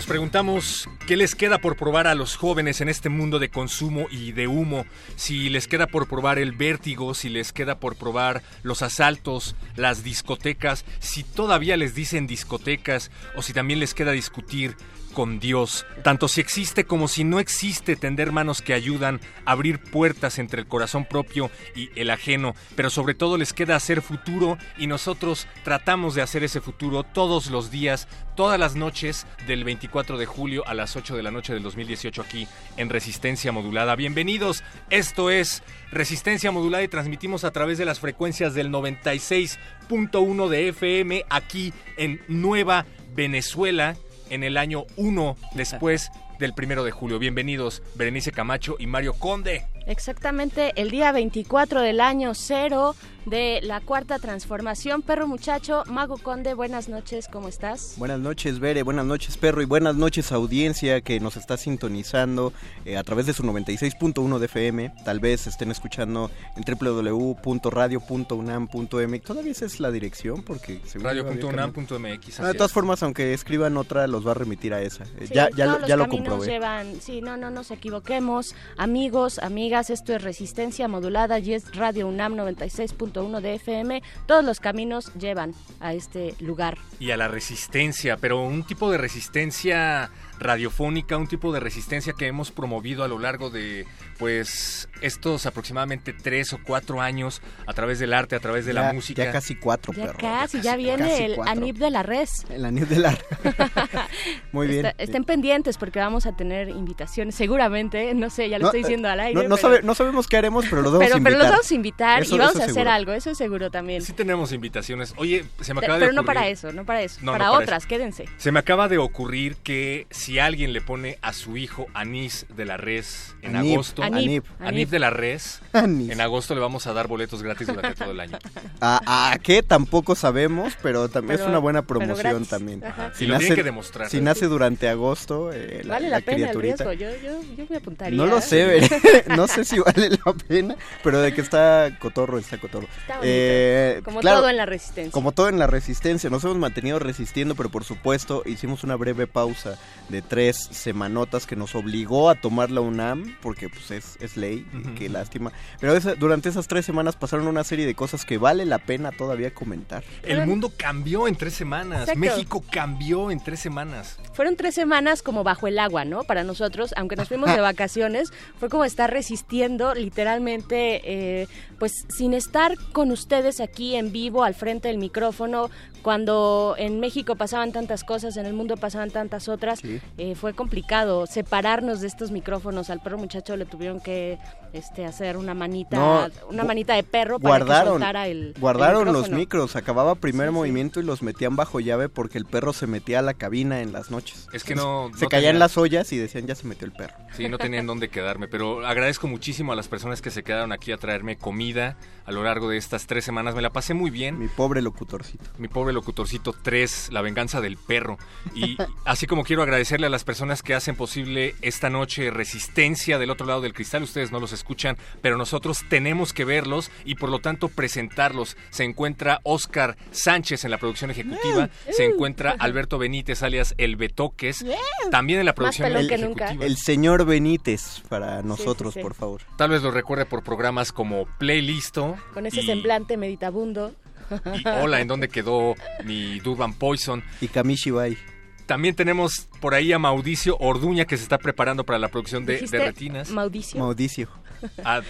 Nos preguntamos qué les queda por probar a los jóvenes en este mundo de consumo y de humo, si les queda por probar el vértigo, si les queda por probar los asaltos, las discotecas, si todavía les dicen discotecas o si también les queda discutir con Dios, tanto si existe como si no existe tender manos que ayudan a abrir puertas entre el corazón propio y el ajeno, pero sobre todo les queda hacer futuro y nosotros tratamos de hacer ese futuro todos los días, todas las noches del 24 de julio a las 8 de la noche del 2018 aquí en Resistencia Modulada. Bienvenidos, esto es Resistencia Modulada y transmitimos a través de las frecuencias del 96.1 de FM aquí en Nueva Venezuela en el año 1 después del primero de julio. Bienvenidos, Berenice Camacho y Mario Conde. Exactamente, el día 24 del año cero de la cuarta transformación. Perro muchacho, Mago Conde, buenas noches, ¿cómo estás? Buenas noches, Bere, buenas noches, Perro, y buenas noches, audiencia que nos está sintonizando eh, a través de su 96.1 de FM. Tal vez estén escuchando en www.radio.unam.mx. Todavía esa es la dirección, porque... Radio.unam.mx. de todas formas, aunque escriban otra, los va a remitir a esa. Eh, ya ya, ya lo comprobé. Llevan, sí, no, no nos equivoquemos. Amigos, amigas, esto es Resistencia Modulada y es Radio UNAM 96 uno de FM, todos los caminos llevan a este lugar. Y a la resistencia, pero un tipo de resistencia radiofónica, un tipo de resistencia que hemos promovido a lo largo de pues estos aproximadamente tres o cuatro años a través del arte, a través de la música. Ya casi cuatro, ya Casi, ya, viene el ANIP de la res. El ANIP de la res. Muy bien. estén pendientes porque vamos a tener invitaciones, seguramente, no sé, ya lo estoy diciendo al aire. No, no, sabemos qué haremos, pero los vamos a invitar. Pero los vamos a invitar y vamos a hacer algo, eso es seguro también. Sí tenemos invitaciones. Oye, se me acaba de, Pero no para eso, no para eso, para otras, quédense. Se me acaba de ocurrir que si alguien le pone a su hijo anís de la res en agosto, anís de la res, en agosto le vamos a dar boletos gratis durante todo el año. ¿A, qué? Tampoco sabemos, pero también es una buena promoción también. Si lo nace, que demostrar. Si nace durante agosto, eh, vale la, pena el riesgo. Yo, yo, yo, me apuntaría. No lo sé, no sé si vale la pena, pero de que está cotorro, está cotorro. Eh, como todo en la resistencia. Como todo en la resistencia. Nos hemos mantenido resistiendo, pero por supuesto hicimos una breve pausa de tres semanotas que nos obligó a tomar la UNAM, porque pues es, es ley, qué lástima. Pero durante esas tres semanas pasaron una serie de cosas que vale la pena todavía comentar. El mundo cambió en tres semanas. México cambió en tres semanas. Fueron tres semanas como bajo el agua, ¿no? Para nosotros, aunque nos fuimos de vacaciones, fue como estar resistiendo literalmente, eh, pues sin estar con ustedes aquí en vivo al frente del micrófono, cuando en México pasaban tantas cosas, en el mundo pasaban tantas otras, eh, fue complicado separarnos de estos micrófonos. Al perro muchacho le tuvieron que este, hacer una manita, una manita de perro para guardaron, que soltara el Guardaron los micros, acababa primer movimiento y los metían bajo llave porque el perro se metía a la cabina en las noches. Es que no... Se caían las ollas y decían ya se metió el perro. Sí, no tenían dónde quedarme, pero agradezco muchísimo a las personas que se quedaron aquí a traerme comida a lo largo de estas tres semanas. Me la pasé muy bien. Mi pobre locutorcito. Mi pobre locutorcito 3, La venganza del perro. Y así como quiero agradecer agradecerle a las personas que hacen posible esta noche Resistencia del otro lado del cristal. Ustedes no los escuchan, pero nosotros tenemos que verlos y por lo tanto presentarlos. Se encuentra Oscar Sánchez en la producción ejecutiva, se encuentra Alberto Benítez alias El Betoques, también en la producción ejecutiva. El señor Benítez para nosotros, por favor. Tal vez lo recuerde por programas como Playlisto. Con ese semblante meditabundo. Y Hola, ¿en dónde quedó mi Durban Poison? Y Kamishibai. También tenemos por ahí a Mauricio Orduña que se está preparando para la producción de, de Retinas. Maudicio. Maudicio. Ah,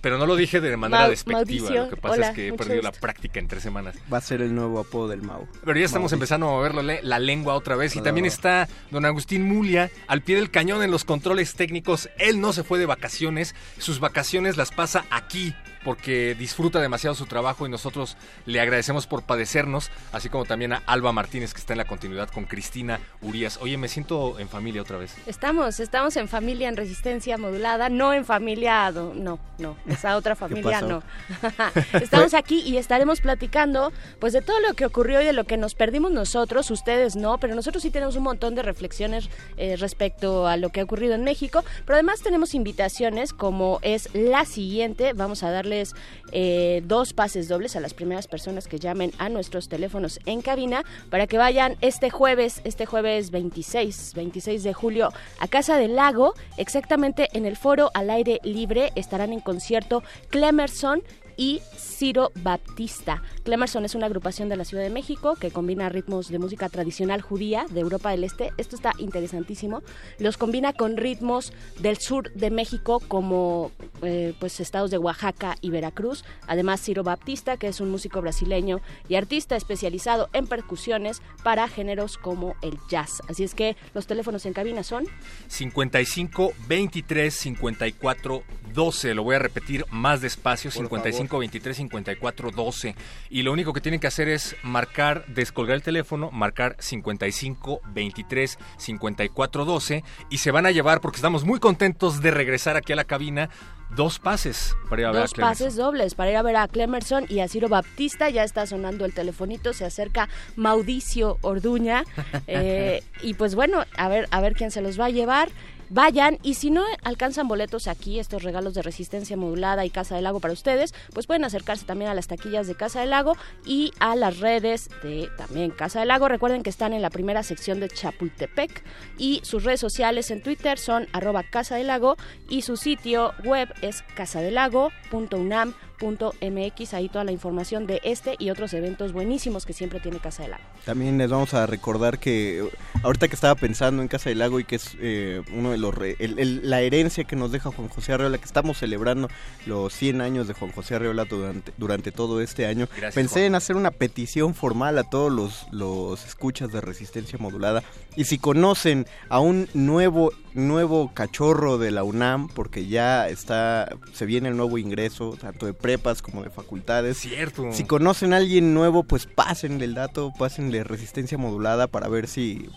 pero no lo dije de manera despectiva. Lo que pasa es que he perdido la práctica en tres semanas. Va a ser el nuevo apodo del Mau. Pero ya estamos empezando a moverlo la lengua otra vez. Y también está don Agustín Mulia al pie del cañón en los controles técnicos. Él no se fue de vacaciones. Sus vacaciones las pasa aquí porque disfruta demasiado su trabajo y nosotros le agradecemos por padecernos, así como también a Alba Martínez que está en la continuidad con Cristina Urias. Oye, me siento en familia otra vez. Estamos, estamos en familia en resistencia modulada, no en familia, no, no, esa otra familia no. estamos aquí y estaremos platicando pues de todo lo que ocurrió y de lo que nos perdimos nosotros, ustedes no, pero nosotros sí tenemos un montón de reflexiones eh, respecto a lo que ha ocurrido en México, pero además tenemos invitaciones como es la siguiente, vamos a darle eh, dos pases dobles a las primeras personas que llamen a nuestros teléfonos en cabina para que vayan este jueves, este jueves 26, 26 de julio a Casa del Lago, exactamente en el foro al aire libre estarán en concierto Clemerson y Ciro Baptista. Clemerson es una agrupación de la Ciudad de México que combina ritmos de música tradicional judía de Europa del Este. Esto está interesantísimo. Los combina con ritmos del sur de México como eh, pues estados de Oaxaca y Veracruz. Además Ciro Baptista, que es un músico brasileño y artista especializado en percusiones para géneros como el jazz. Así es que los teléfonos en cabina son 55 23 54 12. Lo voy a repetir más despacio. 55 23 54 12. Y lo único que tienen que hacer es marcar, descolgar el teléfono, marcar 55 23 54 12 y se van a llevar, porque estamos muy contentos de regresar aquí a la cabina, dos pases para ir a ver a Dos pases dobles para ir a ver a Clemerson y a Ciro Baptista. Ya está sonando el telefonito, se acerca Mauricio Orduña. Eh, y pues bueno, a ver, a ver quién se los va a llevar vayan y si no alcanzan boletos aquí, estos regalos de resistencia modulada y Casa del Lago para ustedes, pues pueden acercarse también a las taquillas de Casa del Lago y a las redes de también Casa del Lago. Recuerden que están en la primera sección de Chapultepec y sus redes sociales en Twitter son arroba Casa del Lago y su sitio web es casadelago.unam mx ahí toda la información de este y otros eventos buenísimos que siempre tiene Casa del Lago. También les vamos a recordar que ahorita que estaba pensando en Casa del Lago y que es eh, uno de los la herencia que nos deja Juan José Arreola, que estamos celebrando los 100 años de Juan José Arreola durante, durante todo este año, pensé en hacer una petición formal a todos los, los escuchas de resistencia modulada y si conocen a un nuevo nuevo cachorro de la UNAM porque ya está se viene el nuevo ingreso tanto de prepas como de facultades. Cierto. Si conocen a alguien nuevo, pues pásenle el dato, pásenle resistencia modulada para ver si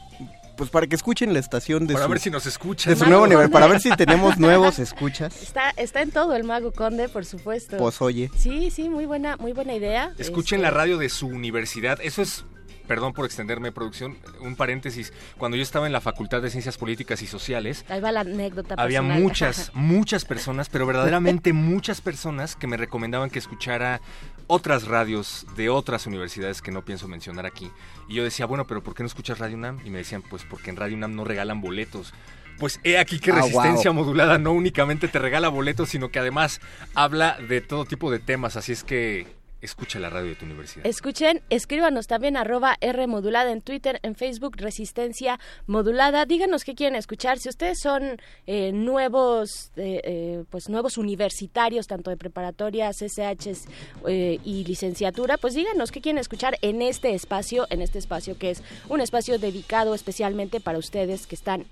pues para que escuchen la estación de para su, ver si nos escuchan. de su nuevo nivel para ver si tenemos nuevos escuchas. Está está en todo el mago conde por supuesto. Pues oye sí sí muy buena muy buena idea. Escuchen la este radio de su universidad eso es perdón por extenderme, producción, un paréntesis. Cuando yo estaba en la Facultad de Ciencias Políticas y Sociales, Ahí va la anécdota había muchas, muchas personas, pero verdaderamente muchas personas que me recomendaban que escuchara otras radios de otras universidades que no pienso mencionar aquí. Y yo decía, bueno, pero ¿por qué no escuchas Radio UNAM? Y me decían, pues porque en Radio UNAM no regalan boletos. Pues he aquí que Ah, Resistencia wow. Modulada no únicamente te regala boletos, sino que además habla de todo tipo de temas. Así es que escucha la radio de tu universidad. Escuchen, escríbanos también arroba R modulada en Twitter, en Facebook, Resistencia Modulada. Díganos qué quieren escuchar. Si ustedes son eh, nuevos, eh, eh, pues nuevos universitarios, tanto de preparatoria, CCHs eh, y licenciatura, pues díganos qué quieren escuchar en este espacio, en este espacio que es un espacio dedicado especialmente para ustedes que están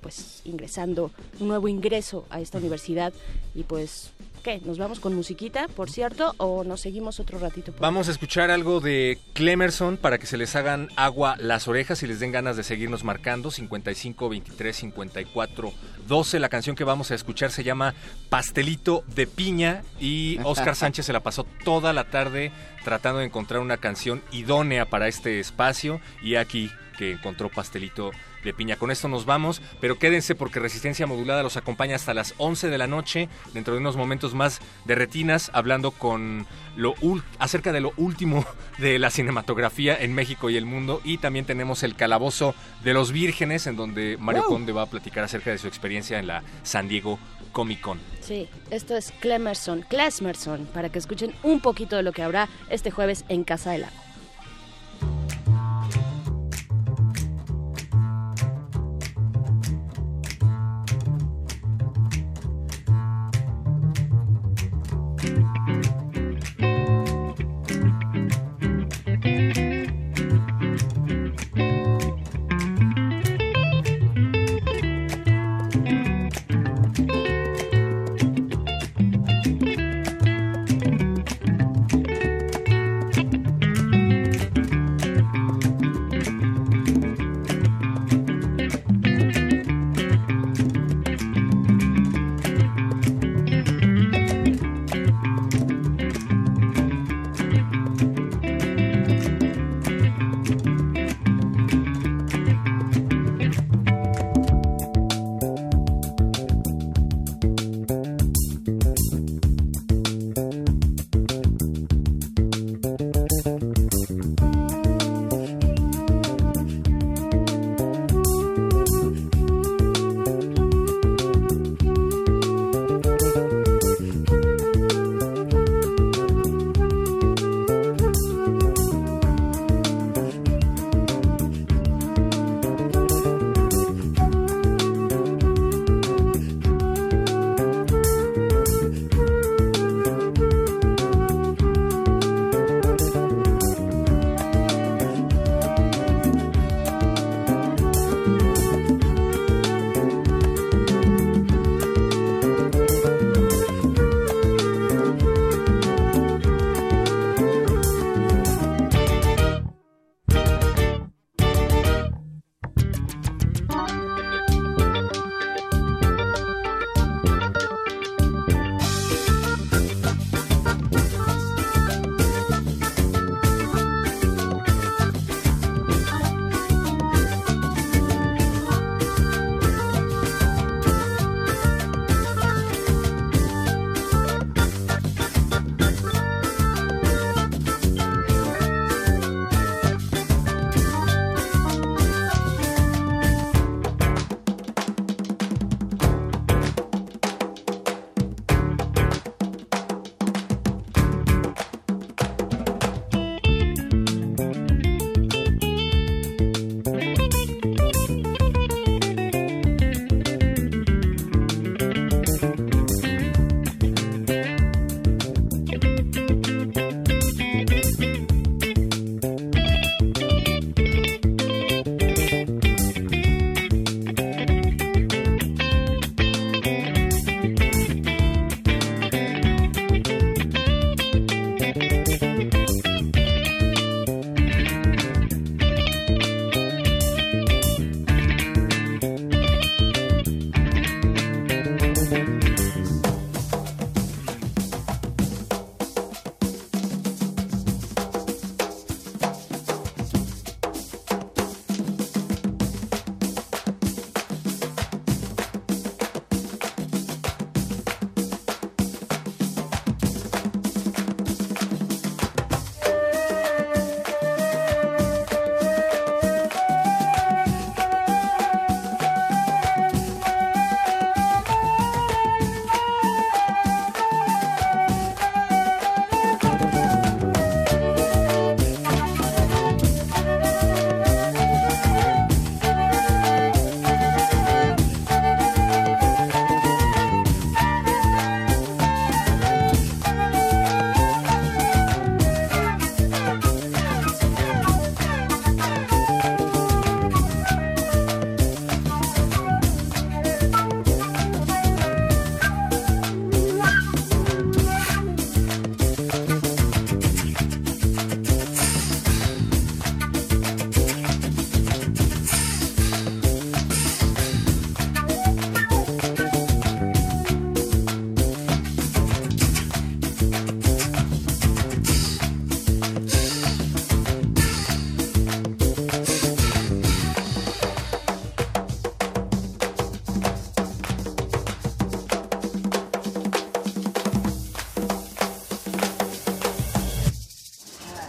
pues ingresando, un nuevo ingreso a esta universidad y pues ¿Qué? ¿Nos vamos con musiquita, por cierto, o nos seguimos otro ratito? por Vamos a escuchar algo de Clemerson para que se les hagan agua las orejas y les den ganas de seguirnos marcando. 55 23 54 12. La canción que vamos a escuchar se llama Pastelito de Piña y Oscar Sánchez se la pasó toda la tarde tratando de encontrar una canción idónea para este espacio y aquí que encontró pastelito de piña. Con esto nos vamos, pero quédense porque Resistencia Modulada los acompaña hasta las 11 de la noche, dentro de unos momentos más de retinas, hablando con lo acerca de lo último de la cinematografía en México y el mundo. Y también tenemos el Calabozo de los Vírgenes, en donde Mario Conde va a platicar acerca de su experiencia en la San Diego Comic Con. Sí, esto es Clemerson, Klesmerson, para que escuchen un poquito de lo que habrá este jueves en Casa del Lago. Bye.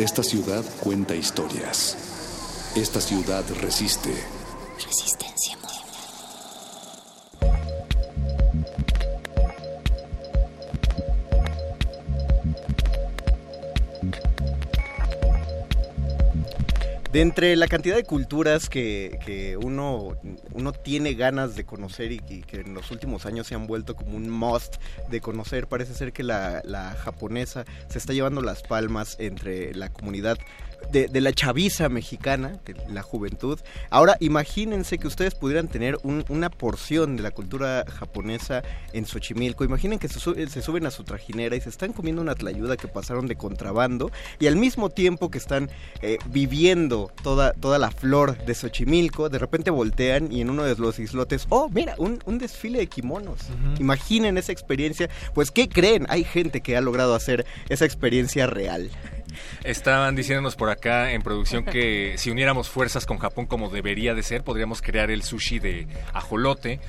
Esta ciudad cuenta historias. Esta ciudad resiste. Resistencia De entre la cantidad de culturas que, que uno, uno tiene ganas de conocer y que, en los últimos años se han vuelto como un must de conocer, parece ser que la, la japonesa se está llevando las palmas entre la comunidad de, la chaviza mexicana, de la juventud. Ahora, imagínense que ustedes pudieran tener una porción de la cultura japonesa en Xochimilco. Imaginen que se, suben a su trajinera y se están comiendo una tlayuda que pasaron de contrabando y al mismo tiempo que están eh, viviendo toda, toda la flor de Xochimilco, de repente voltean y en uno de los islotes, oh, mira, un, desfile de kimonos. Imaginen esa experiencia. Pues, ¿qué creen? Hay gente que ha logrado hacer esa experiencia real. Estaban diciéndonos por acá en producción que si uniéramos fuerzas con Japón como debería de ser, podríamos crear el sushi de ajolote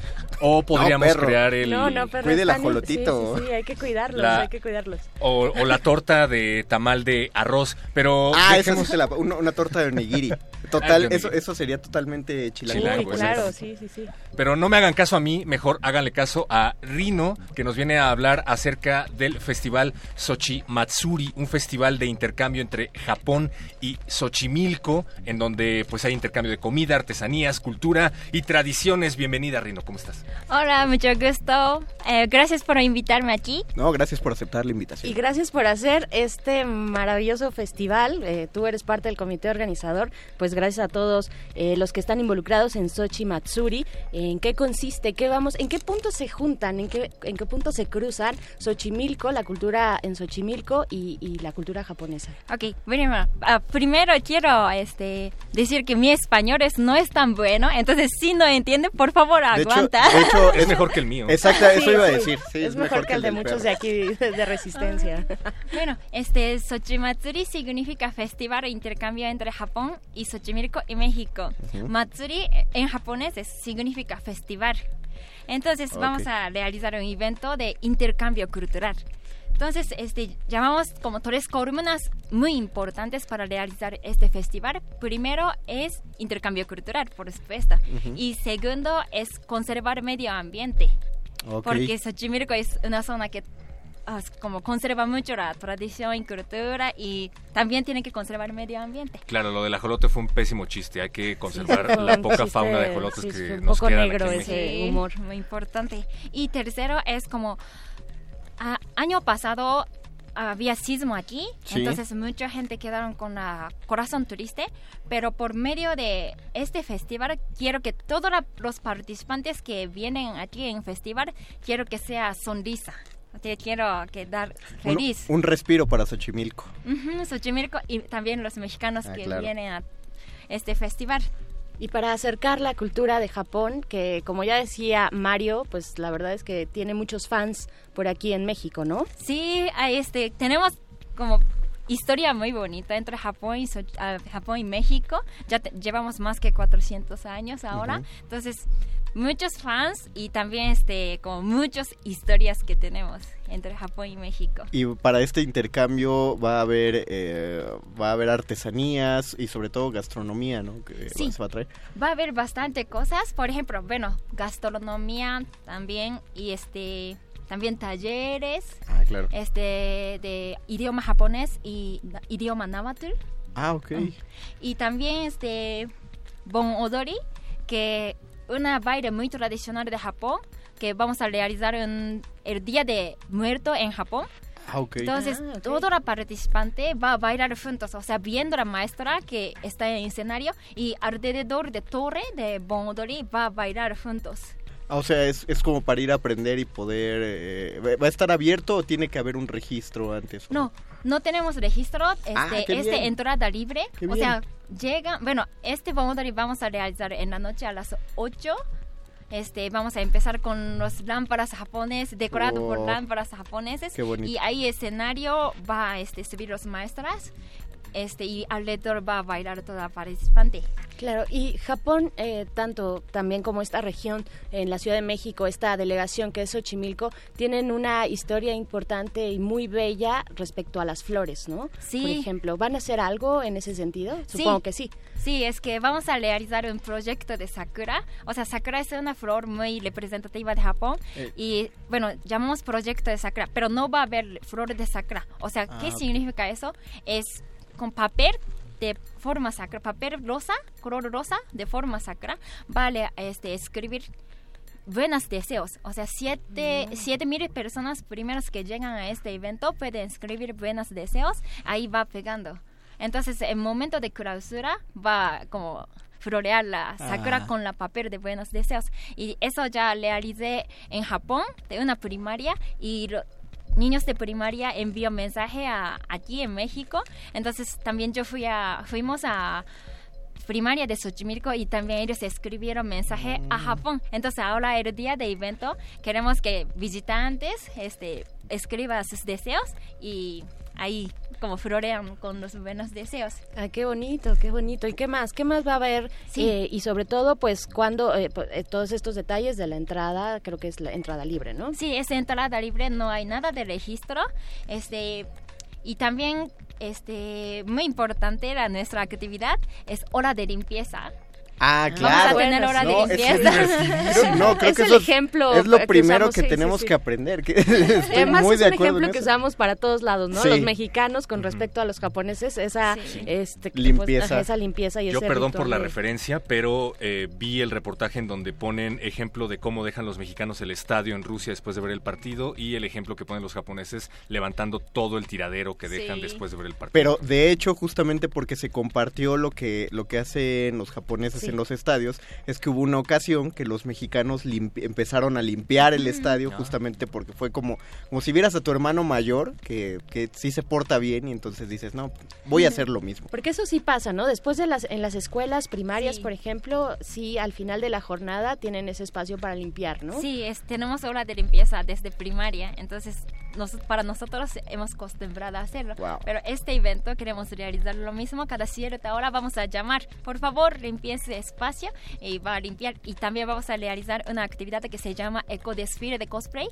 o podríamos crear el... No, no, pero Cuide el ajolotito. Sí, sí, hay que cuidarlos, hay que cuidarlos. O, la torta de tamal de arroz, pero... Ah, dejemos... una, una torta de onigiri. Total, eso, eso sería totalmente chilango. claro, sí, sí, sí. Pero no me hagan caso a mí, mejor háganle caso a Rino, que nos viene a hablar acerca del festival Sochi Matsuri, un festival de intercambio entre Japón y Xochimilco, en donde pues hay intercambio de comida, artesanías, cultura y tradiciones. Bienvenida, Rino, ¿cómo estás? Hola, mucho gusto. Eh, gracias por invitarme aquí. No, gracias por aceptar la invitación. Y gracias por hacer este maravilloso festival. Eh, tú eres parte del comité organizador. Pues gracias a todos eh, los que están involucrados en Sochi Matsuri. ¿En qué consiste? ¿Qué vamos? ¿En qué punto se juntan? ¿En qué, en qué punto se cruzan Xochimilco, la cultura en Xochimilco y, la cultura japonesa? Ok, bueno, ah, primero quiero este, decir que mi español es, no es tan bueno, entonces si no entiende, por favor aguanta. De hecho, es mejor que el mío. Exacto, eso iba a decir. es, mejor, que el de muchos de aquí de resistencia. bueno, este significa festival o intercambio entre Japón y Xochimilco y México. Matsuri en japonés significa festival. Entonces vamos a realizar un evento de intercambio cultural. Entonces, este, llamamos como tres columnas muy importantes para realizar este festival. Primero es intercambio cultural, por supuesto. Y segundo es conservar medio ambiente. Porque Xochimilco es una zona que como conserva mucho la tradición y cultura y también tiene que conservar el medio ambiente. Claro, lo del ajolote fue un pésimo chiste. Hay que conservar la poca fauna de ajolotes que nos poco negro ese humor. Muy importante. Y tercero es como año pasado había sismo aquí, entonces mucha gente quedaron con la corazón triste, pero por medio de este festival quiero que todos los participantes que vienen aquí en festival quiero que sea sonrisa. Te quiero quedar feliz. Un, respiro para Xochimilco. Xochimilco y también los mexicanos ah, que vienen a este festival. Y para acercar la cultura de Japón, que como ya decía Mario, pues la verdad es que tiene muchos fans por aquí en México, ¿no? Sí, este, tenemos como historia muy bonita entre Japón y, Japón y México. Ya llevamos más que 400 años ahora. Entonces, muchos fans y también este como muchas historias que tenemos entre Japón y México. Y para este intercambio va a haber eh, va a haber artesanías y sobre todo gastronomía, ¿no? Que sí, va a traer. Va a haber bastante cosas, por ejemplo, bueno, gastronomía también y este también talleres. Ah, claro. Este de idioma japonés y idioma náhuatl. Ah, ok. Y también este bon odori que una baile muy tradicional de Japón que vamos a realizar en el Día de Muerto en Japón. Ah, okay. Entonces, ah, todo el participante va a bailar juntos, o sea, viendo a la maestra que está en el escenario y alrededor de torre de Bonodori va a bailar juntos. Ah, o sea, es, es, como para ir a aprender y poder... Eh, ¿Va a estar abierto o tiene que haber un registro antes? No, no tenemos registro. Este, este entrada libre. o sea, llega... Bueno, este vamos a realizar en la noche a las 8. Este, vamos a empezar con los lámparas japoneses, decorado por oh. lámparas japoneses. y ahí escenario va a este, subir los maestras este, y alrededor va a bailar toda participante. Claro, y Japón, eh, tanto también como esta región en la Ciudad de México, esta delegación que es Xochimilco, tienen una historia importante y muy bella respecto a las flores, ¿no? Sí. Por ejemplo, ¿van a hacer algo en ese sentido? Supongo que sí. Sí, es que vamos a realizar un proyecto de sakura. O sea, sakura es una flor muy representativa de Japón. Eh. Y bueno, llamamos proyecto de sakura, pero no va a haber flores de sakura. O sea, ¿qué Ah, ok. significa eso? Es con papel de forma sacra, papel rosa, color rosa de forma sacra, vale este, escribir buenos deseos. O sea, siete, siete mil personas primeras que llegan a este evento pueden escribir buenos deseos, ahí va pegando. Entonces, en momento de clausura va como florear la sakura Ah. con la papel de buenos deseos. Y eso ya realicé en Japón, de una primaria, y lo- niños de primaria envió mensaje a, aquí en México. Entonces, también yo fui a, fuimos a primaria de Xochimilco y también ellos escribieron mensaje a Japón. Entonces ahora el día de evento queremos que visitantes este, escriban sus deseos y ahí como florean con los buenos deseos. Ah, qué bonito, qué bonito. ¿Y qué más? ¿Qué más va a haber? Sí. Eh, y sobre todo, pues, cuando eh, eh, todos estos detalles de la entrada, creo que es la entrada libre, ¿no? Sí, es entrada libre, no hay nada de registro. Este, y también, este, muy importante la nuestra actividad es hora de limpieza. Ah, Vamos claro. a tener hora de es limpieza. creo- no, creo Es que el eso ejemplo es lo que primero usamos, que sí, tenemos sí. que aprender. que estoy Además muy es de un acuerdo ejemplo que eso. usamos para todos lados, ¿no? Sí. Los mexicanos con respecto a los japoneses, esa este, pues, Limpieza. ajá, esa limpieza y Yo ese perdón por la de- referencia, pero eh, vi el reportaje en donde ponen ejemplo de cómo dejan los mexicanos el estadio en Rusia después de ver el partido y el ejemplo que ponen los japoneses levantando todo el tiradero que dejan Sí. después de ver el partido. Pero de hecho, justamente porque se compartió lo que, lo que hacen los japoneses Sí. En los estadios, es que hubo una ocasión que los mexicanos limpi- empezaron a limpiar el estadio Ah. justamente porque fue como, como si vieras a tu hermano mayor que, que sí se porta bien y entonces dices, no, voy a hacer lo mismo. Porque eso sí pasa, ¿no? Después de las en las escuelas primarias, por ejemplo, sí al final de la jornada tienen ese espacio para limpiar, ¿no? Sí, es- tenemos hora de limpieza desde primaria, entonces nos- para nosotros hemos acostumbrado a hacerlo. Wow. Pero este evento queremos realizar lo mismo, cada cierta hora vamos a llamar, por favor, limpie ese espacio y va a limpiar. Y también vamos a realizar una actividad que se llama ecodesfile de cosplay.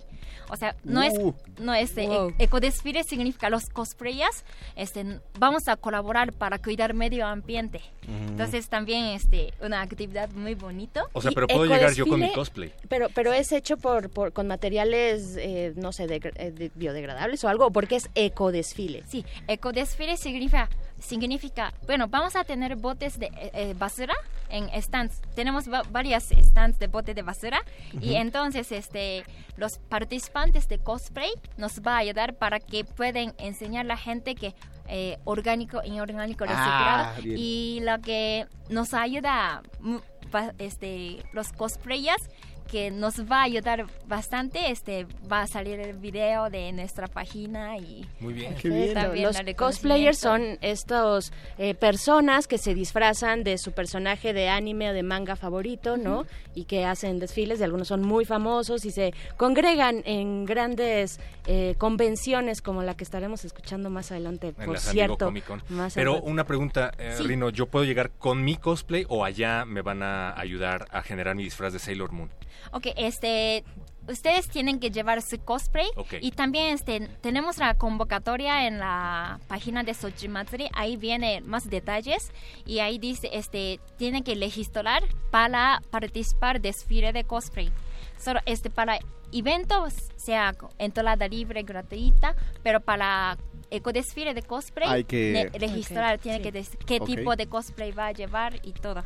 O sea, no es, Uh. no es eh, Wow. ecodesfile significa los cosplayers, este, vamos a colaborar para cuidar medio ambiente. Mm. Entonces también este, una actividad muy bonito. O sea, pero puedo llegar yo con mi cosplay. Pero, pero es hecho por, por con materiales, eh, no sé, de- eh, de- biodegradables o algo, porque es ecodesfile. Sí, ecodesfile significa, significa, bueno, vamos a tener botes de eh, eh, basura en stands. Tenemos va- varias stands de botes de basura y entonces este los participantes de cosplay nos va a ayudar para que puedan enseñar a la gente que eh, orgánico, inorgánico, Ah, reciclado y lo que nos ayuda este los cosplayers que nos va a ayudar bastante este va a salir el video de nuestra página y Muy bien. También Los darle cosplayers son estos eh, personas que se disfrazan de su personaje de anime o de manga favorito, ¿no? Y que hacen desfiles, y algunos son muy famosos y se congregan en grandes eh, convenciones como la que estaremos escuchando más adelante, En por cierto. Más Pero adelante. una pregunta, eh, Sí. Rino, ¿yo puedo llegar con mi cosplay o allá me van a ayudar a generar mi disfraz de Sailor Moon? Ok, este, ustedes tienen que llevar su cosplay y también este, tenemos la convocatoria en la página de Sochimatsuri, ahí viene más detalles y ahí dice, este, tienen que registrar para participar desfile de cosplay. Solo este, para eventos, sea entrada libre, gratuita, pero para ecodesfile de cosplay, Hay que- registrar, tiene sí. que decir qué tipo de cosplay va a llevar y todo.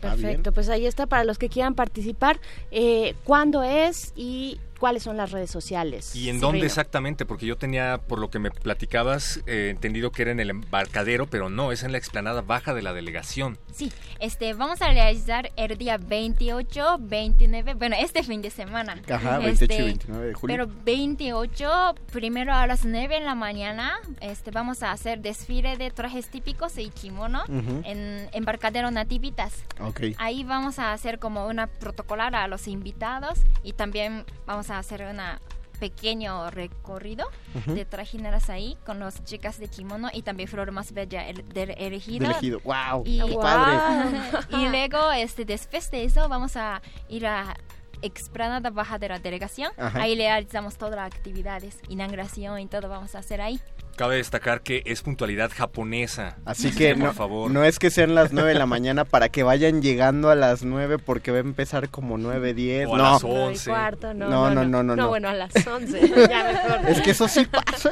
Perfecto, pues ahí está para los que quieran participar. Eh, ¿Cuándo es y cuáles son las redes sociales? ¿Y en Sí, dónde Rino. exactamente? Porque yo tenía, por lo que me platicabas, eh, entendido que era en el embarcadero, pero no, es en la explanada baja de la delegación. Sí, este, vamos a realizar el día 28, 29, bueno, este fin de semana. Ajá, 28 y Este, 29 de julio. Pero 28, primero a las 9 en la mañana, este, vamos a hacer desfile de trajes típicos y kimono Ujú. en embarcadero Nativitas. Ok. Ahí vamos a hacer como una protocolar a los invitados y también vamos a hacer una pequeño recorrido de trajineras ahí con las chicas de kimono y también Flor Más Bella el, del elegido. elegido. ¡Wow! Y, ¡Qué padre! y luego, este, después de eso, vamos a ir a explanada baja de la delegación. Ajá. Ahí realizamos todas las actividades, inauguración y todo vamos a hacer ahí. Cabe destacar que es puntualidad japonesa. Así que por no, favor. no es que sean las 9 de la mañana para que vayan llegando a las 9 porque va a empezar como 9, 10. O a no. las Nueve y 11. cuarto, no, No, no, no, no, no, no, no. bueno, a las 11, ya mejor. Es que eso sí pasa.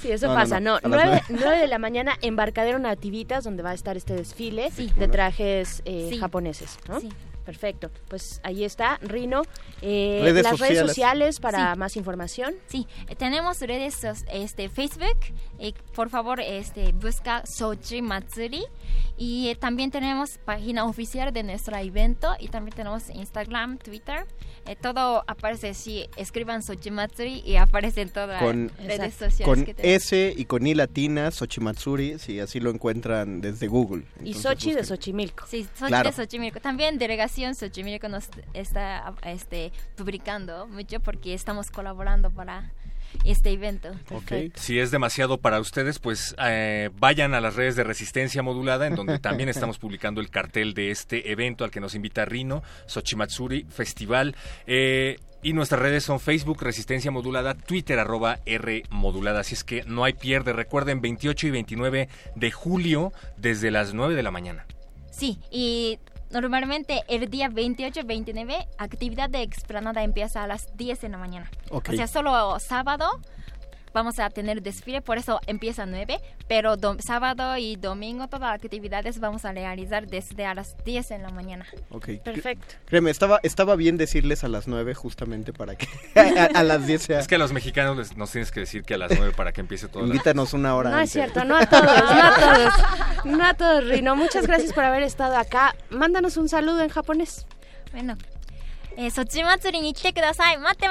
Sí, eso pasa. no, No, a las 9, nueve. de la mañana, embarcadero Nativitas, donde va a estar este desfile Sí. de trajes eh, Sí. japoneses, ¿no? Sí. Perfecto. Pues ahí está, Rino. Eh, Redes las redes sociales. para Sí. más información. Sí, eh, tenemos redes sos- este Facebook, eh, por favor, este busca Sochi Matsuri y eh, también tenemos página oficial de nuestro evento y también tenemos Instagram, Twitter, eh, todo aparece si escriban Sochi Matsuri y aparecen todas Con- las redes Exacto. sociales Con que. S y con I latina, Xochimatsuri, si así lo encuentran desde Google. Y Sochi de. Xochimilco. Sí, Sochi Claro. de Xochimilco. También Delegación Xochimilco nos está este, publicando mucho porque estamos colaborando para este evento. Ok. Si es demasiado para ustedes, pues eh, vayan a las redes de Resistencia Modulada, en donde también estamos publicando el cartel de este evento al que nos invita Rino, Xochimatsuri Festival. Eh, y nuestras redes son Facebook, Resistencia Modulada, Twitter, arroba R Modulada. Así es que no hay pierde. Recuerden, 28 y 29 de julio, desde las 9 de la mañana. Sí, y normalmente el día 28-29, actividad de explanada empieza a las 10 de la mañana. Ok. O sea, solo sábado vamos a tener desfile, por eso empieza a 9, pero sábado y domingo todas las actividades vamos a realizar desde a las 10 en la mañana. Ok. Perfecto. Créeme, estaba, estaba bien decirles a las 9 justamente para que a, a las 10 sea... Es que a los mexicanos les, nos tienes que decir que a las 9 para que empiece todo. Invítanos una hora. No antes. es cierto, no a todos, no a todos. No a todos, Rino. Muchas gracias por haber estado acá. Mándanos un saludo en japonés. Bueno. Eh, Sochi Matsuri ni kite kudasai. Matte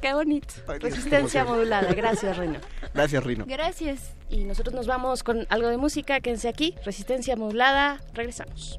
Qué bonito. Resistencia modulada. Gracias, Rino. Gracias, Rino. Gracias. Y nosotros nos vamos con algo de música. Quédense aquí. Resistencia modulada. Regresamos.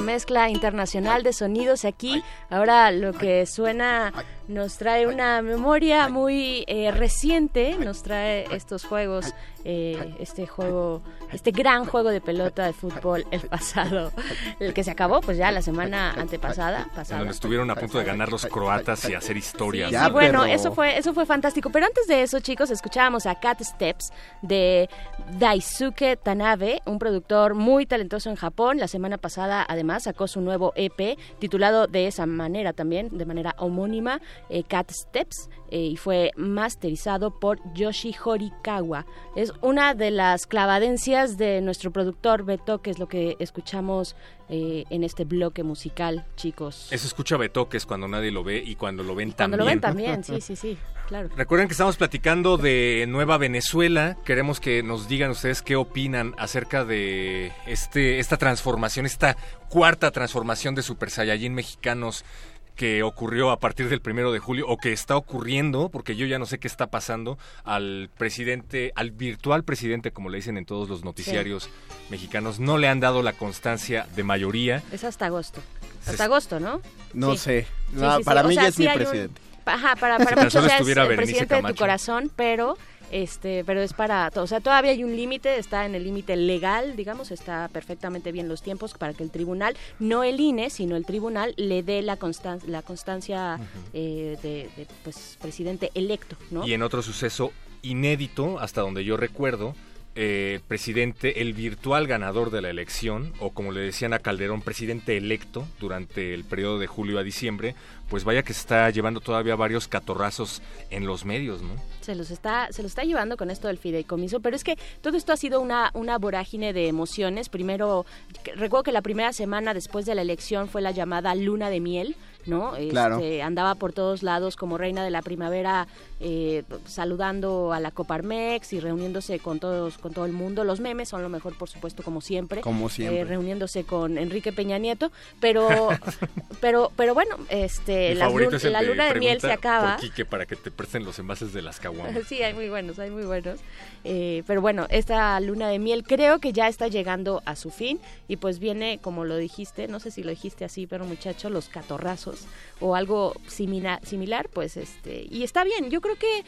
Mezcla internacional de sonidos aquí. Ahora lo que suena nos trae una memoria muy eh, reciente, nos trae estos juegos, eh, este juego, este gran juego de pelota de fútbol el pasado, el que se acabó pues ya la semana antepasada, pasada. Donde estuvieron a punto de ganar los croatas y hacer historia. Sí, bueno, eso fue, eso fue fantástico. Pero antes de eso, chicos, escuchábamos a Cat Steps de Daisuke Tanabe, un productor muy talentoso en Japón. La semana pasada, además, sacó su nuevo EP titulado de esa manera también, de manera homónima. Eh, Cat Steps eh, y fue masterizado por Yoshi Horikawa. Es una de las clavadencias de nuestro productor Beto, que es lo que escuchamos eh, en este bloque musical, chicos. Eso escucha Betoques cuando nadie lo ve y cuando lo ven cuando también. lo ven también, sí, sí, sí, claro. Recuerden que estamos platicando de Nueva Venezuela. Queremos que nos digan ustedes qué opinan acerca de este esta transformación, esta cuarta transformación de Super Saiyajin mexicanos que ocurrió a partir del primero de julio o que está ocurriendo, porque yo ya no sé qué está pasando, al presidente, al virtual presidente, como le dicen en todos los noticiarios mexicanos, no le han dado la constancia de mayoría. Es hasta agosto. Hasta agosto, ¿no? No Sí. sé. No, sí, sí. para O mí sea, ya es sí mi un- presidente. Ajá, para, para muchos es estuviera el Berenice presidente de tu Camacho. corazón, pero este, pero es para, o sea, todavía hay un límite, está en el límite legal, digamos, está perfectamente bien los tiempos para que el tribunal, no el INE, sino el tribunal le dé la constan la constancia eh, de, de, pues presidente electo, ¿no? Y en otro suceso inédito, hasta donde yo recuerdo, eh, presidente, el virtual ganador de la elección, o como le decían a Calderón, presidente electo durante el periodo de julio a diciembre, pues vaya que se está llevando todavía varios catorrazos en los medios, ¿no? Se los está, se lo está llevando con esto del fideicomiso, pero es que todo esto ha sido una, una vorágine de emociones. Primero, recuerdo que la primera semana después de la elección fue la llamada luna de miel, ¿no? Claro. Este, andaba por todos lados como reina de la primavera, eh, saludando a la Coparmex y reuniéndose con todos, con todo el mundo. Los memes son lo mejor, por supuesto, como siempre. Como siempre. Eh, reuniéndose con Enrique Peña Nieto, pero, pero, pero bueno, este, la, favorito lun- es la luna de miel se acaba. Por Quique para que te presten los envases de las caguamas. Sí, hay muy buenos, hay muy buenos. Eh, pero bueno, esta luna de miel creo que ya está llegando a su fin y pues viene, como lo dijiste, no sé si lo dijiste así, pero muchacho, los catorrazos o algo simila- similar, pues este, y está bien, yo creo que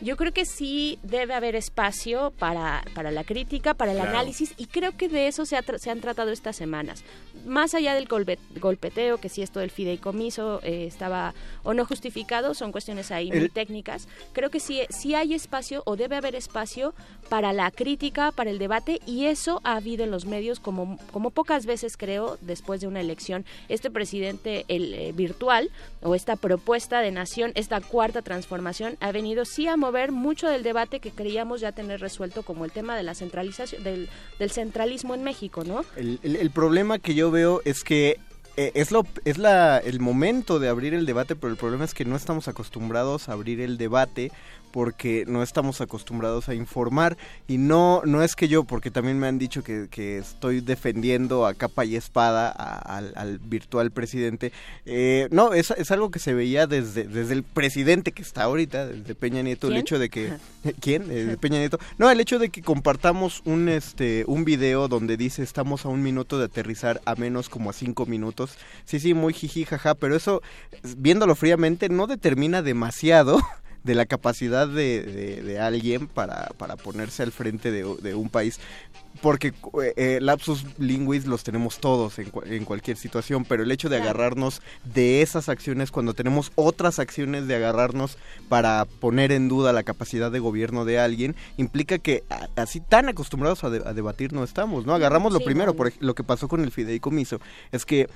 yo creo que sí debe haber espacio para, para la crítica, para el Claro. análisis, y creo que de eso se, ha tra- se han tratado estas semanas. Más allá del golpe- golpeteo, que si esto del fideicomiso eh, estaba o no justificado, son cuestiones ahí muy técnicas. Creo que sí, sí hay espacio o debe haber espacio para la crítica, para el debate, y eso ha habido en los medios como, como pocas veces, creo, después de una elección. Este presidente el, eh, virtual o esta propuesta de nación, esta cuarta transformación, ha venido sí a mover mucho del debate que creíamos ya tener resuelto, como el tema de la centralización, del, del centralismo en México, ¿no? El, el- el problema que yo veo es que eh, es, lo, es la, el momento de abrir el debate, pero el problema es que no estamos acostumbrados a abrir el debate porque no estamos acostumbrados a informar. Y no no es que yo porque también me han dicho que, que estoy defendiendo a capa y espada a- al, al virtual presidente. Eh, no es, es algo que se veía desde desde el presidente que está ahorita desde Peña Nieto el ¿Quién? hecho de que quién Eh, Peña Nieto. No el hecho de que compartamos un este un video donde dice estamos a un minuto de aterrizar a menos como a cinco minutos sí sí muy jiji jaja pero eso viéndolo fríamente no determina demasiado de la capacidad de, de- de alguien para, para ponerse al frente de, de un país. Porque eh, eh, lapsus linguis los tenemos todos en, en cualquier situación, pero el hecho de agarrarnos de esas acciones cuando tenemos otras acciones de agarrarnos para poner en duda la capacidad de gobierno de alguien, implica que a- así tan acostumbrados a, de- a debatir no estamos, ¿no? Agarramos lo Sí, primero, por lo que pasó con el fideicomiso, es que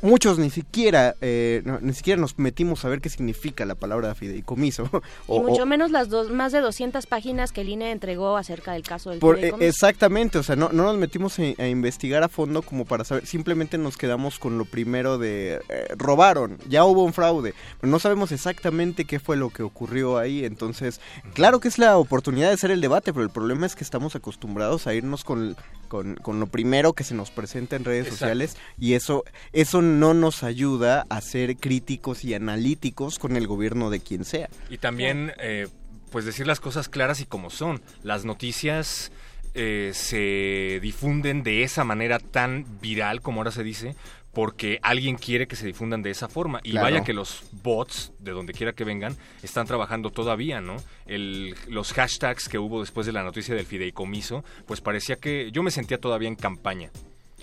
muchos ni siquiera, eh, ni siquiera nos metimos a ver qué significa la palabra fideicomiso. y mucho menos las dos, más de 200 páginas que el INE entregó acerca del caso del por, fideicomiso. exactamente, o sea, no, no nos metimos a, investigar a fondo como para saber, simplemente nos quedamos con lo primero de robaron, ya hubo un fraude, pero no sabemos exactamente qué fue lo que ocurrió ahí, entonces, claro que es la oportunidad de hacer el debate, pero el problema es que estamos acostumbrados a irnos con, con, con lo primero que se nos presenta en redes sociales y eso, eso no nos ayuda a ser críticos y analíticos con el gobierno de quien sea. Y también, eh, pues decir las cosas claras y como son. Las noticias... Eh, se difunden de esa manera tan viral como ahora se dice, porque alguien quiere que se difundan de esa forma. Y vaya que los bots, de donde quiera que vengan, están trabajando todavía, ¿no? El, los hashtags que hubo después de la noticia del fideicomiso, pues parecía que yo me sentía todavía en campaña.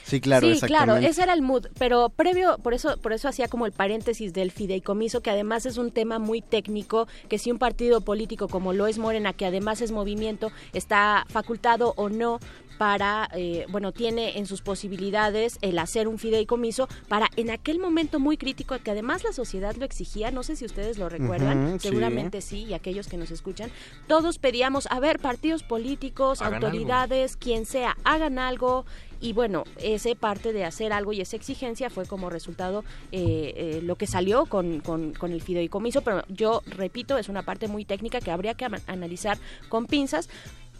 Sí, claro, sí, claro, ese era el mood, pero previo, por eso, por eso hacía como el paréntesis del fideicomiso, que además es un tema muy técnico, que si un partido político como lo es Morena, que además es movimiento, está facultado o no para, eh, bueno, tiene en sus posibilidades el hacer un fideicomiso para en aquel momento muy crítico, que además la sociedad lo exigía, no sé si ustedes lo recuerdan, seguramente sí. y aquellos que nos escuchan, todos pedíamos, a ver, partidos políticos, autoridades, quien sea, hagan algo, y bueno, ese parte de hacer algo y esa exigencia fue como resultado eh, eh, lo que salió con, con, con, el fideicomiso, pero yo repito, es una parte muy técnica que habría que analizar con pinzas,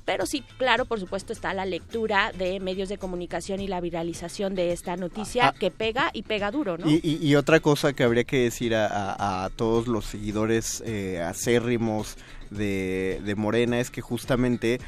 pero sí, claro, por supuesto está la lectura de medios de comunicación y la viralización de esta noticia ah, que pega y pega duro, ¿no? Y, otra cosa que habría que decir a, todos los seguidores eh, acérrimos de, de Morena es que justamente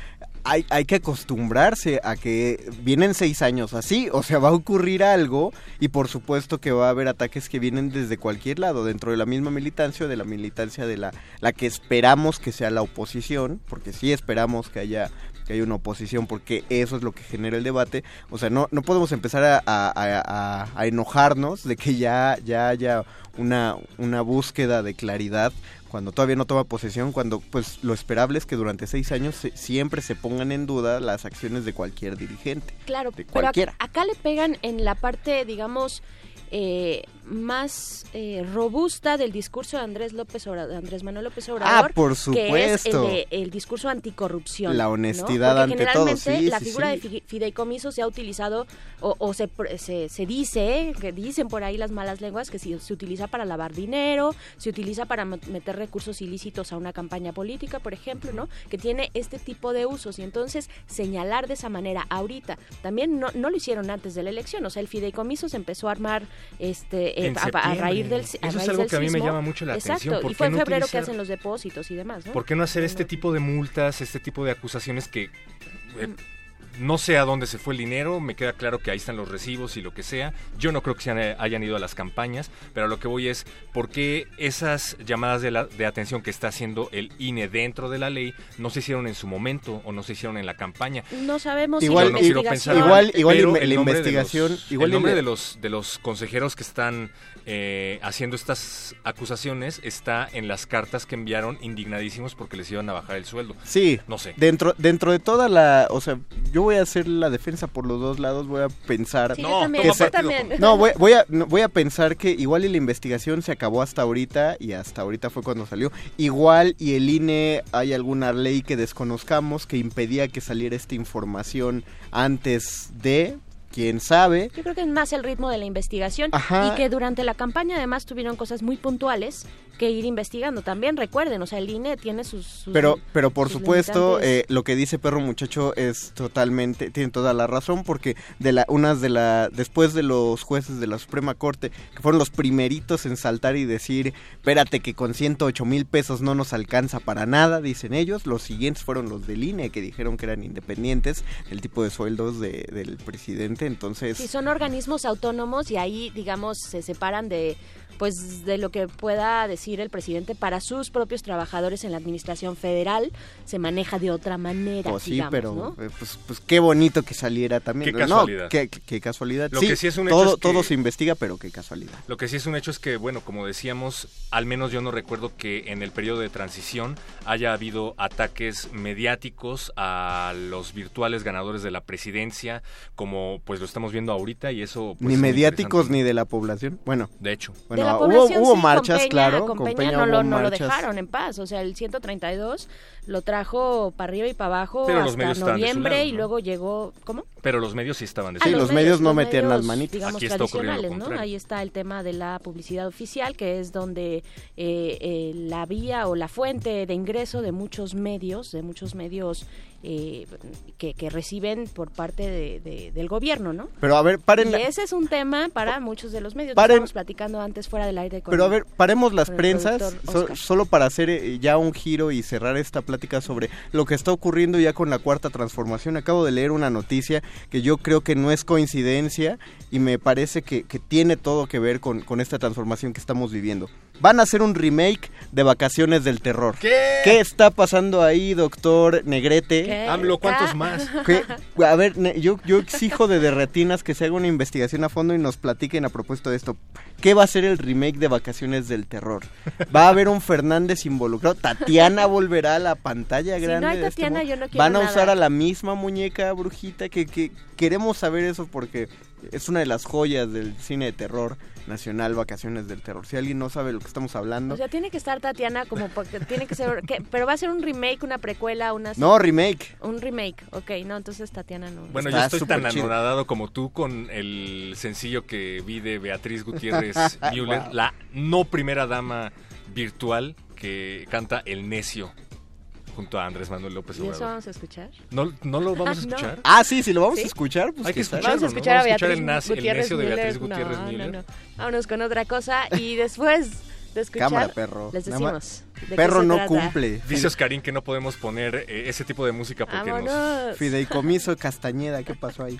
hay, hay que acostumbrarse a que vienen seis años así, o sea, va a ocurrir algo y por supuesto que va a haber ataques que vienen desde cualquier lado, dentro de la misma militancia o de la militancia de la, la que esperamos que sea la oposición, porque sí esperamos que haya que haya una oposición porque eso es lo que genera el debate. O sea, no, no podemos empezar a, a, enojarnos de que ya, ya haya una, una búsqueda de claridad cuando todavía no toma posesión, cuando pues lo esperable es que durante seis años siempre se pongan en duda las acciones de cualquier dirigente. Claro, pero acá, le pegan en la parte, digamos, eh, más eh, robusta del discurso de Andrés López Obrador, Andrés Manuel López ah, Obrador, ah, por supuesto. que es el, discurso anticorrupción, la honestidad ¿no? ante generalmente todo. la figura de fideicomiso se ha utilizado o, se, se, dice, que dicen por ahí las malas lenguas que se, se utiliza para lavar dinero, se utiliza para meter recursos ilícitos a una campaña política, por ejemplo, ¿no? Que tiene este tipo de usos y entonces señalar de esa manera ahorita, también no, no lo hicieron antes de la elección, o sea, el fideicomiso se empezó a armar este eh, a, raíz del Eso es algo que a mí me llama mucho la atención. y fue en febrero que hacen los depósitos y demás, ¿no? ¿Por qué no hacer este tipo de multas, este tipo de acusaciones que... Eh, mm. No sé a dónde se fue el dinero, me queda claro que ahí están los recibos y lo que sea. Yo no creo que se hayan ido a las campañas, pero a lo que voy es por qué esas llamadas de, la, de atención que está haciendo el INE dentro de la ley no se hicieron en su momento o no se hicieron en la campaña. No sabemos igual, si igual, igual la investigación, igual el nombre de los de los consejeros que están eh, haciendo estas acusaciones está en las cartas que enviaron indignadísimos porque les iban a bajar el sueldo. Sí, no sé. Dentro dentro de toda la, o sea, yo voy a hacer la defensa por los dos lados, voy a pensar no, no voy, voy, a voy a pensar que igual y la investigación se acabó hasta ahorita y hasta ahorita fue cuando salió. Igual y el INE hay alguna ley que desconozcamos que impedía que saliera esta información antes de quién sabe. Yo creo que es más el ritmo de la investigación y que durante la campaña además tuvieron cosas muy puntuales que ir investigando también. Recuerden, o sea, el INE tiene sus... pero, pero por supuesto, eh, lo que dice Perro Muchacho es totalmente, tiene toda la razón, porque de la, unas de la, después de los jueces de la Suprema Corte, que fueron los primeritos en saltar y decir, espérate que con 108 mil pesos no nos alcanza para nada, dicen ellos, los siguientes fueron los del INE, que dijeron que eran independientes, el tipo de sueldos de, del presidente, entonces... Sí, son organismos autónomos y ahí, digamos, se separan de pues de lo que pueda decir el presidente para sus propios trabajadores en la administración federal se maneja de otra manera. Pues sí, pero eh, pues, pues, qué bonito que saliera también. Qué casualidad. qué, casualidad. Lo que sí es un todo, hecho todo se investiga, pero qué casualidad. Lo que sí es un hecho es que, bueno, como decíamos, al menos yo no recuerdo que en el periodo de transición haya habido ataques mediáticos a los virtuales ganadores de la presidencia, como pues lo estamos viendo ahorita y eso... Pues, ni es mediáticos ni de la población. Bueno, De hecho. bueno de la hubo, población, hubo sí, marchas, con Peña- claro. Con, con Peña, Peña no, lo, no lo dejaron en paz. O sea, el 132 lo trajo para arriba y para abajo Pero los hasta noviembre lado, y ¿no? luego llegó. ¿Cómo? Pero los medios sí estaban de Sí, los lado. medios no metían las manitas. Digamos, Aquí está ocurriendo lo tradicionales, ¿no? Ahí está el tema de la publicidad oficial, que es donde eh, eh, la vía o la fuente de ingreso de muchos medios, de muchos medios eh, que, que reciben por parte de- de- del gobierno, ¿no? Pero a ver, paren. Y ese es un tema para muchos de los medios. Paren- Estábamos platicando antes fuera del aire con Pero a ver, paremos las prensas so- solo para hacer eh, ya un giro y cerrar esta plática sobre lo que está ocurriendo ya con la cuarta transformación. Acabo de leer una noticia que yo creo que no es coincidencia y me parece que, que tiene todo que ver con, con esta transformación que estamos viviendo. Van a hacer un remake de Vacaciones del Terror. ¿Qué? está pasando ahí, doctor Negrete? ¿Qué? AMLO, ¿cuántos más? ¿Qué? A ver, yo, yo exijo de Derretinas que se haga una investigación a fondo y nos platiquen a propósito de esto. ¿Qué va a ser el remake de Vacaciones del Terror? ¿Va a haber un Fernández involucrado? ¿Tatiana volverá a la pantalla Si grande? no hay de este Tatiana, yo no quiero ¿Van a nada. usar a la misma muñeca brujita? Que, que queremos saber eso porque es una de las joyas del cine de terror nacional, Vacaciones del Terror. Si alguien no sabe lo que estamos hablando... O sea, tiene que estar Tatiana como porque tiene que ser ¿qué? pero va a ser un remake, una precuela, una no, remake. un remake. Ok, no, entonces Tatiana no. Bueno, Está yo estoy tan chido. anonadado como tú con el sencillo que vi de Beatriz Gutiérrez Müller, Wow. la no primera dama virtual que canta El Necio junto a Andrés Manuel López ¿Y eso Obrador. vamos a escuchar? ¿No, ¿No lo vamos a Ah, no. escuchar? Ah, sí, si lo vamos ¿Sí? a escuchar, pues Hay que está. escucharlo, Vamos a ¿no? escuchar a Vamos a escuchar Beatriz el nazi- el Gutiérrez necio de. Beatriz Gutiérrez no, Müller. No, no. Vámonos con otra cosa y después de escuchar Cámara, perro. les decimos. de Perro no trata. cumple. Dice Oscarín que no podemos poner eh, ese tipo de música porque nos... Vámonos. Fideicomiso Castañeda, ¿qué pasó ahí?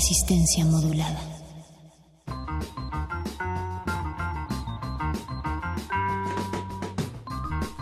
Resistencia modulada.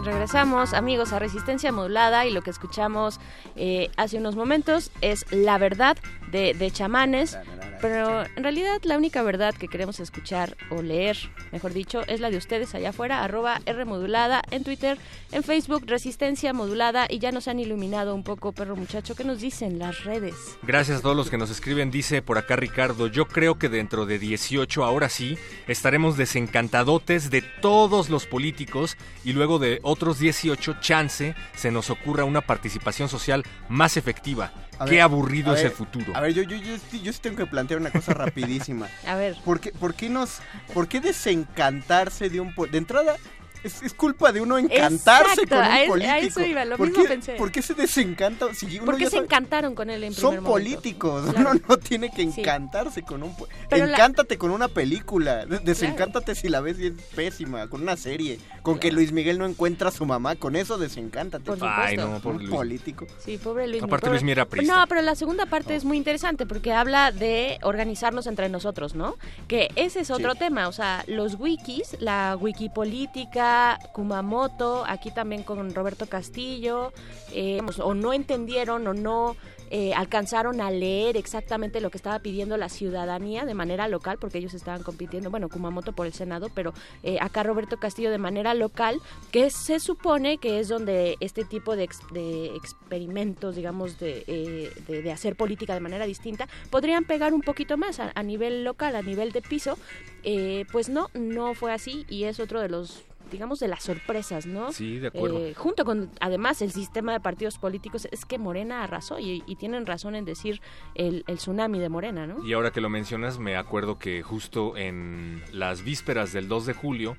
Regresamos, amigos, a Resistencia Modulada y lo que escuchamos eh, hace unos momentos es La Verdad de, de Chamanes, pero en realidad la única verdad que queremos escuchar o leer, mejor dicho, es la de ustedes allá afuera, arroba R modulada en Twitter, en Facebook, Resistencia Modulada y ya nos han iluminado un poco, perro muchacho, ¿qué nos dicen las redes? Gracias a todos los que nos escriben, dice por acá Ricardo, yo creo que dentro de 18, ahora sí, estaremos desencantadotes de todos los políticos y luego de otros 18, chance, se nos ocurra una participación social más efectiva. A Qué ver, aburrido es ver, el futuro. A ver, yo, yo, yo, sí- yo sí tengo que plantear una cosa rapidísima. A ver. ¿Por qué, por qué nos, por qué desencantarse de un de entrada? Es, es culpa de uno encantarse Exacto, con un a es- a político. eso iba, lo ¿Por mismo qué, pensé. ¿Por qué se desencanta? Si ¿Por qué se sabe- encantaron con él en Son primer momento? políticos, Claro. uno no tiene que Sí. encantarse con un... Pero la- Encántate con una película, de- desencántate si la ves y es pésima, con una serie, con que Luis Miguel no encuentra a su mamá, con eso desencántate. Por supuesto. Ay, no, pobre un Luis. político. Sí, pobre Luis. Aparte, pobre- Luis Miguel era priista. No, pero la segunda parte es muy interesante porque habla de organizarnos entre nosotros, ¿no? Que ese es otro Sí. tema, o sea, los wikis, la wikipolítica, Kumamoto, aquí también con Roberto Castillo, eh, o no entendieron o no eh, alcanzaron a leer exactamente lo que estaba pidiendo la ciudadanía de manera local, porque ellos estaban compitiendo, bueno, Kumamoto por el Senado, pero eh, acá Roberto Castillo de manera local, que se supone que es donde este tipo de, ex- de experimentos, digamos, de, hacer política de manera distinta, podrían pegar un poquito más a, nivel local, a nivel de piso. Pues no, no fue así y es otro de los digamos de las sorpresas, ¿no? Sí, de acuerdo. Eh, junto con además el sistema de partidos políticos es que Morena arrasó y, y tienen razón en decir el, el tsunami de Morena, ¿no? Y ahora que lo mencionas, me acuerdo que justo en las vísperas del 2 de julio,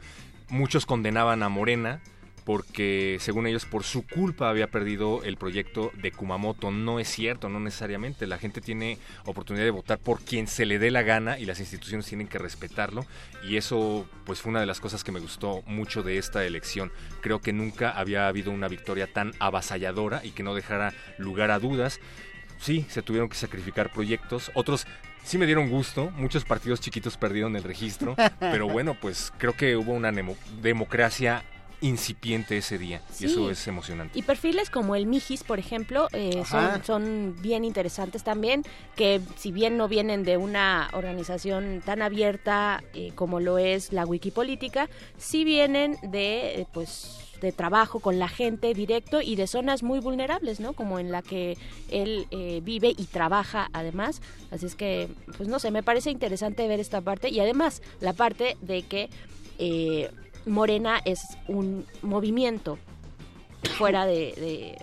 muchos condenaban a Morena porque, según ellos, por su culpa había perdido el proyecto de Kumamoto. No es cierto, no necesariamente. La gente tiene oportunidad de votar por quien se le dé la gana y las instituciones tienen que respetarlo. Y eso, pues, fue una de las cosas que me gustó mucho de esta elección. Creo que nunca había habido una victoria tan avasalladora y que no dejara lugar a dudas. Sí, se tuvieron que sacrificar proyectos. Otros sí me dieron gusto. Muchos partidos chiquitos perdieron el registro. pero bueno, pues creo que hubo una democracia incipiente ese día. Sí. Y eso es emocionante. Y perfiles como el Mijis, por ejemplo, eh, son bien interesantes también, que si bien no vienen de una organización tan abierta eh, como lo es la Wikipolítica, sí vienen de, eh, pues de trabajo con la gente directo y de zonas muy vulnerables, ¿no? Como en la que él eh, vive y trabaja además. Así es que, pues no sé, me parece interesante ver esta parte y además la parte de que eh, Morena es un movimiento fuera de, de-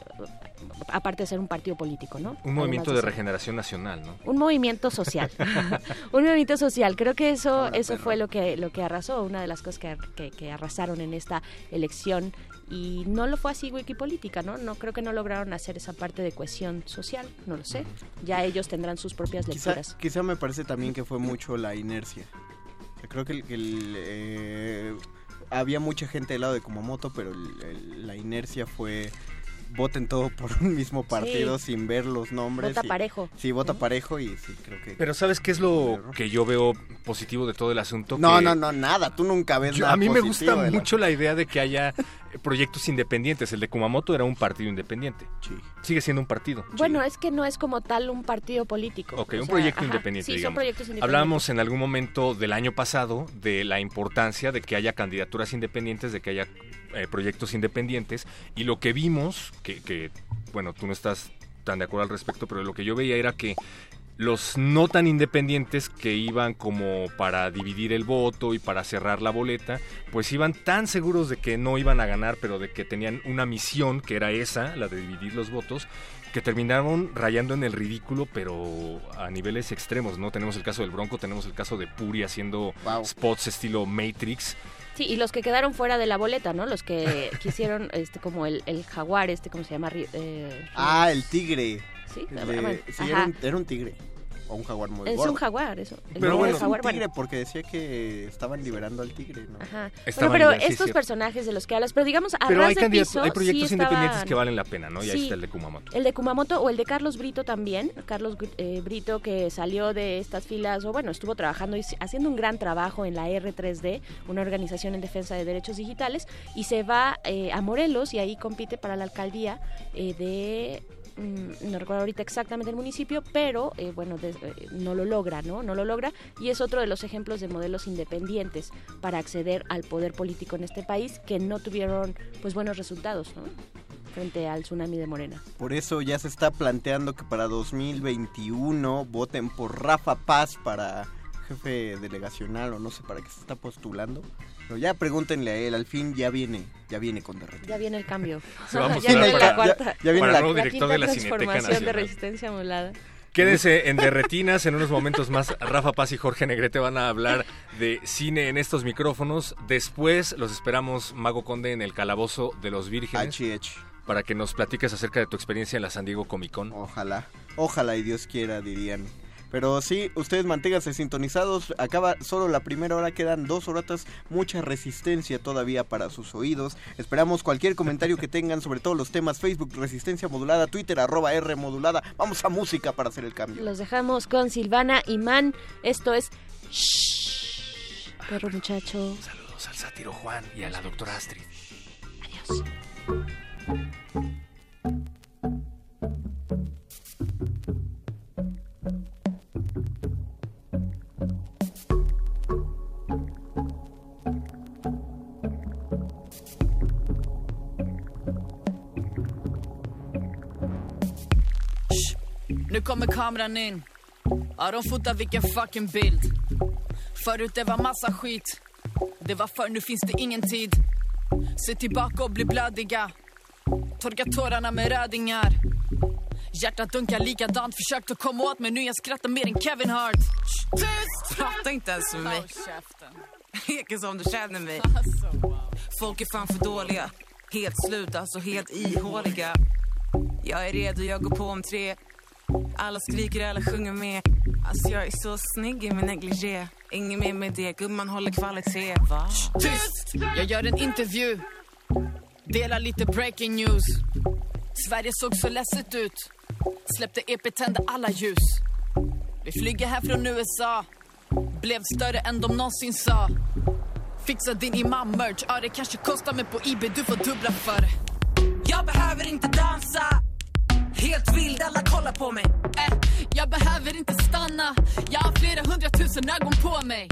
aparte de ser un partido político, ¿no? Un movimiento de regeneración nacional, ¿no? un movimiento social un movimiento social creo que eso Hola, eso perro. fue lo que lo que arrasó una de las cosas que, que- que arrasaron en esta elección y no lo fue así Wikipolítica no no creo que no lograron hacer esa parte de cohesión social no lo sé ya ellos tendrán sus propias lecturas quizá me parece también que fue mucho la inercia. O sea, creo que, el- que el, eh, había mucha gente del lado de Kumamoto, pero el- el- la inercia fue voten todo por un mismo partido Sí. sin ver los nombres. Vota y- parejo. Sí, vota parejo y sí, creo que... Pero ¿sabes qué es lo que yo veo positivo de todo el asunto? No, Que- no, no, nada, tú nunca ves Yo- nada a mí me gusta la- mucho la idea de que haya proyectos independientes. El de Kumamoto era un partido independiente. Sigue siendo un partido. bueno es que no es como tal un partido político Ok, o un sea, proyecto ajá, independiente, sí son proyectos independientes Hablábamos en algún momento del año pasado de la importancia de que haya candidaturas independientes, de que haya eh, proyectos independientes, y lo que vimos, que, que, bueno, tú no estás tan de acuerdo al respecto, pero lo que yo veía era que los no tan independientes que iban como para dividir el voto y para cerrar la boleta, pues iban tan seguros de que no iban a ganar, pero de que tenían una misión que era esa, la de dividir los votos, que terminaron rayando en el ridículo, pero a niveles extremos, ¿no? Tenemos el caso del Bronco, tenemos el caso de Puri haciendo spots estilo Matrix. Sí, y los que quedaron fuera de la boleta, ¿no? Los que quisieron, este, como el, el jaguar, este, ¿cómo se llama? Ri- eh, Ah, el tigre. Sí, El de- bueno, sí, ajá. era un, era un tigre. o un jaguar muy Es gordo. un jaguar, eso. El Pero bueno, de es jaguar, un bueno. tigre porque decía que estaban liberando al tigre, ¿no? Ajá. Estaban Bueno, pero estos personajes de los que hablas, pero digamos, a Pero ras hay, de candidatos- piso, hay proyectos sí independientes estaban- que valen la pena, ¿no? Y ahí está el de Kumamoto. El de Kumamoto o el de Carlos Brito también. Carlos eh, Brito que salió de estas filas, o bueno, estuvo trabajando y haciendo un gran trabajo en la R3D, una organización en defensa de derechos digitales, y se va eh, a Morelos y ahí compite para la alcaldía eh, de... mm, No recuerdo ahorita exactamente el municipio, pero eh, bueno, eh, no lo logra, ¿no? No lo logra y es otro de los ejemplos de modelos independientes para acceder al poder político en este país que no tuvieron pues buenos resultados, ¿no? Frente al tsunami de Morena. Por eso ya se está planteando que para 2021 voten por Rafa Paz para jefe delegacional o no sé para qué se está postulando. Pero ya pregúntenle a él, al fin ya viene, ya viene con derretido. Ya viene el cambio. Se va a ya viene para- la cuarta. ya- ya viene para la- la director quinta de la Cineteca transformación de resistencia modulada. Quédese en Derretinas, en unos momentos más Rafa Paz y Jorge Negrete van a hablar de cine en estos micrófonos. Después los esperamos Mago Conde en el Calabozo de los Vírgenes achi. para que nos platiques acerca de tu experiencia en la San Diego Comic Con. Ojalá, ojalá y Dios quiera, dirían. Pero sí, ustedes manténganse sintonizados. Acaba solo la primera hora, quedan dos horas, mucha resistencia todavía para sus oídos. Esperamos cualquier comentario que tengan sobre todos los temas. Facebook, Resistencia Modulada, Twitter, arroba R Modulada. Vamos a música para hacer el cambio. Los dejamos con Silvana y Man. Esto es... Shh, perro muchacho. Saludos al sátiro Juan y a la doctora Astrid. Adiós. Nu kommer kameran in. Ja, de fotar vilken fucking bild. Förut det var massa skit. Det var förr, nu finns det ingen tid. Se tillbaka och bli blödiga. Torka tårarna med rödingar. Hjärtat dunkar likadant. Försökte komma åt mig, nu jag skrattar mer än Kevin Hart. Tyst! Prata inte ens med mig. Leker som du känner mig. Folk är fan för dåliga. Helt slut, alltså helt ihåliga. Jag är redo, jag går på om tre. Alla skriker, alla sjunger med. Alltså jag är så snygg i min negligé. Ingen mer med det, gumman håller kvalitet. Va? Tyst! Jag gör en intervju. Delar lite breaking news. Sverige såg så ledset ut. Släppte EP, tände alla ljus. Vi flyger här från USA. Blev större än de någonsin sa. Fixa din imam-merch. Ja, det kanske kostar men på IB du får dubbla för det. Jag behöver inte dansa. Helt vild, alla kollar på mig. Eh, jag behöver inte stanna. Jag har flera hundratusen ögon på mig.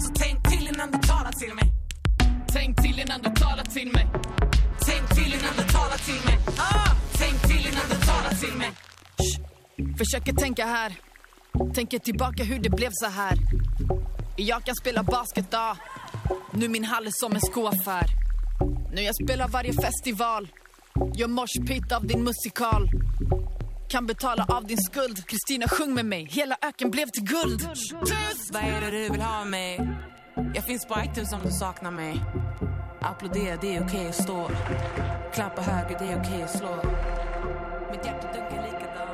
Så tänk till innan du talar till mig. Tänk till innan du talar till mig. Tänk till innan du talar till mig. Ah! Tänk till innan du talar till mig. Försöker tänka här. Tänker tillbaka hur det blev så här. Jag kan spela basket, ja. Nu min hall är som en skoaffär. Nu jag spelar varje festival. Gör moshpit av din musikal. Kan betala av din skuld. Kristina, sjung med mig. Hela öken blev till guld. Tyst! Vad är det du vill ha mig? Jag finns på iTunes om du saknar mig. Applådera, det är okej att stå. Klappa höger, det är okej att slå. Mitt hjärta dunkar likadant.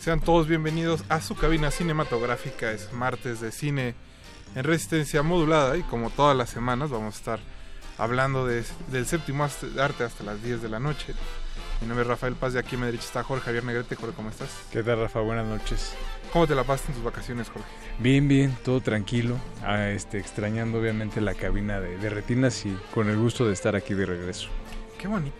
Sean todos bienvenidos a su cabina cinematográfica. Es martes de cine en resistencia modulada y como todas las semanas vamos a estar hablando de- del séptimo arte hasta las 10 de la noche. Mi nombre es Rafael Paz, de aquí mi derecha está Jorge Javier Negrete. Jorge, ¿cómo estás? ¿Qué tal, Rafa? Buenas noches. ¿Cómo te la pasaste en tus vacaciones, Jorge? Bien, bien, todo tranquilo. Ah, este, extrañando obviamente la cabina de, de retinas y con el gusto de estar aquí de regreso. Qué bonito.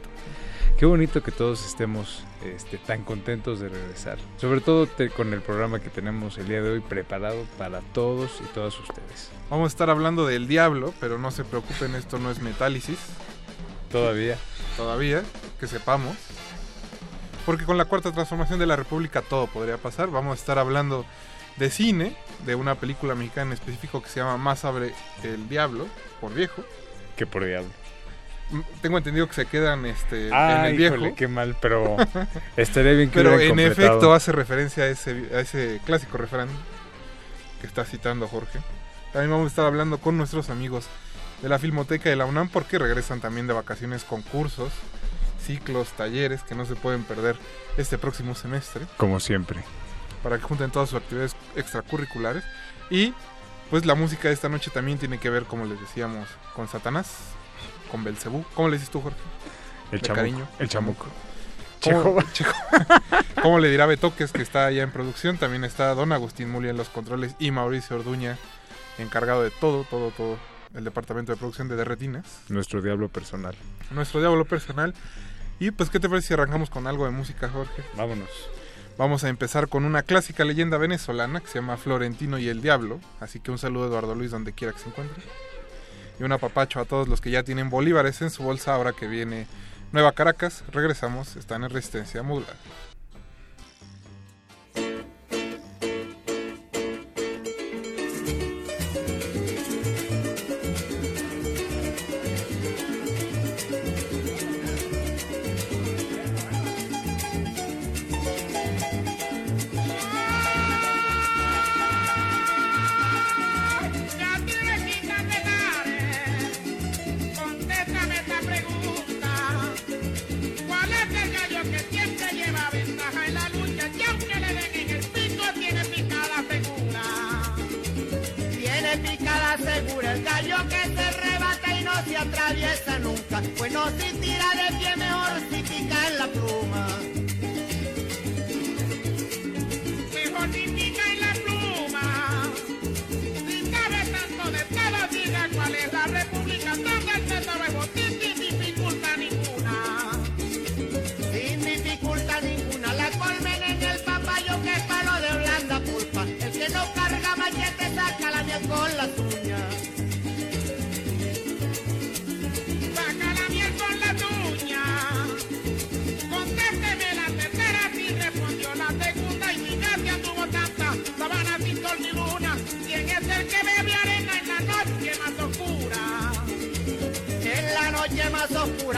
Qué bonito que todos estemos este, tan contentos de regresar. Sobre todo te- con el programa que tenemos el día de hoy preparado para todos y todas ustedes. Vamos a estar hablando del diablo, pero no se preocupen, esto no es metálisis. Todavía. Todavía, que sepamos. Porque con la cuarta transformación de la República todo podría pasar. Vamos a estar hablando de cine, de una película mexicana en específico que se llama Más abre el diablo, por viejo. Que por diablo. Mm, Tengo entendido que se quedan este, en el viejo. híjole, qué mal, pero estaría bien que Pero en completado. efecto hace referencia a ese, a ese clásico refrán que está citando Jorge. También vamos a estar hablando con nuestros amigos de la Filmoteca de la UNAM porque regresan también de vacaciones concursos, ciclos, talleres que no se pueden perder este próximo semestre Como siempre. para que junten todas sus actividades extracurriculares. Y pues la música de esta noche también tiene que ver, como les decíamos, con Satanás, con Belcebú. ¿Cómo le dices tú, Jorge? El De chamuco, cariño. el chamuco. ¿Cómo. Chejo. ¿Cómo le dirá Betoques, que está allá en producción? También está Don Agustín Muli en los controles y Mauricio Orduña, encargado de todo, todo, todo el departamento de producción de Derretinas. Nuestro diablo personal. Nuestro diablo personal. Y pues, ¿qué te parece si arrancamos con algo de música, Jorge? Vámonos. Vamos a empezar con una clásica leyenda venezolana que se llama Florentino y el Diablo. Así que un saludo a Eduardo Luis donde quiera que se encuentre. Y un apapacho a todos los que ya tienen bolívares en su bolsa ahora que viene Nueva Caracas. Regresamos, están en resistencia modular. Atraviesa nunca. Bueno, si tira de pie, mejor si pica en la pluma.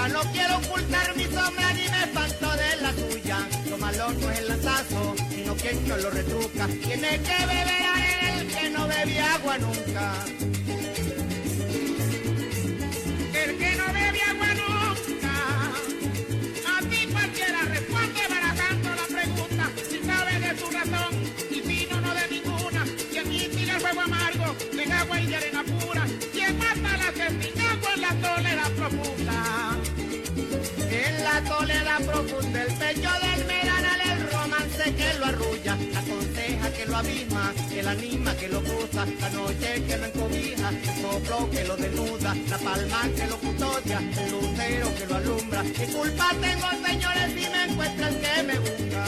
No quiero ocultar mi sombra ni me espanto de la tuya. Lo malo no es el lanzazo, sino quien no lo retruca. Tiene que beber arena el que no bebe agua nunca. El que no bebe agua nunca. A ti cualquiera responde barajando la pregunta. Si sabe de su razón y si no, no de ninguna. Quien instiga el fuego amargo en agua y de arena pura. Profunda, el pecho del meranal, el romance que lo arrulla, aconseja que lo abisma, que lo anima, que lo cruza, la noche que lo encobija, el soplo que lo desnuda, la palma que lo custodia, el lucero que lo alumbra. ¿Qué culpa tengo, señores, si me encuentran que me busca?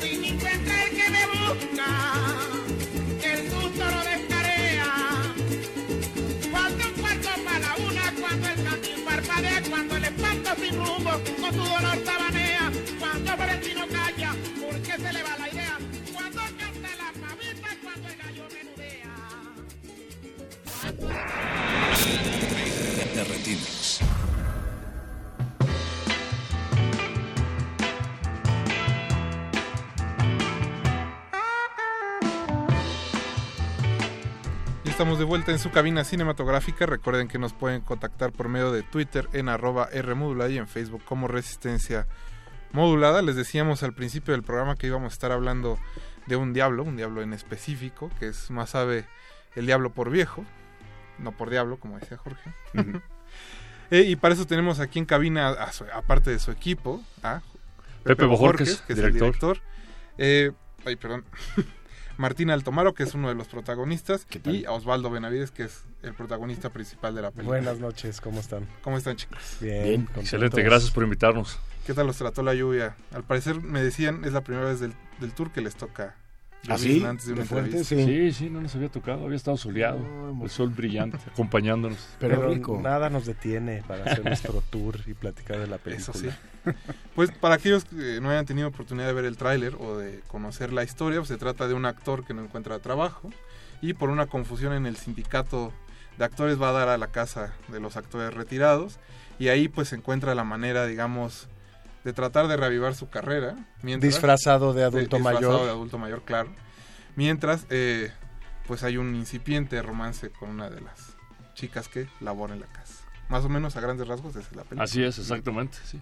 Si me encuentra el que me busca, estamos de vuelta en su cabina cinematográfica. Recuerden que nos pueden contactar por medio de Twitter en arroba Rmodulada y en Facebook como Resistencia Modulada. Les decíamos al principio del programa que íbamos a estar hablando de un diablo, un diablo en específico, que es más sabe el diablo por viejo, no por diablo, como decía Jorge. Eh, y para eso tenemos aquí en cabina, a su- aparte de su equipo, a Pepe Bojorquez, que es director. el director. Eh, ay, perdón. Martín Altomaro, que es uno de los protagonistas. Y a Osvaldo Benavides, que es el protagonista principal de la película. Buenas noches, ¿cómo están? ¿Cómo están, chicos? Bien, excelente, gracias por invitarnos. ¿Qué tal los trató la lluvia? Al parecer me decían, es la primera vez del, del tour que les toca. ¿Ah, lluvia sí? Antes de una ¿De fuerte? entrevista. Sí. sí, no nos había tocado, había estado soleado, el sol brillante, acompañándonos. Pero, nada nos detiene para hacer nuestro tour y platicar de la película. Eso sí. Pues para aquellos que no hayan tenido oportunidad de ver el tráiler o de conocer la historia, pues se trata de un actor que no encuentra trabajo y por una confusión en el sindicato de actores va a dar a la casa de los actores retirados y ahí pues se encuentra la manera, digamos, de tratar de reavivar su carrera. Mientras, Disfrazado de adulto disfrazado mayor. de adulto mayor, claro. Mientras, eh, pues hay un incipiente romance con una de las chicas que labora en la casa. Más o menos a grandes rasgos esa es la película. Así es, exactamente, sí.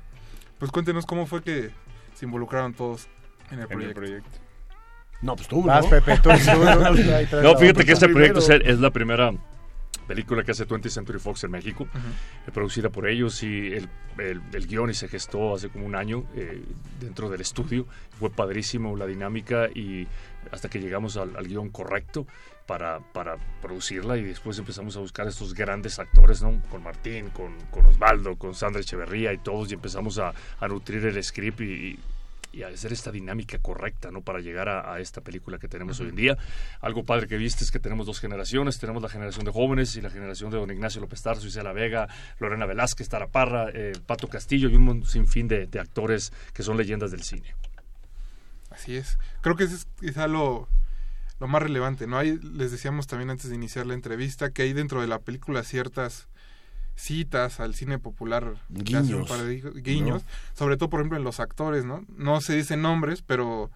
Pues cuéntenos cómo fue que se involucraron todos en el En el proyecto. proyecto. No, pues tú, Vas, ¿no? Pepe, tú, tú, ¿no? Fíjate que este proyecto es, es la primera película que hace 20th Century Fox en México, eh, producida por ellos y el, el, el guion y se gestó hace como un año eh, dentro del estudio. Fue padrísimo la dinámica y hasta que llegamos al, al guion correcto para, para producirla y después empezamos a buscar estos grandes actores, ¿no? Con Martín, con, con Osvaldo, con Sandra Echeverría y todos y empezamos a, a nutrir el script y, y- y a hacer esta dinámica correcta, ¿no? Para llegar a, a esta película que tenemos hoy en día. Algo padre que viste es que tenemos dos generaciones, tenemos la generación de jóvenes y la generación de don Ignacio López Tarso, Isela Vega, Lorena Velázquez, Tara Parra, eh, Pato Castillo y un sinfín de, de actores que son leyendas del cine. Así es. Creo que ese es quizá lo, lo más relevante, ¿no? Hay, les decíamos también antes de iniciar la entrevista que hay dentro de la película ciertas citas al cine popular Guiños, de guiños, sobre todo por ejemplo en los actores, ¿no? No se dicen nombres, pero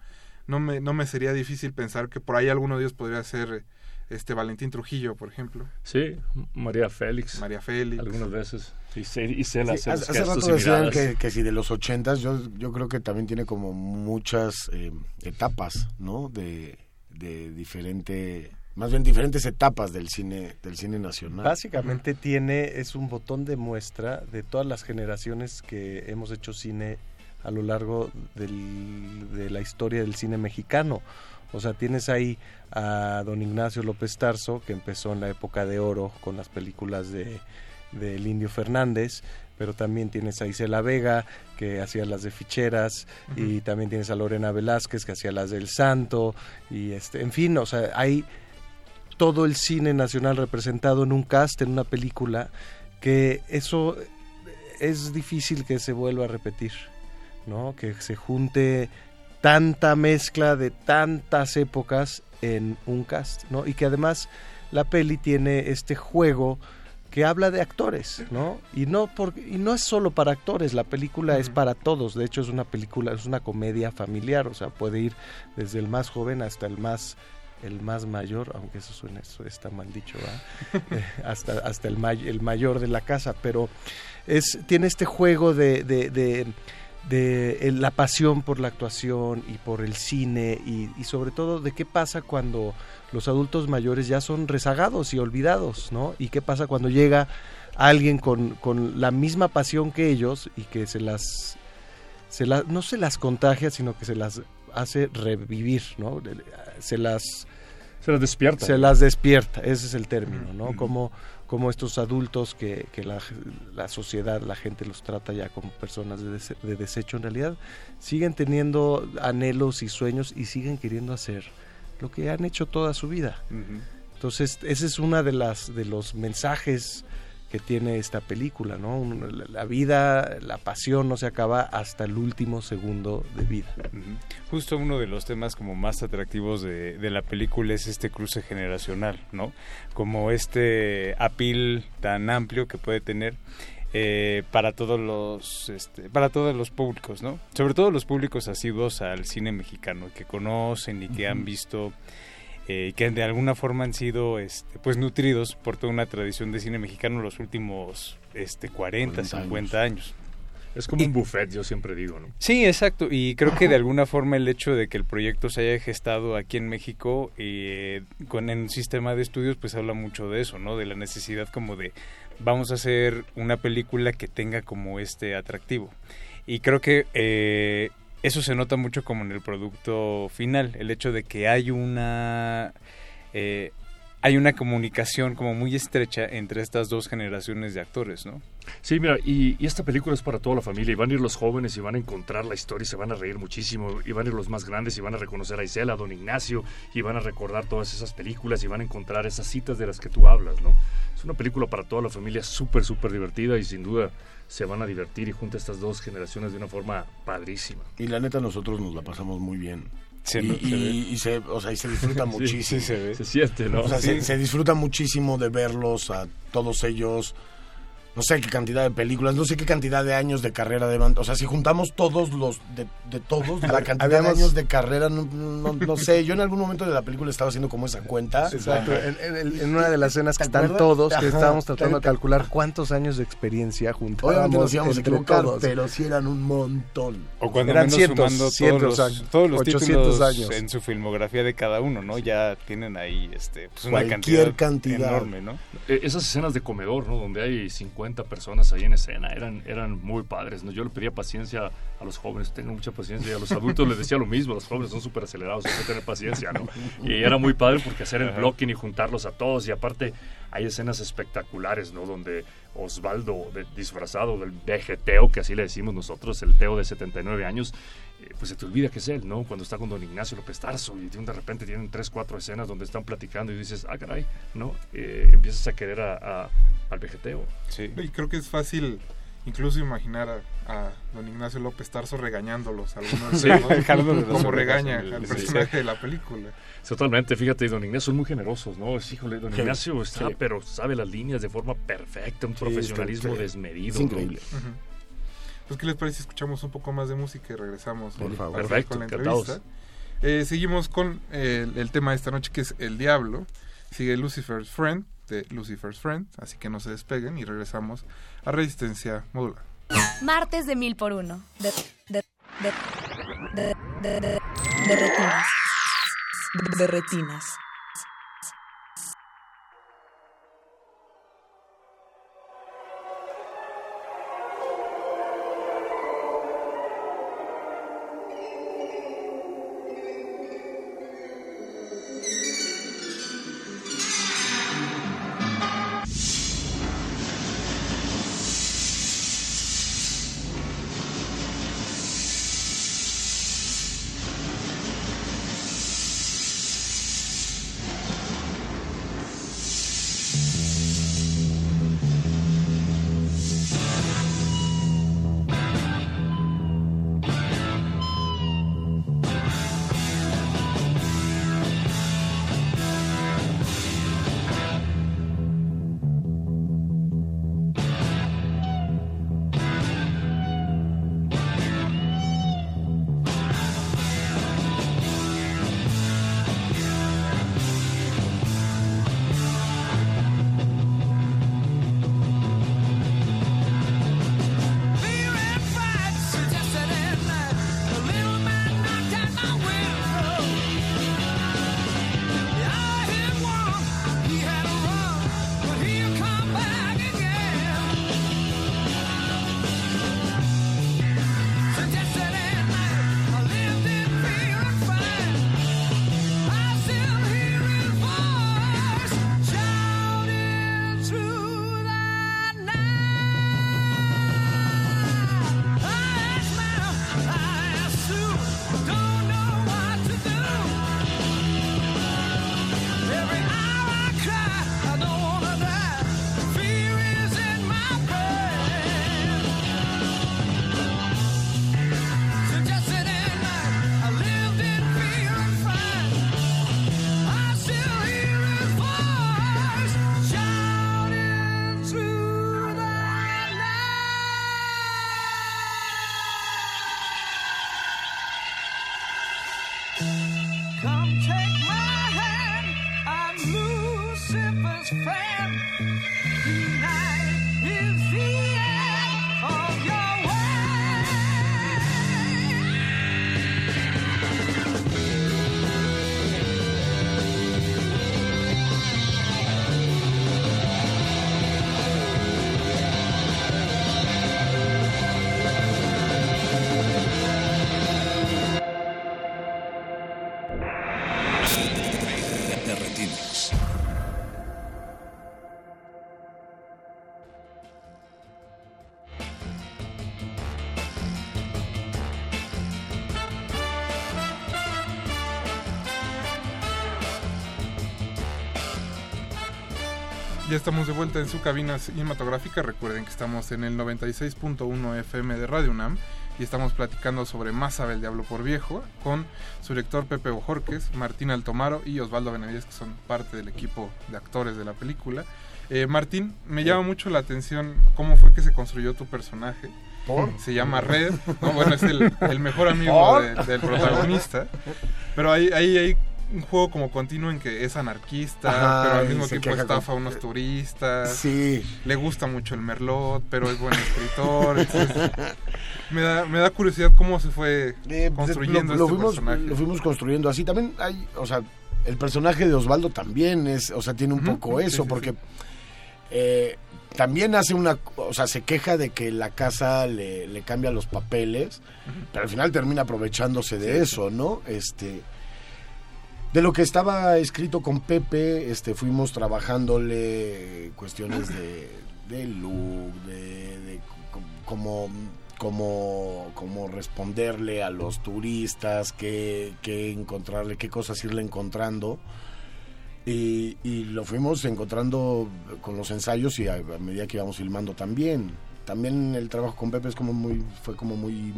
no me, no me sería difícil pensar que por ahí alguno de ellos podría ser este Valentín Trujillo, por ejemplo. Sí, María Félix. María Félix. Algunas veces. Y Se- Sí, hace hace, rato y decían que, que si de los ochentas, yo, yo creo que también tiene como muchas eh, etapas, ¿no? De, de diferente, más bien diferentes etapas del cine, del cine nacional. Básicamente tiene, es un botón de muestra de todas las generaciones que hemos hecho cine a lo largo del- de la historia del cine mexicano. O sea, tienes ahí a don Ignacio López Tarso, que empezó en la época de oro con las películas de del Indio Fernández, pero también tienes a Isela Vega, que hacía las de ficheras, y también tienes a Lorena Velázquez, que hacía las del Santo, y este, en fin, o sea, hay todo el cine nacional representado en un cast, en una película, que eso es difícil que se vuelva a repetir, ¿no? Que se junte tanta mezcla de tantas épocas en un cast, ¿no? Y que además la peli tiene este juego que habla de actores, ¿no? Y no por, y no es solo para actores, la película es para todos, de hecho es una película, es una comedia familiar, o sea, puede ir desde el más joven hasta el más el más mayor, aunque eso suena, eso está mal dicho, ¿verdad? Eh, hasta, hasta el, may- el mayor de la casa, pero es, tiene este juego de, de, de- de el- la pasión por la actuación y por el cine y, y sobre todo de qué pasa cuando los adultos mayores ya son rezagados y olvidados, ¿no? Y qué pasa cuando llega alguien con, con la misma pasión que ellos y que se las, se la- no se las contagia, sino que se las hace revivir, ¿no? Se las... Se las despierta. Se las despierta, ese es el término, ¿no? Como, como estos adultos que, que la, la sociedad, la gente los trata ya como personas de, de desecho, en realidad siguen teniendo anhelos y sueños y siguen queriendo hacer lo que han hecho toda su vida. Entonces, ese es una de las de los mensajes que tiene esta película, ¿no? Un- La, la vida, la pasión no se acaba hasta el último segundo de vida. Justo uno de los temas como más atractivos de, de la película es este cruce generacional, ¿no? Como este apil tan amplio que puede tener eh, para todos los este, para todos los públicos, ¿no? Sobre todo los públicos asiduos al cine mexicano que conocen y que han visto eh, que de alguna forma han sido este, pues nutridos por toda una tradición de cine mexicano los últimos este 40, 40 50 años. Es como un buffet, yo siempre digo, ¿no? Sí, exacto. Y creo que de alguna forma el hecho de que el proyecto se haya gestado aquí en México eh, con en un sistema de estudios, pues habla mucho de eso, ¿no? De la necesidad como de vamos a hacer una película que tenga como este atractivo. Y creo que eh, eso se nota mucho como en el producto final, el hecho de que hay una eh, hay una comunicación como muy estrecha entre estas dos generaciones de actores, ¿no? Sí, mira, y, y, esta película es para toda la familia, y van a ir los jóvenes y van a encontrar la historia y se van a reír muchísimo, y van a ir los más grandes y van a reconocer a Isela, a Don Ignacio, y van a recordar todas esas películas y van a encontrar esas citas de las que tú hablas, ¿no? Es una película para toda la familia súper, súper divertida y sin duda se van a divertir y junta estas dos generaciones de una forma padrísima. Y la neta nosotros nos la pasamos muy bien. Sí, y, se y- y se, o sea, y se disfruta Sí, muchísimo. sí, se ve. Se siente, ¿no? O sea, Sí. se, se disfruta muchísimo de verlos a todos ellos. No sé qué cantidad de películas, no sé qué cantidad de años de carrera deban. O sea, si juntamos todos los de, de todos, la cantidad Habíamos- de años de carrera, no, no- no sé. Yo en algún momento de la película estaba haciendo como esa cuenta. Exacto, en, en- en una de las escenas que ¿Te están todos, que Ajá. estábamos tratando de calcular cuántos años de experiencia juntábamos Obviamente nos íbamos a entre equivocar, todos. pero sí eran un montón. O cuando Eran menos cientos, sumando cientos todos los, años, todos los 800 títulos años. en su filmografía de cada uno, ¿no? Ya tienen ahí este, pues una Cualquier cantidad, cantidad. enorme, ¿no? Eh, esas escenas de comedor, ¿no? Donde hay 50 personas ahí en escena, eran, eran muy padres, ¿no? Yo le pedía paciencia a los jóvenes, tengo mucha paciencia, y a los adultos les decía lo mismo, los jóvenes son súper acelerados, hay que tener paciencia, ¿no? Y era muy padre porque hacer el blocking y juntarlos a todos, y aparte hay escenas espectaculares, ¿no? Donde Osvaldo, de- disfrazado del vegeteo, que así le decimos nosotros, el Teo de 79 años, eh, pues se te olvida que es él, ¿no? Cuando está con don Ignacio López Tarso y de repente tienen tres, cuatro escenas donde están platicando y dices, ah, caray, ¿no? Eh, empiezas a querer a, a- al vegeteo. Sí. Y creo que es fácil incluso imaginar a, a don Ignacio López Tarso regañándolos algunos Sí, como regaña al sí. personaje de la película. Totalmente, fíjate, don Ignacio son muy generosos, ¿no? Es, híjole, don Ignacio está, sí. pero sabe las líneas de forma perfecta, un Sí, profesionalismo es que- desmedido. es increíble. Pues, ¿qué les parece si escuchamos un poco más de música y regresamos Por eh, favor. Perfecto, con la encantados. entrevista? Eh, seguimos con eh, el, el tema de esta noche que es El Diablo. Sigue Lucifer's Friend de Lucifer's Friend, así que no se despeguen y regresamos a Resistencia Modular. Martes de mil por uno. De, de, de, de retinas. De retinas. Come take my hand, I'm Lucifer's friend. Estamos de vuelta en su cabina cinematográfica. Recuerden que estamos en el 96.1 FM de Radio UNAM y estamos platicando sobre Más sabe el diablo por viejo con su director Pepe Bojorques, Martín Altomaro y Osvaldo Benavides, que son parte del equipo de actores de la película. Eh, Martín, me llama mucho la atención cómo fue que se construyó tu personaje. ¿Por? Se llama Red, ¿no? bueno, es el, el mejor amigo del protagonista. Pero ahí, ahí hay un juego como continuo en que es anarquista, Ajá, pero al mismo tiempo estafa a con- unos turistas. Sí. Le gusta mucho el merlot, pero es buen escritor. entonces, me, da, me da curiosidad cómo se fue construyendo Eh, lo, lo este fuimos, personaje. lo fuimos construyendo así. También hay, o sea, el personaje de Osvaldo también es, o sea, tiene un poco eso, sí, porque eh, también hace una, o sea, se queja de que la casa le, le cambia los papeles, pero al final termina aprovechándose de eso, ¿no? Este, de lo que estaba escrito con Pepe, este, fuimos trabajándole cuestiones de, de look, de, de como como responderle a los turistas, qué, qué encontrarle, qué cosas irle encontrando. Y, y lo fuimos encontrando con los ensayos y a, a medida que íbamos filmando también. También el trabajo con Pepe es como muy, fue como muy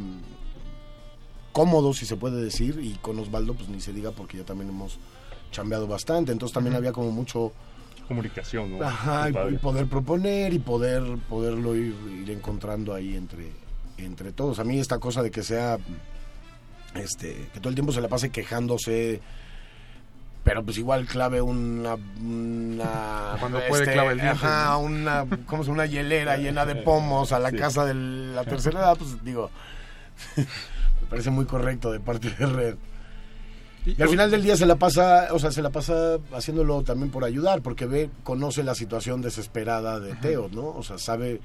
cómodo, si se puede decir, y con Osvaldo pues ni se diga porque ya también hemos chambeado bastante, entonces también había como mucho Comunicación, ¿no? Ajá, y, poder proponer y poder poderlo ir, ir encontrando ahí entre, entre todos. A mí esta cosa de que sea, este, que todo el tiempo se la pase quejándose, pero pues igual clave una, una Cuando puede, clava el diente, ajá, ¿no? una, ¿cómo se llama? una hielera llena de pomos a la Sí. casa de la tercera edad, pues digo, me parece muy correcto de parte de Red. Y al final del día se la pasa, o sea, se la pasa haciéndolo también por ayudar, porque ve, conoce la situación desesperada de Teo, ¿no? O sea, sabe,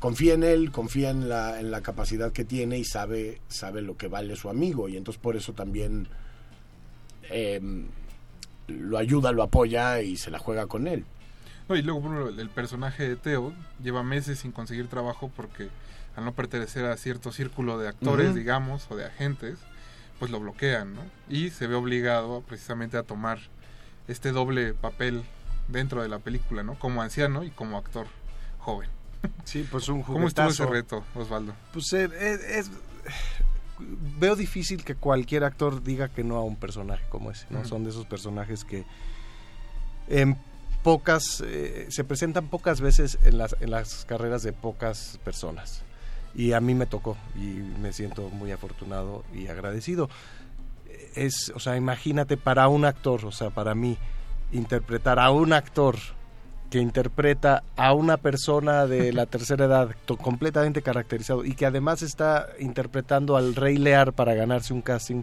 confía en él, confía en la, en la capacidad que tiene y sabe, sabe lo que vale su amigo. Y entonces por eso también eh, lo ayuda, lo apoya y se la juega con él. No, y luego por ejemplo, el, el personaje de Teo lleva meses sin conseguir trabajo porque al no pertenecer a cierto círculo de actores, digamos, o de agentes, pues lo bloquean, ¿no? Y se ve obligado precisamente a tomar este doble papel dentro de la película, ¿no? Como anciano y como actor joven. Sí, pues un ¿Cómo estuvo ese juguetazo. reto, Osvaldo? Pues eh, es, es- veo difícil que cualquier actor diga que no a un personaje como ese, ¿no? Son de esos personajes que en pocas eh, se presentan pocas veces en las en las carreras de pocas personas. Y a mí me tocó y me siento muy afortunado y agradecido. Es, o sea, imagínate para un actor, o sea, para mí interpretar a un actor que interpreta a una persona de la tercera edad completamente caracterizado y que además está interpretando al Rey Lear para ganarse un casting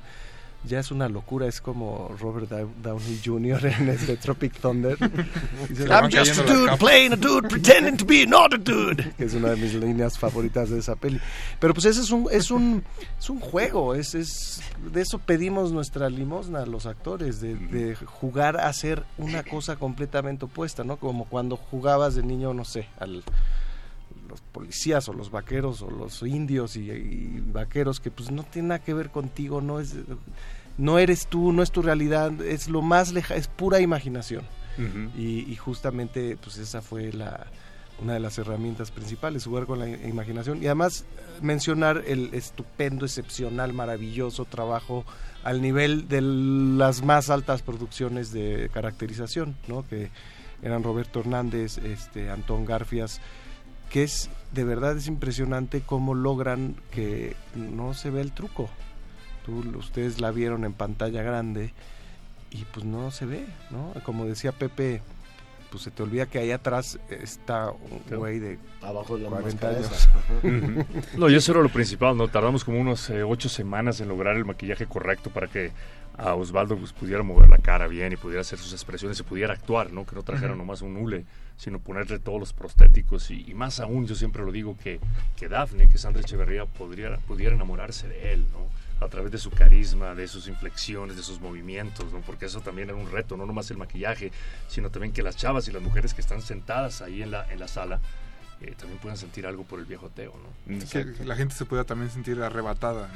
ya es una locura es como Robert Dow- Downey Jr. en este Tropic Thunder I'm just a dude capas". playing a dude pretending to be not a dude que es una de mis líneas favoritas de esa peli pero pues ese es un es un es un juego es, es de eso pedimos nuestra limosna a los actores de, de jugar a hacer una cosa completamente opuesta no como cuando jugabas de niño no sé al los policías o los vaqueros o los indios y, y vaqueros que pues no tiene nada que ver contigo no es no eres tú no es tu realidad es lo más leja es pura imaginación. Y, y justamente pues esa fue la una de las herramientas principales jugar con la imaginación. Y además mencionar el estupendo excepcional maravilloso trabajo al nivel de las más altas producciones de caracterización no que eran Roberto Hernández este Antón Garfias que es de verdad es impresionante cómo logran que no se ve el truco. Tú, ustedes la vieron en pantalla grande y pues no se ve, ¿no? Como decía Pepe, pues se te olvida que ahí atrás está un güey de Abajo de la 40 máscara años. esa. Ujú. No, y eso era lo principal, ¿no? Tardamos como unos eh, ocho semanas en lograr el maquillaje correcto para que a Osvaldo pues, pudiera mover la cara bien y pudiera hacer sus expresiones y pudiera actuar, ¿no? Que no trajera Ujú. nomás un hule, sino ponerle todos los prostéticos y, y más aún, yo siempre lo digo, que, que Dafne, que Sandra Echeverría, podría, pudiera enamorarse de él, ¿no? A través de su carisma, de sus inflexiones, de sus movimientos, ¿no? Porque eso también era un reto, no nomás el maquillaje, sino también que las chavas y las mujeres que están sentadas ahí en la, en la sala eh, también puedan sentir algo por el viejo Teo, ¿no? Que la gente se pueda también sentir arrebatada.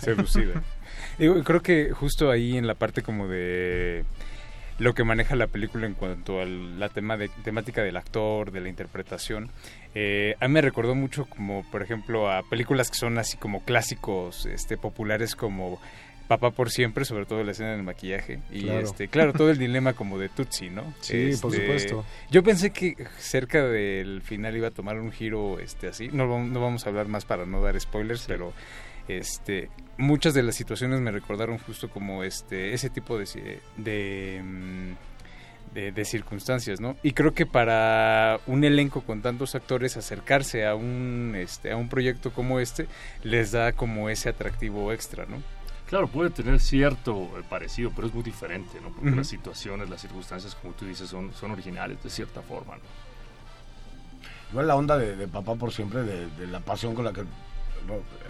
seducida. Digo, creo que justo ahí en la parte como de lo que maneja la película en cuanto a la tema de, temática del actor, de la interpretación. Eh, a mí me recordó mucho como, por ejemplo, a películas que son así como clásicos este, populares como Papá por siempre, sobre todo la escena del maquillaje. Y Claro. este, claro, todo el dilema como de Tutsi, ¿no? Sí, por Este, supuesto. Yo pensé que cerca del final iba a tomar un giro este así. No, no vamos a hablar más para no dar spoilers, pero este muchas de las situaciones me recordaron justo como este ese tipo de ci- de, mm, de, de circunstancias, ¿no? Y creo que para un elenco con tantos actores acercarse a un este a un proyecto como este les da como ese atractivo extra, ¿no? Claro, puede tener cierto eh, parecido, pero es muy diferente, ¿no? Porque las situaciones, las circunstancias, como tú dices, son, son originales de cierta forma, ¿no? Igual la onda de, de papá por siempre, de, de la pasión con la que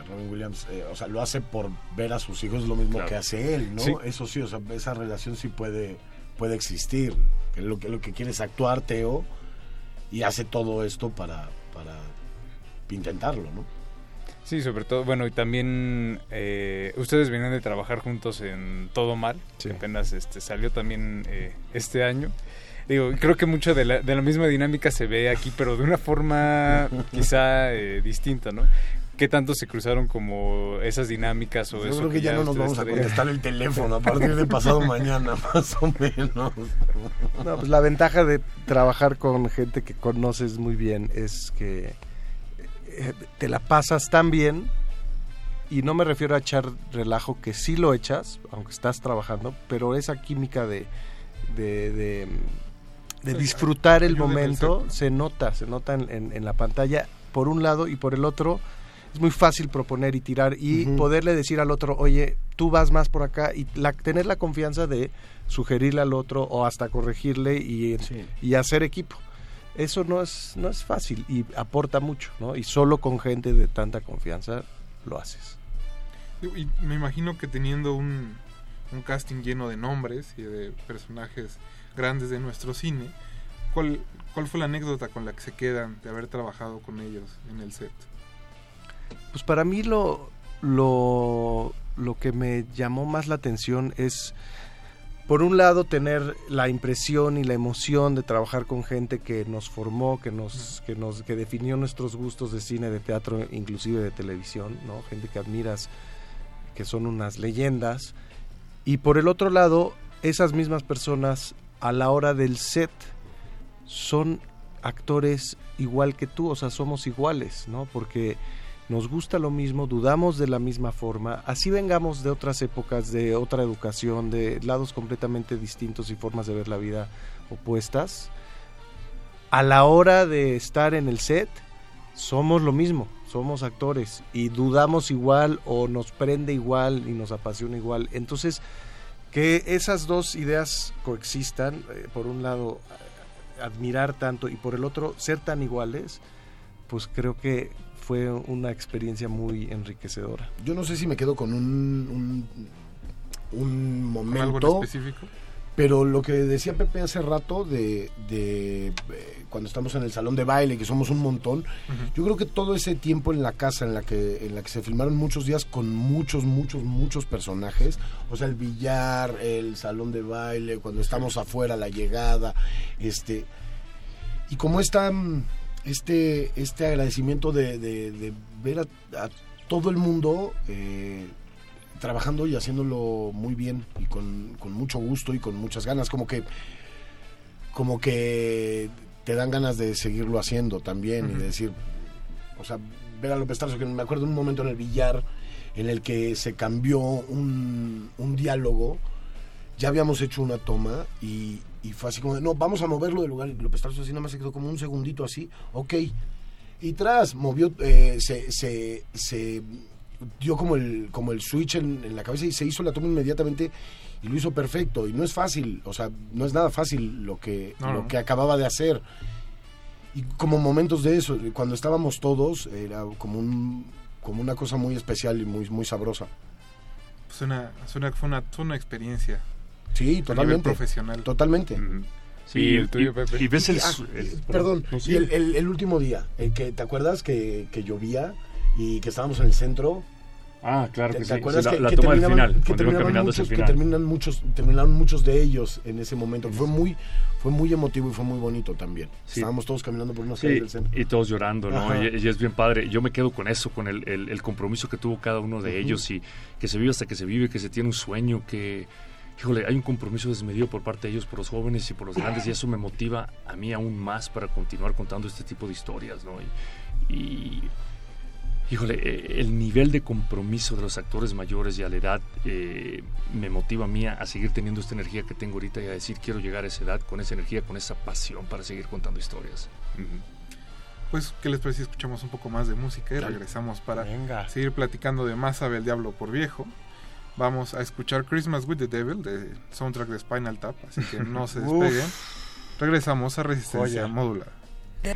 Robin Williams, eh, o sea, lo hace por ver a sus hijos, lo mismo Claro. que hace él, ¿no? Sí. Eso sí, o sea, esa relación sí puede, puede existir. Que lo, que lo que quiere es actuar, Teo, y hace todo esto para, para intentarlo, ¿no? Sí, sobre todo, bueno, y también eh, ustedes venían de trabajar juntos en Todo Mal, que apenas este, salió también eh, este año. Digo, creo que mucho de la, de la misma dinámica se ve aquí, pero de una forma quizá eh, distinta, ¿no? ¿Qué tanto se cruzaron como esas dinámicas o Yo eso? creo que ya no nos vamos a contestar el teléfono a partir de pasado mañana, más o menos. No, pues la ventaja de trabajar con gente que conoces muy bien es que eh, te la pasas tan bien y no me refiero a echar relajo que sí lo echas, aunque estás trabajando, pero esa química de, de, de, de disfrutar el momento se nota, se nota en, en- en la pantalla por un lado y por el otro es muy fácil proponer y tirar y poderle decir al otro, oye, tú vas más por acá y la- tener la confianza de sugerirle al otro o hasta corregirle y, y hacer equipo. Eso no es, no es fácil y aporta mucho, ¿no? Y solo con gente de tanta confianza lo haces. Y me imagino que teniendo un, un casting lleno de nombres y de personajes grandes de nuestro cine, ¿cuál, ¿cuál fue la anécdota con la que se quedan de haber trabajado con ellos en el set? Pues para mí lo, lo, lo que me llamó más la atención es, por un lado, tener la impresión y la emoción de trabajar con gente que nos formó, que nos, que nos, que definió nuestros gustos de cine, de teatro, inclusive de televisión, ¿no? Gente que admiras, que son unas leyendas. Y por el otro lado, esas mismas personas a la hora del set son actores igual que tú, o sea, somos iguales, ¿no? Porque nos gusta lo mismo, dudamos de la misma forma, así vengamos de otras épocas, de otra educación, de lados completamente distintos y formas de ver la vida opuestas. A la hora de estar en el set, somos lo mismo, somos actores y dudamos igual o nos prende igual y nos apasiona igual. Entonces, que esas dos ideas coexistan, eh, por un lado, eh, admirar tanto y por el otro, ser tan iguales, pues creo que fue una experiencia muy enriquecedora. Yo no sé si me quedo con un, un, un momento. algo en específico? Pero lo que decía Pepe hace rato de, de, eh, cuando estamos en el salón de baile, que somos un montón, yo creo que todo ese tiempo en la casa en la que en la que se filmaron muchos días con muchos, muchos, muchos personajes, o sea, el billar, el salón de baile, cuando estamos afuera, la llegada, este y como está mm, este este agradecimiento de, de- de ver a, a todo el mundo eh, trabajando y haciéndolo muy bien y con, con mucho gusto y con muchas ganas como que como que te dan ganas de seguirlo haciendo también y de decir o sea ver a López Tarso que me acuerdo un momento en el billar en el que se cambió un, un diálogo. Ya habíamos hecho una toma y, y fue así como de, no, vamos a moverlo del lugar. Y López Tarso así nada más se quedó como un segundito así, ok. Y tras, movió, eh, se, se, se dio como el, como el switch en, en la cabeza y se hizo la toma inmediatamente y lo hizo perfecto. Y no es fácil, o sea, no es nada fácil lo que, No, lo no. que acababa de hacer. Y como momentos de eso, cuando estábamos todos, era como, un, como una cosa muy especial y muy, muy sabrosa. Suena, suena, fue, una, fue una experiencia. Sí, a nivel totalmente. Totalmente. Sí, y el tuyo, Pepe. Y ves el Ah, el- perdón, No, sí. y el, el- el último día, el que, ¿te acuerdas que, que llovía y que estábamos en el centro? Ah, claro ¿Te, que te sí. acuerdas Sí, la- que, la que toma del terminaban, final, que terminaban muchos, el que final. terminan muchos, terminaron muchos de ellos en ese momento? Fue muy, fue muy emotivo y fue muy bonito también. Sí. Estábamos todos caminando por una Sí, calle del centro. y todos llorando, ¿no? Y, y es bien padre. Yo me quedo con eso, con el, el- el compromiso que tuvo cada uno de ellos y que se vive hasta que se vive, que se tiene un sueño, que, híjole, hay un compromiso desmedido por parte de ellos, por los jóvenes y por los grandes, y eso me motiva a mí aún más para continuar contando este tipo de historias, ¿no? Y, y, híjole, eh, el nivel de compromiso de los actores mayores y a la edad eh, me motiva a mí a, seguir teniendo esta energía que tengo ahorita y a decir, quiero llegar a esa edad con esa energía, con esa pasión para seguir contando historias. Pues, ¿qué les parece si escuchamos un poco más de música y regresamos para seguir platicando de Más sabe el diablo por viejo? Vamos a escuchar Christmas with the Devil de soundtrack de Spinal Tap, así que no se despeguen. Regresamos a Resistencia Joya. Modular. The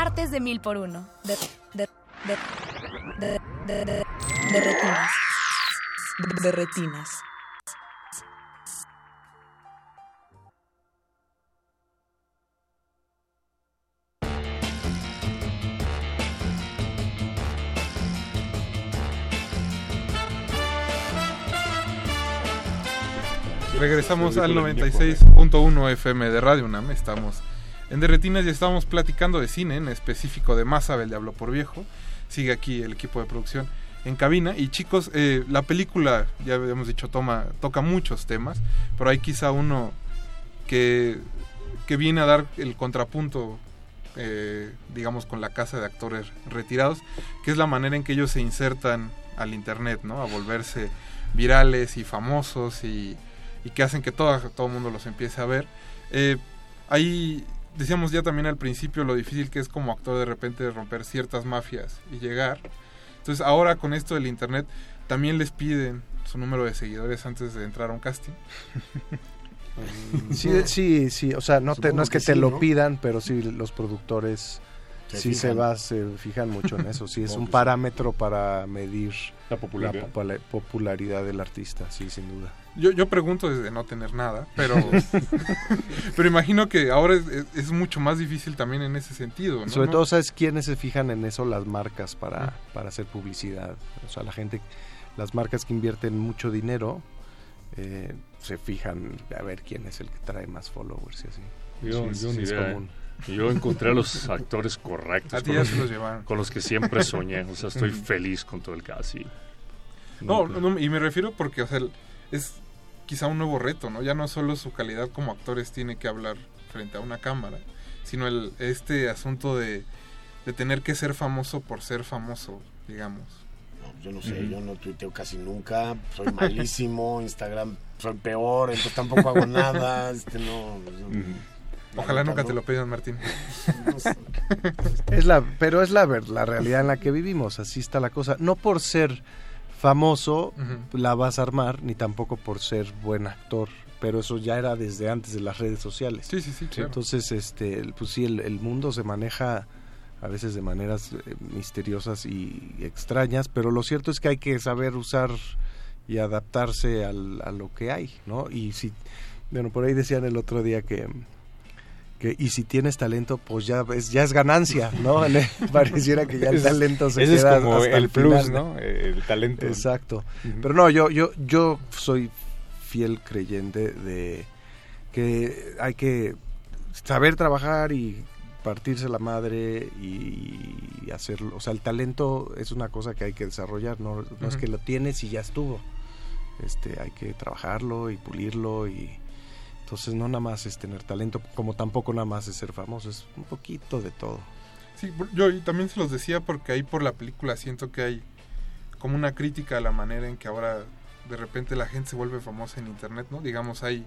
Martes de mil por uno. De, de, de, de, de, de, de retinas. De retinas. Regresamos al 96.1 FM de Radio UNAM. Estamos en Derretinas y estamos platicando de cine, en específico de Masa el Diablo por Viejo. Sigue aquí el equipo de producción en cabina. Y chicos, eh, la película, ya habíamos dicho, toma, toca muchos temas, pero hay quizá uno que, que viene a dar el contrapunto, eh, digamos, con la casa de actores retirados, que es la manera en que ellos se insertan al Internet, ¿no? A volverse virales y famosos y y que hacen que todo, el mundo los empiece a ver. Eh, ahí decíamos ya también al principio lo difícil que es como actor de repente romper ciertas mafias y llegar. Entonces ahora con esto del internet también les piden su número de seguidores antes de entrar a un casting. Sí, sí, sí, o sea, no, te, no es que, te lo pidan, pero sí los productores Se sí se fijan. va, se fijan mucho en eso, sí es un sí. parámetro para medir La popularidad. popula- popularidad del artista, sí, sin duda. Yo, yo pregunto desde no tener nada, pero pero imagino que ahora es, es- es mucho más difícil también en ese sentido. ¿no? Sobre ¿No? todo, ¿sabes quiénes se fijan en eso? Las marcas para, para hacer publicidad. O sea, la gente, las marcas que invierten mucho dinero eh, se fijan a ver quién es el que trae más followers y así. Yo, Sí, yo sí, ni es idea, común. ¿eh? Yo encontré a los actores correctos. A ti con ya los- se los llevaron. Con los que siempre soñé. O sea, estoy feliz con todo el cast. y- No, no, y me refiero porque, o sea, es quizá un nuevo reto, ¿no? Ya no solo su calidad como actores tiene que hablar frente a una cámara, sino el, este asunto de, de tener que ser famoso por ser famoso, digamos. Yo no sé, yo no tuiteo casi nunca, soy malísimo, Instagram soy peor, entonces tampoco hago nada, este no... yo- Ojalá nunca te lo pidan, Martín. No sé. Es la, pero es la, ver- la realidad en la que vivimos, así está la cosa. No por ser famoso la vas a armar, ni tampoco por ser buen actor, pero eso ya era desde antes de las redes sociales. Sí, sí, sí, claro. Entonces, este, pues sí, el, el mundo se maneja a veces de maneras eh, misteriosas y extrañas, pero lo cierto es que hay que saber usar y adaptarse al- a lo que hay, ¿no? Y si, bueno, por ahí decían el otro día que que y si tienes talento pues ya es ya es ganancia no pareciera que ya el talento se ese es queda como hasta el plus, final. ¿no? El talento. exacto. Pero no yo yo yo soy fiel creyente de que hay que saber trabajar y partirse la madre y hacerlo. O sea el talento es una cosa que hay que desarrollar no, no es que lo tienes y ya estuvo. Este hay que trabajarlo y pulirlo y entonces no nada más es tener talento como tampoco nada más es ser famoso es un poquito de todo Sí, yo y también se los decía porque ahí por la película siento que hay como una crítica a la manera en que ahora de repente la gente se vuelve famosa en internet, ¿no? Digamos, hay,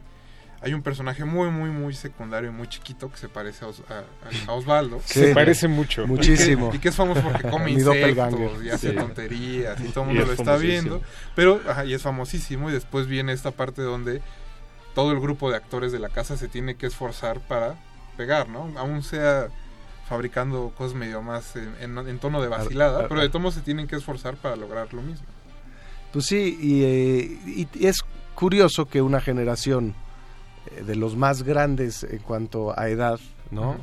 hay un personaje muy, muy, muy secundario y muy chiquito que se parece a, Os- a- Osvaldo. Sí, Se parece mucho. Y que- muchísimo. Y que, es famoso porque come insectos y hace Sí. tonterías y todo el mundo lo está viendo. Pero, ajá, y es famosísimo y después viene esta parte donde todo el grupo de actores de la casa se tiene que esforzar para pegar, ¿no? Aún sea fabricando cosas medio más en, en- en tono de vacilada, ar- pero de todos se tienen que esforzar para lograr lo mismo. Pues sí, y, eh, y es curioso que una generación eh, de los más grandes en cuanto a edad, ¿no?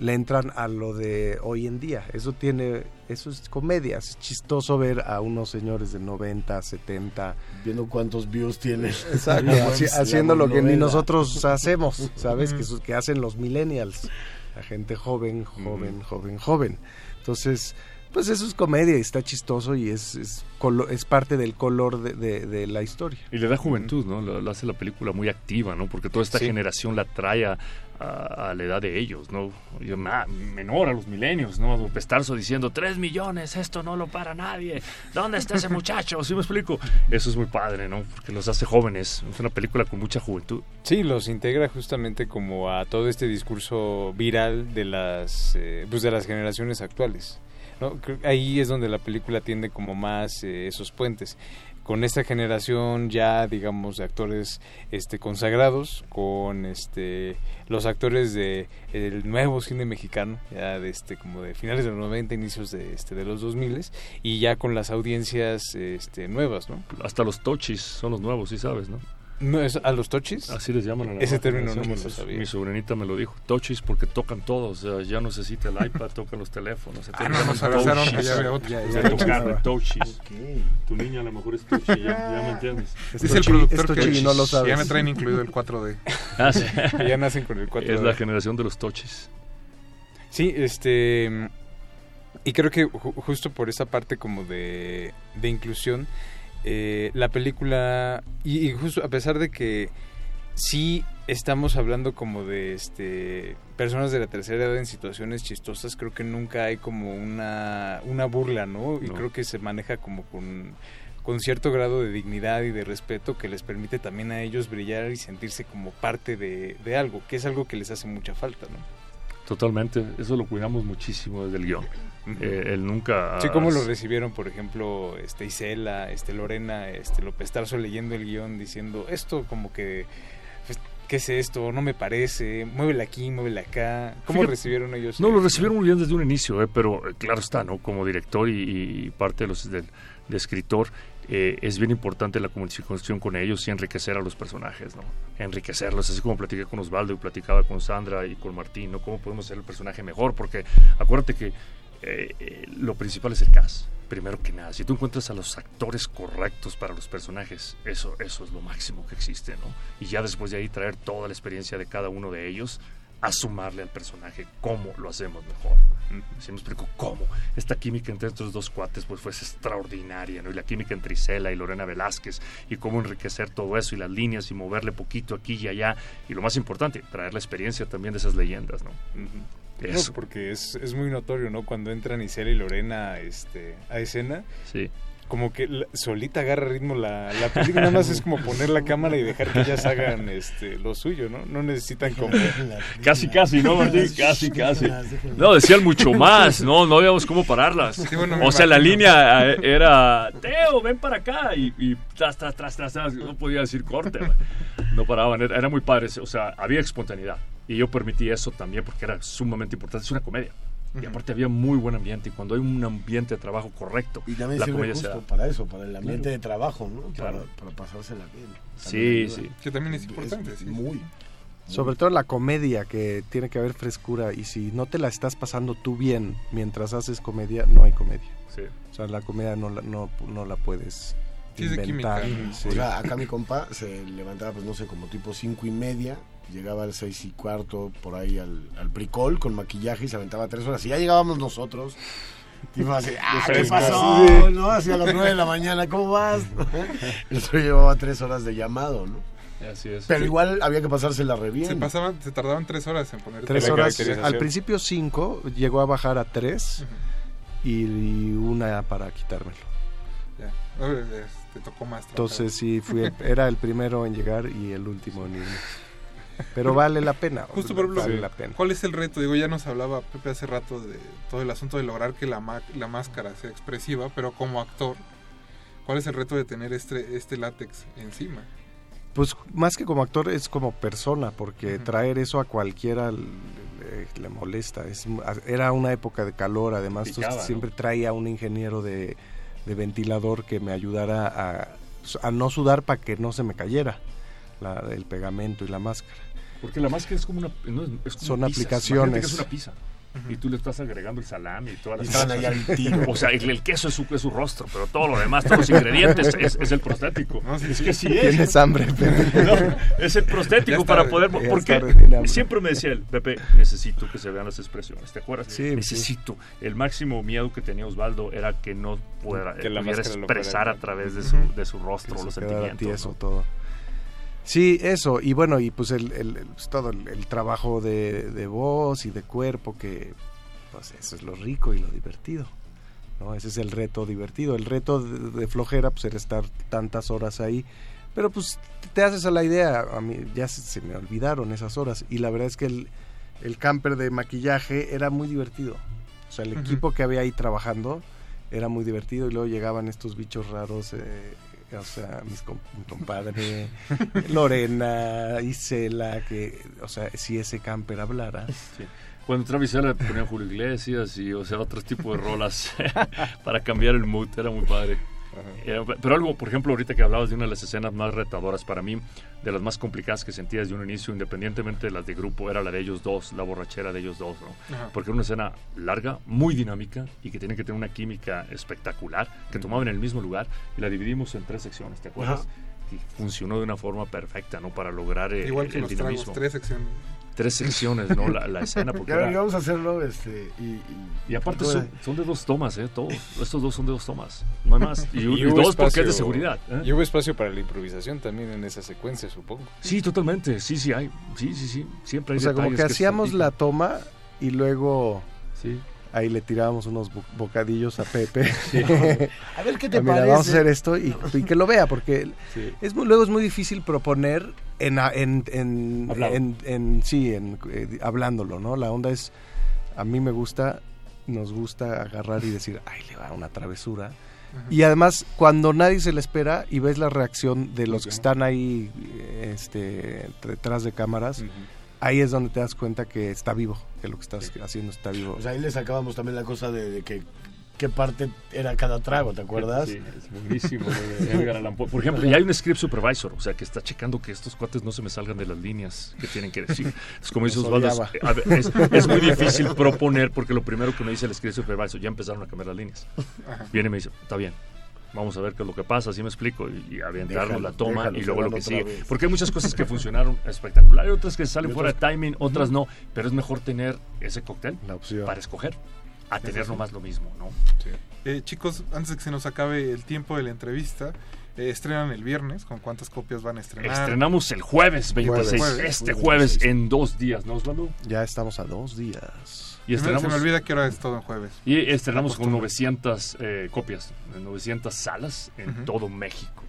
Le entran a lo de hoy en día. Eso tiene, eso es comedia. Es chistoso ver a unos señores de 90, 70. Viendo cuántos views tienen. Exacto, haciendo lo que ni novela. nosotros hacemos, ¿sabes? Que, eso- que hacen los millennials. La gente joven, joven, joven, joven. Entonces, pues eso es comedia y está chistoso y es, es, colo- es parte del color de, de- de la historia. Y le da juventud, ¿no? Lo, lo hace la película muy activa, ¿no? Porque toda esta Sí. generación la trae a, a- la edad de ellos, ¿no? Y, ma- menor a los milenios, ¿no? Pestarzo diciendo, tres millones, esto no lo para nadie. ¿Dónde está ese muchacho? ¿Sí me explico? Eso es muy padre, ¿no? Porque los hace jóvenes. Es una película con mucha juventud. Sí, los integra justamente como a todo este discurso viral de las, eh, pues de las generaciones actuales. ahí es donde la película tiende como más eh, esos puentes. Con esta generación ya digamos de actores este consagrados con este los actores de el nuevo cine mexicano ya de este como de finales de los 90 inicios de este de los 2000 y ya con las audiencias este nuevas no Hasta los tochis son los nuevos, sí sabes, ¿no? No es a los tochis Así les llaman a la ese término no me lo sabía Mi sobrinita me lo dijo. Tochis porque tocan todos. O sea, ya no necesita el iPad, tocan los teléfonos. Ah, no, nos que ya había otro. Ya, Ya, ya, ya. tocar de Tochis. Ok. Tu niña a lo mejor es Tochi, ya, ya me entiendes. Dice el productor es que Tochi no lo ya me traen incluido el 4D. Ah, sí. ya nacen con el 4 Es la generación de los Tochis. Sí, este. Y creo que ju- justo por esa parte como de, de inclusión, eh, la película. Y, y justo a pesar de que sí estamos hablando como de este personas de la tercera edad en situaciones chistosas, creo que nunca hay como una, una burla, ¿no? Y No. creo que se maneja como con con cierto grado de dignidad y de respeto que les permite también a ellos brillar y sentirse como parte de, de algo, que es algo que les hace mucha falta, ¿no? Totalmente. Eso lo cuidamos muchísimo desde el guion. Eh, él nunca... Sí, ¿cómo lo recibieron, por ejemplo, este Isela, este Lorena, este López Tarso leyendo el guion diciendo esto como que pues, ¿qué es esto? No me parece, muévela aquí, muévela acá. ¿Cómo Fíjate, recibieron ellos? No, lo recibieron muy bien desde un inicio, eh, pero eh, claro está, ¿no? Como director y, y parte de los del de escritor, eh, es bien importante la comunicación con ellos y enriquecer a los personajes, ¿no? Enriquecerlos, así como platiqué con Osvaldo y platicaba con Sandra y con Martín, ¿no? ¿Cómo podemos hacer el personaje mejor? Porque acuérdate que eh, eh, lo principal es el cast, primero que nada. Si tú encuentras a los actores correctos para los personajes, eso, eso es lo máximo que existe, ¿no? Y ya después de ahí traer toda la experiencia de cada uno de ellos a sumarle al personaje cómo lo hacemos mejor. Si me explico cómo. Esta química entre estos dos cuates pues fue extraordinaria, ¿no? Y la química entre Isela y Lorena Velázquez y cómo enriquecer todo eso y las líneas y moverle poquito aquí y allá. Y lo más importante, traer la experiencia también de esas leyendas, ¿no? No, Eso. porque es, es muy notorio, ¿no? Cuando entran Isela y Lorena este, a escena, Sí. Como que la- solita agarra ritmo la, la película, nada más es como poner la cámara y dejar que ellas hagan este, lo suyo, ¿no? No necesitan como... Casi, casi, ¿no, Martín? Casi, casi. No, decían mucho más, no, no habíamos cómo pararlas. bueno, o sea, la línea eh, era, Teo, ven para acá, y, y tras, tras, tras, tras, tras, no podía decir corte, man. no paraban, era, era muy padre, o sea, había espontaneidad, y yo permití eso también porque era sumamente importante, es una comedia. Y aparte había muy buen ambiente, y cuando hay un ambiente de trabajo correcto, Y también la sirve comedia se justo da. para eso, para el ambiente Claro. de trabajo, ¿no? Claro. Para, para pasársela bien. Sí, sí. Que también es importante, sí. Muy. Sobre todo la comedia, que tiene que haber frescura. Y si no te la estás pasando tú bien mientras haces comedia, no hay comedia. Sí. O sea, la comedia no la, no, no la puedes Sí, es de inventar. química. sí. O sea, acá mi compa se levantaba, pues no sé, como tipo cinco y media, llegaba al seis y cuarto por ahí al, al bricol con maquillaje y se aventaba tres horas. Y ya llegábamos nosotros. Tipo así, ah, ¿qué pasó? Sí. ¿No? Hacia las nueve de la mañana, ¿cómo vas? El otro llevaba tres horas de llamado, ¿no? Así es. Pero igual había que pasársela re bien. Se pasaban, se tardaban tres horas en poner Tres la horas. Al principio cinco, llegó a bajar a tres y una para quitármelo. Ya. Te tocó más. trabajar. Entonces sí, fui el- era el primero en llegar y el último en irme. Pero vale la pena. Justo por ejemplo, vale la pena. ¿cuál es el reto? Digo, ya nos hablaba Pepe hace rato de todo el asunto de lograr que la, ma- la máscara sea expresiva, pero como actor, ¿cuál es el reto de tener este, este látex encima? Pues más que como actor es como persona, porque traer eso a cualquiera le, le- le molesta. Es, era una época de calor, además Picaba, entonces ¿no? siempre traía un ingeniero de, de ventilador que me ayudara a, a no sudar para que no se me cayera la- el pegamento y la máscara. Porque la máscara es como una. no, es- es como Son aplicaciones. Que es una pizza. Y tú le estás agregando el salami y todas las Y estaban ahí al tiro. O sea, el, el queso es su, es su rostro, pero todo lo demás, todos los ingredientes, es, es el prostético. No, sí, es que sí es. Tienes hambre, Pepe. No, es el prostético está, para poder. Porque siempre me decía él, Pepe, necesito que se vean las expresiones. ¿Te acuerdas? Sí, necesito. El máximo miedo que tenía Osvaldo era que no pudiera, Que la pudiera máscara lo expresar a través de su, de su rostro que los sentimientos. tieso ¿no? todo. Sí, eso, y bueno, y pues el, pues todo el, el trabajo de, de voz y de cuerpo, que pues eso es lo rico y lo divertido, ¿no? Ese es el reto divertido. El reto de, de flojera, pues era estar tantas horas ahí, pero pues te haces a la idea, a mí ya se, se me olvidaron esas horas, y la verdad es que el, el camper de maquillaje era muy divertido. O sea, el equipo que había ahí trabajando era muy divertido y luego llegaban estos bichos raros. eh, o sea, mis com- mi compadre Lorena, Isela, que, o sea, si ese camper hablara. Sí. Cuando Travis le ponían Julio Iglesias y, o sea, otros tipos de rolas para cambiar el mood, era muy padre. Eh, Pero algo, por ejemplo, ahorita que hablabas de una de las escenas más retadoras para mí, de las más complicadas que sentía desde un inicio, independientemente de las de grupo, era la de ellos dos, la borrachera de ellos dos, ¿no? Ajá. Porque era una escena larga, muy dinámica y que tiene que tener una química espectacular, que tomaba en el mismo lugar y la dividimos en tres secciones, ¿te acuerdas? Ajá. Y funcionó de una forma perfecta, ¿no? Para lograr eh, Igual que el los tragos, tres secciones. Tres secciones, ¿no? La, la escena, porque Ya, era- vamos a hacerlo, este, y... y- y aparte Tú, son, son de dos tomas, ¿eh? Todos. Estos dos son de dos tomas. No hay más. Y, y hubo dos porque es de seguridad. ¿eh? Y hubo espacio para la improvisación también en esa secuencia, supongo. Sí, totalmente. Sí, sí hay. Sí, sí, sí. Siempre hay O sea, como que hacíamos la toma y luego Sí. Ahí le tirábamos unos bo- bocadillos a Pepe. Sí. A ver qué te Ah, mira, parece. Vamos a hacer esto y, y que lo vea, porque Sí. es muy, luego es muy difícil proponer en, a- en, en, en- en- sí, en, eh, hablándolo, ¿no? La onda es, a mí me gusta, nos gusta agarrar y decir, ay, le va una travesura. Y además, cuando nadie se le espera y ves la reacción de los que están ahí este, detrás de cámaras, ahí es donde te das cuenta que está vivo, que lo que estás haciendo está vivo. Pues ahí le sacábamos también la cosa de, de que qué parte era cada trago, ¿te acuerdas? Sí, es buenísimo. Por ejemplo, ya hay un script supervisor, o sea, que está checando que estos cuates no se me salgan de las líneas que tienen que decir. Es como dice Osvaldo, es, es- muy difícil proponer porque lo primero que me dice el script supervisor, ya empezaron a cambiar las líneas. Viene y me dice, está bien. Vamos a ver qué es lo que pasa, así me explico, y, y aventarnos la toma déjalo, y luego lo que sigue. vez. Porque hay muchas cosas que funcionaron espectacular, hay otras que salen fuera de timing, otras no, pero es mejor tener ese cóctel La opción. para escoger a tener nomás lo mismo, ¿no? Eh, chicos, antes de que se nos acabe el tiempo de la entrevista, eh, estrenan el viernes. ¿Con cuántas copias van a estrenar? Estrenamos el jueves 26, Jueves. este Jueves jueves 26. en dos días, ¿no, Osvaldo? Ya estamos a dos días. Y Se me- Se me estrenamos, olvida que hora es todo en jueves. y estrenamos con Costumbre. 900 eh, copias, 900 salas en Ujú. todo México.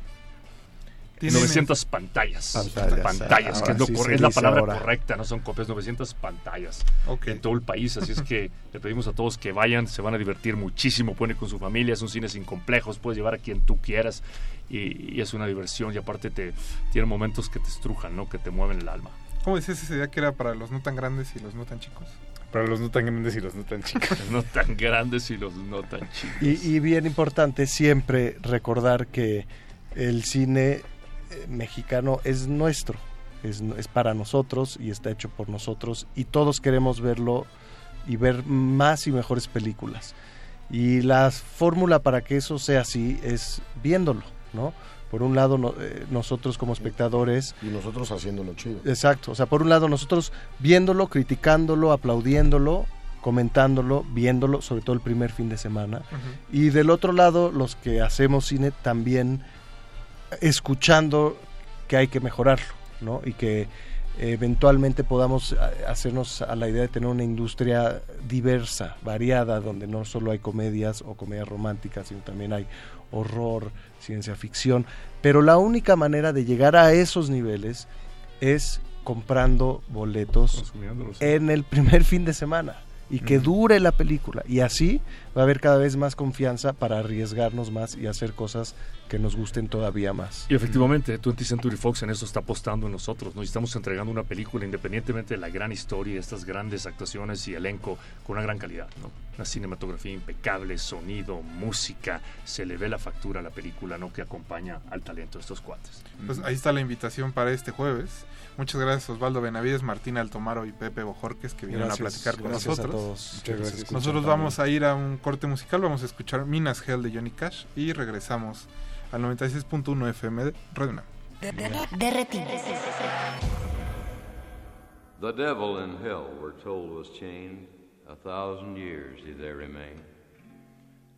Tienen- 900 pantallas. Pantallas, Pantallas, que ahora es, lo sí es la palabra ahora. correcta, no son copias, 900 pantallas Ok. en todo el país. Así es que le pedimos a todos que vayan, se van a divertir muchísimo, pueden ir con su familia, es un cine sin complejos, puedes llevar a quien tú quieras y, y es una diversión y aparte te tiene momentos que te estrujan, ¿no? que te mueven el alma. ¿Cómo decías esa idea que era para los no tan grandes y los no tan chicos? Para los no tan grandes y los no tan chicos. Los no tan grandes y los no tan chicos. Y, y bien importante siempre recordar que el cine eh, mexicano es nuestro, es, es para nosotros y está hecho por nosotros y todos queremos verlo y ver más y mejores películas. Y la fórmula para que eso sea así es viéndolo, ¿no? Por un lado, no- eh, nosotros como espectadores Y nosotros haciéndolo chido. Exacto, o sea, por un lado nosotros viéndolo, criticándolo, aplaudiéndolo, comentándolo, viéndolo, sobre todo el primer fin de semana, y del otro lado los que hacemos cine también escuchando que hay que mejorarlo, ¿no? Y que eventualmente podamos a- hacernos a la idea de tener una industria diversa, variada, donde no solo hay comedias o comedias románticas, sino también hay horror, ciencia ficción. Pero la única manera de llegar a esos niveles es comprando boletos en el primer fin de semana y que dure la película. Y así va a haber cada vez más confianza para arriesgarnos más y hacer cosas que nos gusten todavía más. Y efectivamente, 20th Century Fox en eso está apostando en nosotros, ¿no? Y estamos entregando una película independientemente de la gran historia, estas grandes actuaciones y elenco con una gran calidad, ¿no? Una cinematografía impecable, sonido, música, se le ve la factura a la película, ¿no? Que acompaña al talento de estos cuates. Pues ahí está la invitación para este jueves. Muchas gracias Osvaldo Benavides, Martín Altomaro y Pepe Bojorques que vinieron Gracias, a platicar con gracias a nosotros. todos. Muchas gracias. Nosotros vamos a ir a un corte musical, vamos a escuchar Minas Hell de Johnny Cash y regresamos al 96.1 FM de Radio. The devil in hell, we're told, was chained. A thousand years he there remained.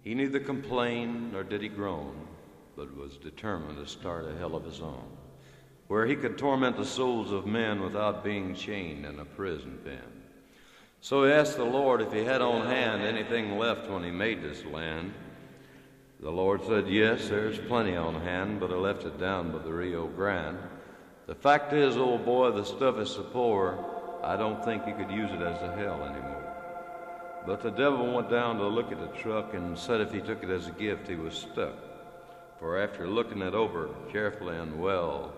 He neither complained nor did he groan, but was determined to start a hell of his own, where he could torment the souls of men without being chained in a prison pen. So he asked the Lord if he had on hand anything left when he made this land. The Lord said, Yes, there's plenty on hand, but I left it down by the Rio Grande. The fact is, old boy, the stuff is so poor, I don't think you could use it as a hell anymore. But the devil went down to look at the truck and said if he took it as a gift, he was stuck. for after looking it over carefully and well,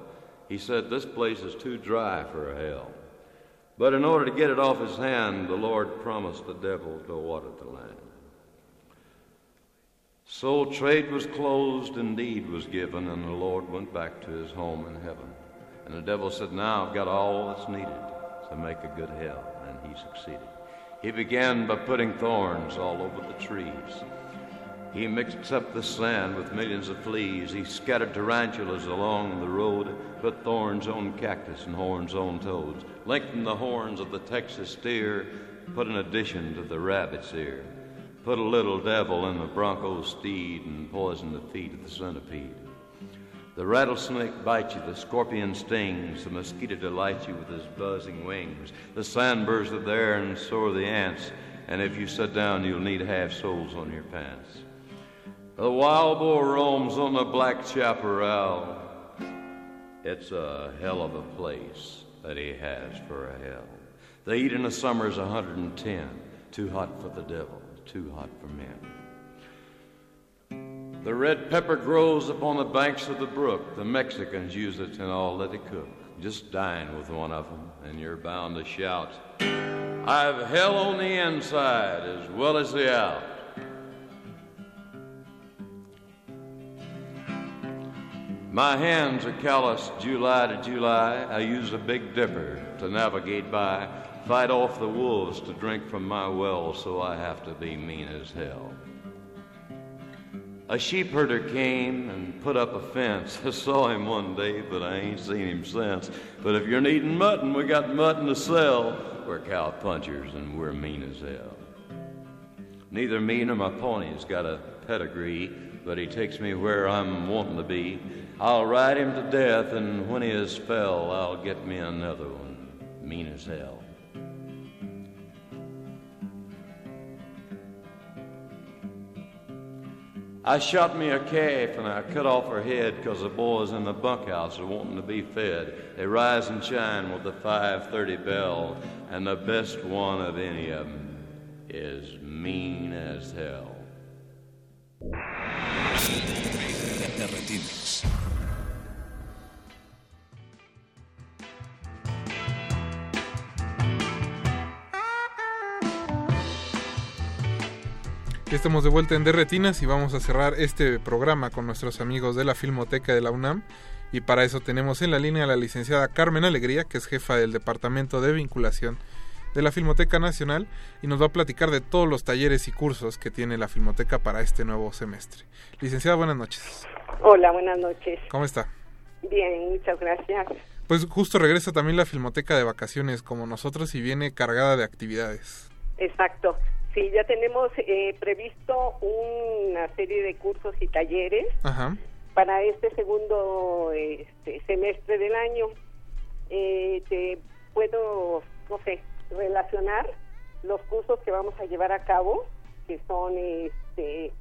he said, This place is too dry for a hell. But in order to get it off his hand, the Lord promised the devil to water the land. So trade was closed and deed was given, and the Lord went back to his home in heaven. And the devil said, Now I've got all that's needed to make a good hell. And he succeeded. He began by putting thorns all over the trees. He mixed up the sand with millions of fleas. He scattered tarantulas along the road, put thorns on cactus and horns on toads, lengthened the horns of the Texas steer, put an addition to the rabbit's ear, put a little devil in the bronco steed, and poisoned the feet of the centipede. The rattlesnake bites you, the scorpion stings, the mosquito delights you with his buzzing wings, the sandburrs are there and so are the ants, and if you sit down, you'll need half soles on your pants. The wild boar roams on the black chaparral. It's a hell of a place that he has for a hell. The heat in the summer is 110, too hot for the devil, too hot for men. The red pepper grows upon the banks of the brook. The Mexicans use it in all that they cook. Just dine with one of them, and you're bound to shout, I've hell on the inside as well as the out. My hands are calloused July to July. I use a big dipper to navigate by, fight off the wolves to drink from my well, so I have to be mean as hell. A sheep herder came and put up a fence. I saw him one day, but I ain't seen him since. But if you're needing mutton, we got mutton to sell. We're cow punchers and we're mean as hell. Neither me nor my pony's got a pedigree, but he takes me where I'm wanting to be. I'll ride him to death, and when he is fell, I'll get me another one, mean as hell. I shot me a calf and I cut off her head 'cause the boys in the bunkhouse are wanting to be fed. They rise and shine with the 5:30 bell, and the best one of any of 'em is mean as hell. Estamos de vuelta en Derretinas y vamos a cerrar este programa con nuestros amigos de la Filmoteca de la UNAM. Y para eso tenemos en la línea a la licenciada Carmen Alegría, que es jefa del Departamento de Vinculación de la Filmoteca Nacional y nos va a platicar de todos los talleres y cursos que tiene la Filmoteca para este nuevo semestre. Licenciada, buenas noches. Hola, buenas noches. ¿Cómo está? Bien, muchas gracias. Pues justo regresa también la Filmoteca de vacaciones como nosotros y viene cargada de actividades. Exacto. Sí, ya tenemos eh, previsto una serie de cursos y talleres Ajá. para este segundo este, semestre del año. Eh, te puedo, no sé, relacionar los cursos que vamos a llevar a cabo, que son este,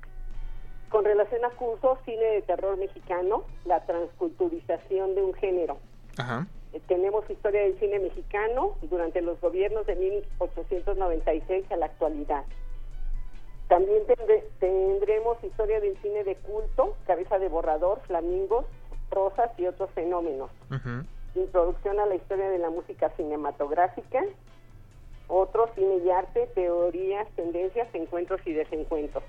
con relación a cursos cine de terror mexicano, la transculturización de un género. Ajá. Tenemos historia del cine mexicano durante los gobiernos de 1896 a la actualidad. También tendremos historia del cine de culto, cabeza de borrador, flamingos, rosas y otros fenómenos. Introducción a la historia de la música cinematográfica, otro cine y arte, teorías, tendencias, encuentros y desencuentros.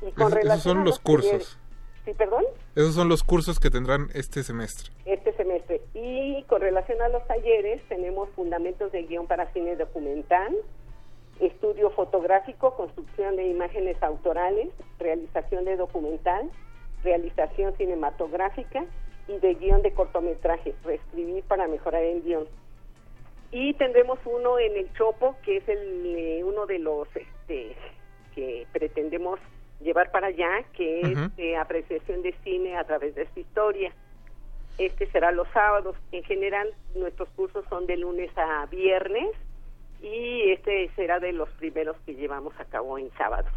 Y Esos- esos relación son los cursos. Sí, perdón. Esos son los cursos que tendrán este semestre. este semestre. Y con relación a los talleres, tenemos fundamentos de guion para cine documental, estudio fotográfico, construcción de imágenes autorales, realización de documental, realización cinematográfica y de guion de cortometraje, reescribir para mejorar el guion. Y tendremos uno en el Chopo, que es el, eh, uno de los este, que pretendemos llevar para allá, que es Ujú. eh, apreciación de cine a través de esta historia. Este será los sábados. En general, nuestros cursos son de lunes a viernes y este será de los primeros que llevamos a cabo en sábado.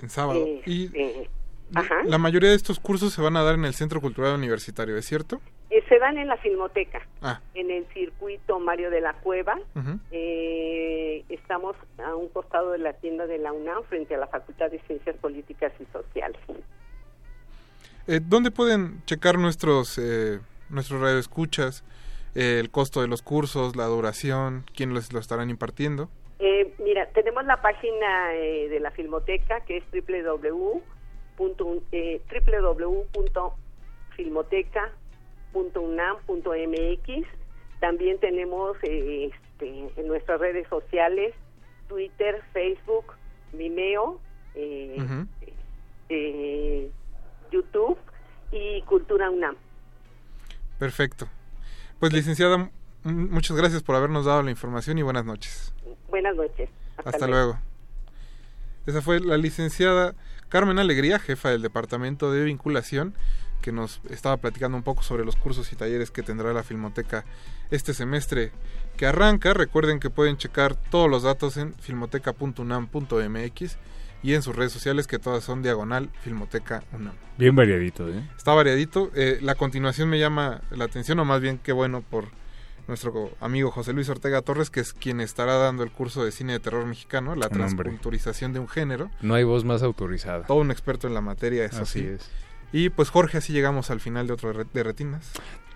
En sábado. Eh, y eh, ajá. la mayoría de estos cursos se van a dar en el Centro Cultural Universitario, ¿es cierto? Eh, se dan en la Filmoteca, Ah. en el circuito Mario de la Cueva. Eh, estamos a un costado de la tienda de la UNAM frente a la Facultad de Ciencias Políticas y Sociales. Eh, ¿Dónde pueden checar nuestros, eh, nuestros radioescuchas? Eh, el costo de los cursos, la duración, quién los, lo estarán impartiendo. Eh, mira, tenemos la página de la Filmoteca que es www. Eh, www.filmoteca.unam.mx. También tenemos eh, este, en nuestras redes sociales Twitter, Facebook, Vimeo, eh, eh, YouTube y Cultura UNAM. Perfecto. Pues licenciada, muchas gracias por habernos dado la información y buenas noches. Buenas noches. Hasta, luego. Esa fue la licenciada Carmen Alegría, jefa del Departamento de Vinculación, que nos estaba platicando un poco sobre los cursos y talleres que tendrá la Filmoteca este semestre que arranca. Recuerden que pueden checar todos los datos en filmoteca.unam.mx y en sus redes sociales que todas son diagonal Filmoteca UNAM. Bien variadito, ¿eh? Está variadito. Eh, la continuación me llama la atención, o más bien qué bueno por nuestro amigo José Luis Ortega Torres, que es quien estará dando el curso de cine de terror mexicano, la transculturización de un género. No hay voz más autorizada. Todo un experto en la materia, eso Así sí. es. Y pues Jorge, así llegamos al final de otro de, Re- de Retinas.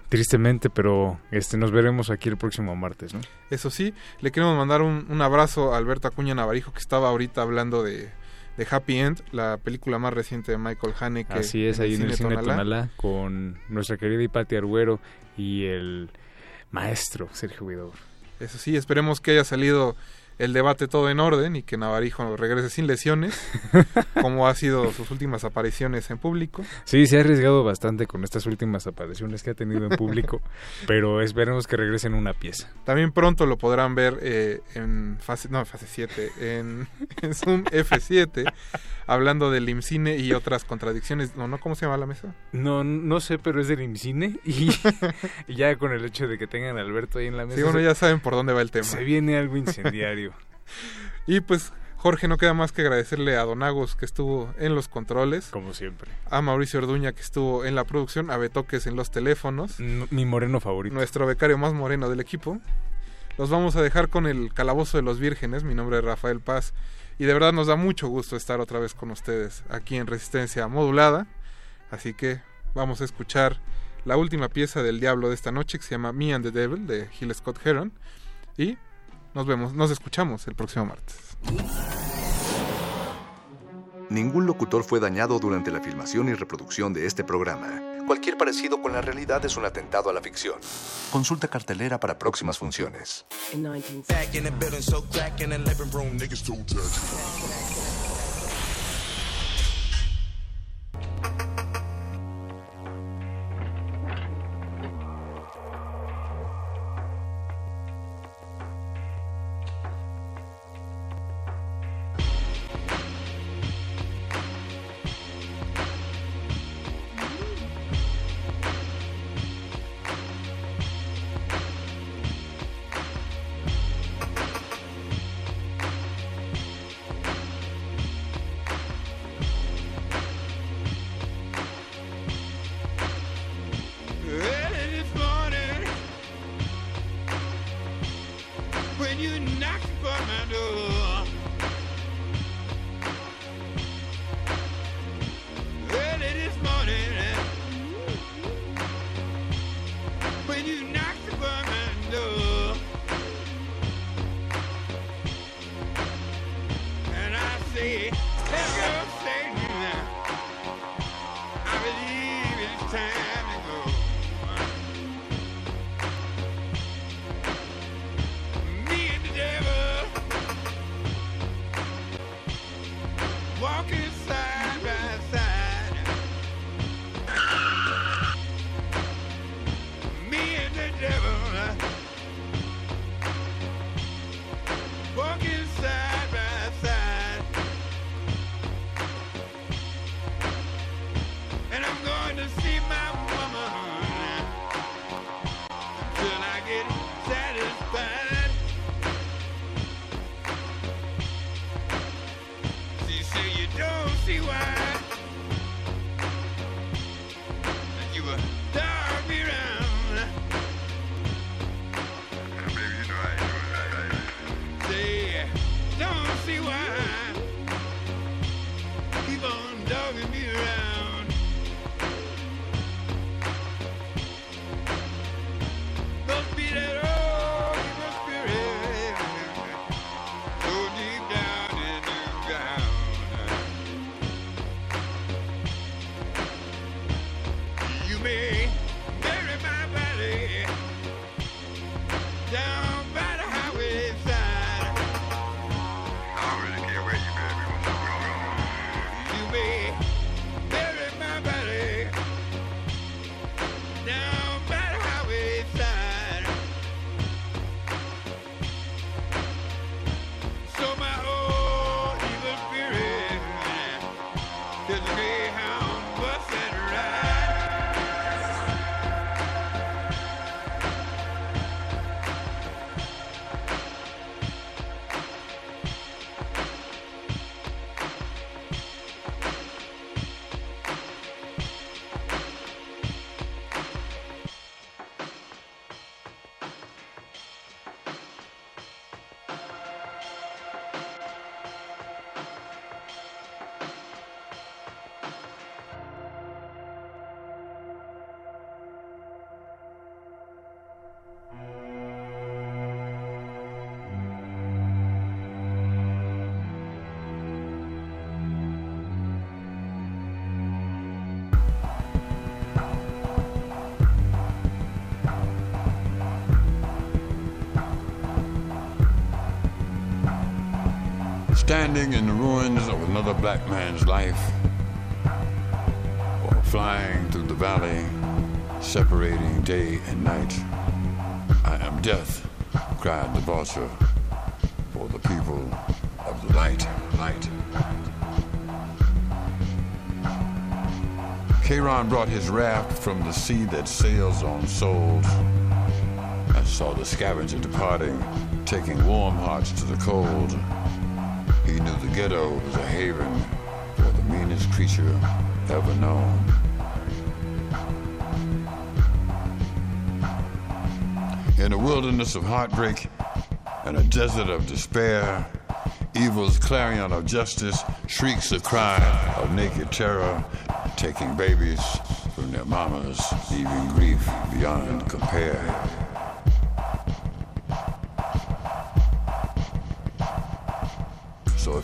Tristemente, pero este nos veremos aquí el próximo martes, ¿no? Eso sí, le queremos mandar un, un abrazo a Alberto Acuña Navarijo, que estaba ahorita hablando de, de Happy End, la película más reciente de Michael Haneke. Así es, ahí en el cine Tonalá, con nuestra querida Hipatia Arguero y el maestro Sergio Huidobro. Eso sí, esperemos que haya salido el debate todo en orden y que Navarijo regrese sin lesiones, como ha sido sus últimas apariciones en público. Sí, se ha arriesgado bastante con estas últimas apariciones que ha tenido en público, pero esperemos que regrese en una pieza. También pronto lo podrán ver eh, en fase, no, fase 7, en, en Zoom F7, hablando del IMCINE y otras contradicciones. No, no, ¿cómo se llama la mesa? No, no sé, pero es del IMCINE y, y ya con el hecho de que tengan a Alberto ahí en la mesa. Sí, bueno, ya saben por dónde va el tema. Se viene algo incendiario. Y pues, Jorge, no queda más que agradecerle a Don Agos que estuvo en los controles. Como siempre. A Mauricio Orduña que estuvo en la producción, a Betoques en los teléfonos. Mi moreno favorito. Nuestro becario más moreno del equipo. Los vamos a dejar con el Calabozo de los Vírgenes. Mi nombre es Rafael Paz. Y de verdad nos da mucho gusto estar otra vez con ustedes aquí en Resistencia Modulada. Así que vamos a escuchar la última pieza del Diablo de esta noche que se llama Me and the Devil de Gil Scott Heron. Y nos vemos, nos escuchamos el próximo martes. Ningún locutor fue dañado durante la filmación y reproducción de este programa. Cualquier parecido con la realidad es un atentado a la ficción. Consulta cartelera para próximas funciones. Standing in the ruins of another black man's life, or flying through the valley, separating day and night. I am death, cried the vulture, for the people of the light, light. Charon brought his raft from the sea that sails on souls. I saw the scavenger departing, taking warm hearts to the cold. The ghetto was a haven for the meanest creature ever known. In a wilderness of heartbreak and a desert of despair, evil's clarion of justice shrieks a cry of naked terror, taking babies from their mamas, leaving grief beyond compare.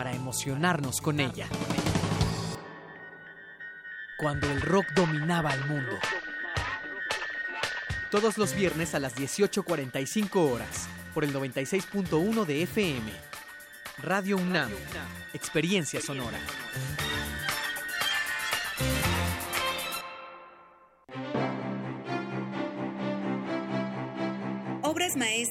para emocionarnos con ella. Cuando el rock dominaba al mundo. Todos los viernes a las 18.45 horas, por el 96.1 de FM. Radio UNAM, Experiencia Sonora.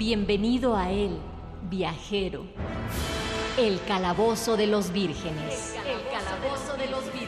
Bienvenido a él, viajero. El calabozo de los vírgenes. El calabozo de los vírgenes.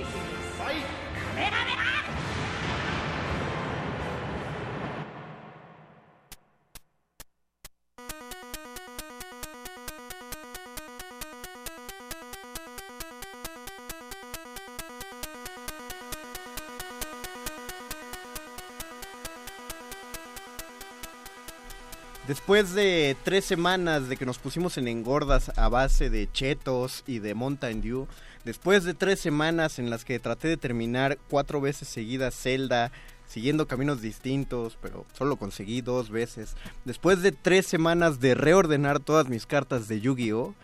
Después de tres semanas de que nos pusimos en engordas a base de chetos y de Mountain Dew, después de tres semanas en las que traté de terminar cuatro veces seguidas Zelda, siguiendo caminos distintos, pero solo conseguí dos veces, después de tres semanas de reordenar todas mis cartas de Yu-Gi-Oh!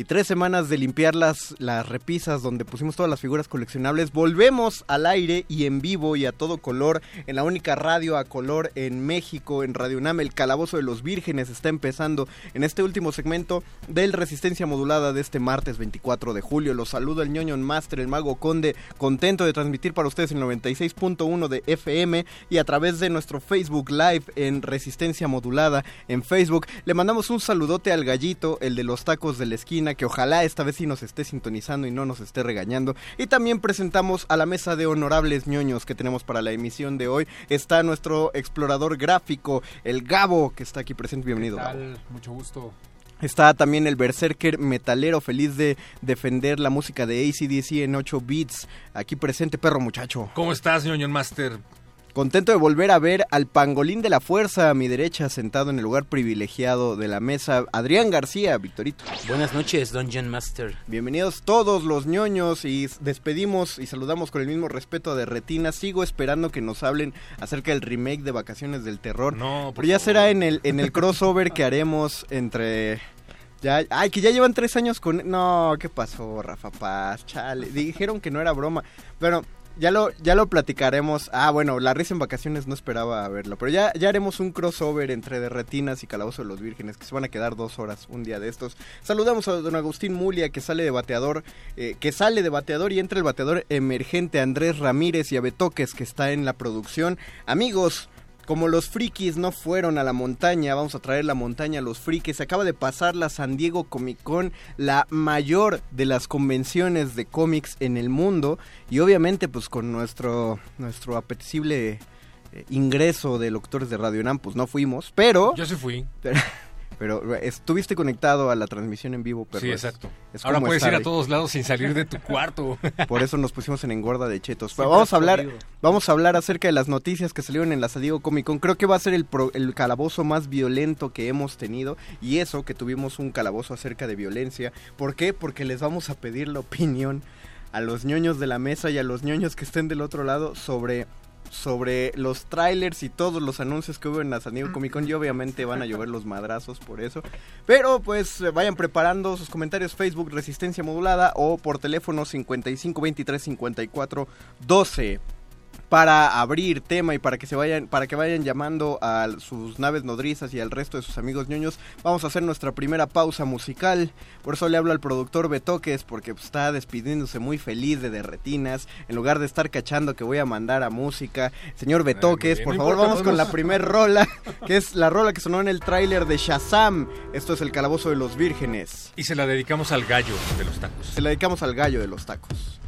Y tres semanas de limpiar las, las repisas donde pusimos todas las figuras coleccionables, volvemos al aire y en vivo y a todo color en la única radio a color en México, en Radio UNAM. El Calabozo de los Vírgenes está empezando en este último segmento del Resistencia Modulada de este martes 24 de julio. Los saludo el ñoño Master, el Mago Conde, contento de transmitir para ustedes el 96.1 de FM y a través de nuestro Facebook Live en Resistencia Modulada en Facebook. Le mandamos un saludote al gallito, el de los tacos de la esquina que ojalá esta vez sí nos esté sintonizando y no nos esté regañando. Y también presentamos a la mesa de honorables ñoños que tenemos para la emisión de hoy. Está nuestro explorador gráfico, el Gabo, que está aquí presente. Bienvenido. ¿Qué Gabo. Mucho gusto. Está también el Berserker metalero feliz de defender la música de ACDC en 8 bits. Aquí presente, perro muchacho. ¿Cómo estás, ñoño Master? Contento de volver a ver al pangolín de la fuerza a mi derecha, sentado en el lugar privilegiado de la mesa, Adrián García, Victorito. Buenas noches, Dungeon Master. Bienvenidos todos los ñoños y despedimos y saludamos con el mismo respeto de Retina. Sigo esperando que nos hablen acerca del remake de Vacaciones del Terror. No, Pero ya será en el, en el crossover que haremos entre... Ya, ay, que ya llevan tres años con... No, ¿qué pasó, Rafa Paz? Chale, dijeron que no era broma. Bueno, ya lo, ya lo platicaremos. Ah, bueno, la risa en vacaciones no esperaba verlo. Pero ya, ya haremos un crossover entre de Retinas y Calabozo de los Vírgenes, que se van a quedar dos horas un día de estos. Saludamos a don Agustín Mulia, que sale de bateador, eh, que sale de bateador y entra el bateador emergente Andrés Ramírez y a que está en la producción. Amigos, como los frikis no fueron a la montaña, vamos a traer la montaña a los frikis. Se acaba de pasar la San Diego Comic Con, la mayor de las convenciones de cómics en el mundo. Y obviamente, pues con nuestro, nuestro apetecible eh, ingreso de locutores de Radio Nam, pues no fuimos. Pero. Yo sí fui. Pero, pero, estuviste conectado a la transmisión en vivo, pero Sí, exacto. es Ahora puedes estar ir a todos lados sin salir de tu cuarto. Por eso nos pusimos en engorda de chetos. Siempre vamos a hablar, vamos a hablar acerca de las noticias que salieron en la San Diego Comic Con. Creo que va a ser el, pro- el calabozo más violento que hemos tenido y eso que tuvimos un calabozo acerca de violencia. ¿Por qué? Porque les vamos a pedir la opinión a los ñoños de la mesa y a los ñoños que estén del otro lado sobre sobre los trailers y todos los anuncios que hubo en la San Diego Comic Con y obviamente van a llover los madrazos por eso. Pero pues vayan preparando sus comentarios Facebook Resistencia Modulada o por teléfono 55 23 54 12 para abrir tema y para que se vayan para que vayan llamando a sus naves nodrizas y al resto de sus amigos ñoños vamos a hacer nuestra primera pausa musical. Por eso le hablo al productor Betoques porque está despidiéndose muy feliz de derretinas. En lugar de estar cachando que voy a mandar a música señor Betoques bien. por No favor importa, vamos con la primer rola que es la rola que sonó en el tráiler de Shazam. Esto es el calabozo de los vírgenes. Y se la dedicamos al gallo de los tacos. se la dedicamos al gallo de los tacos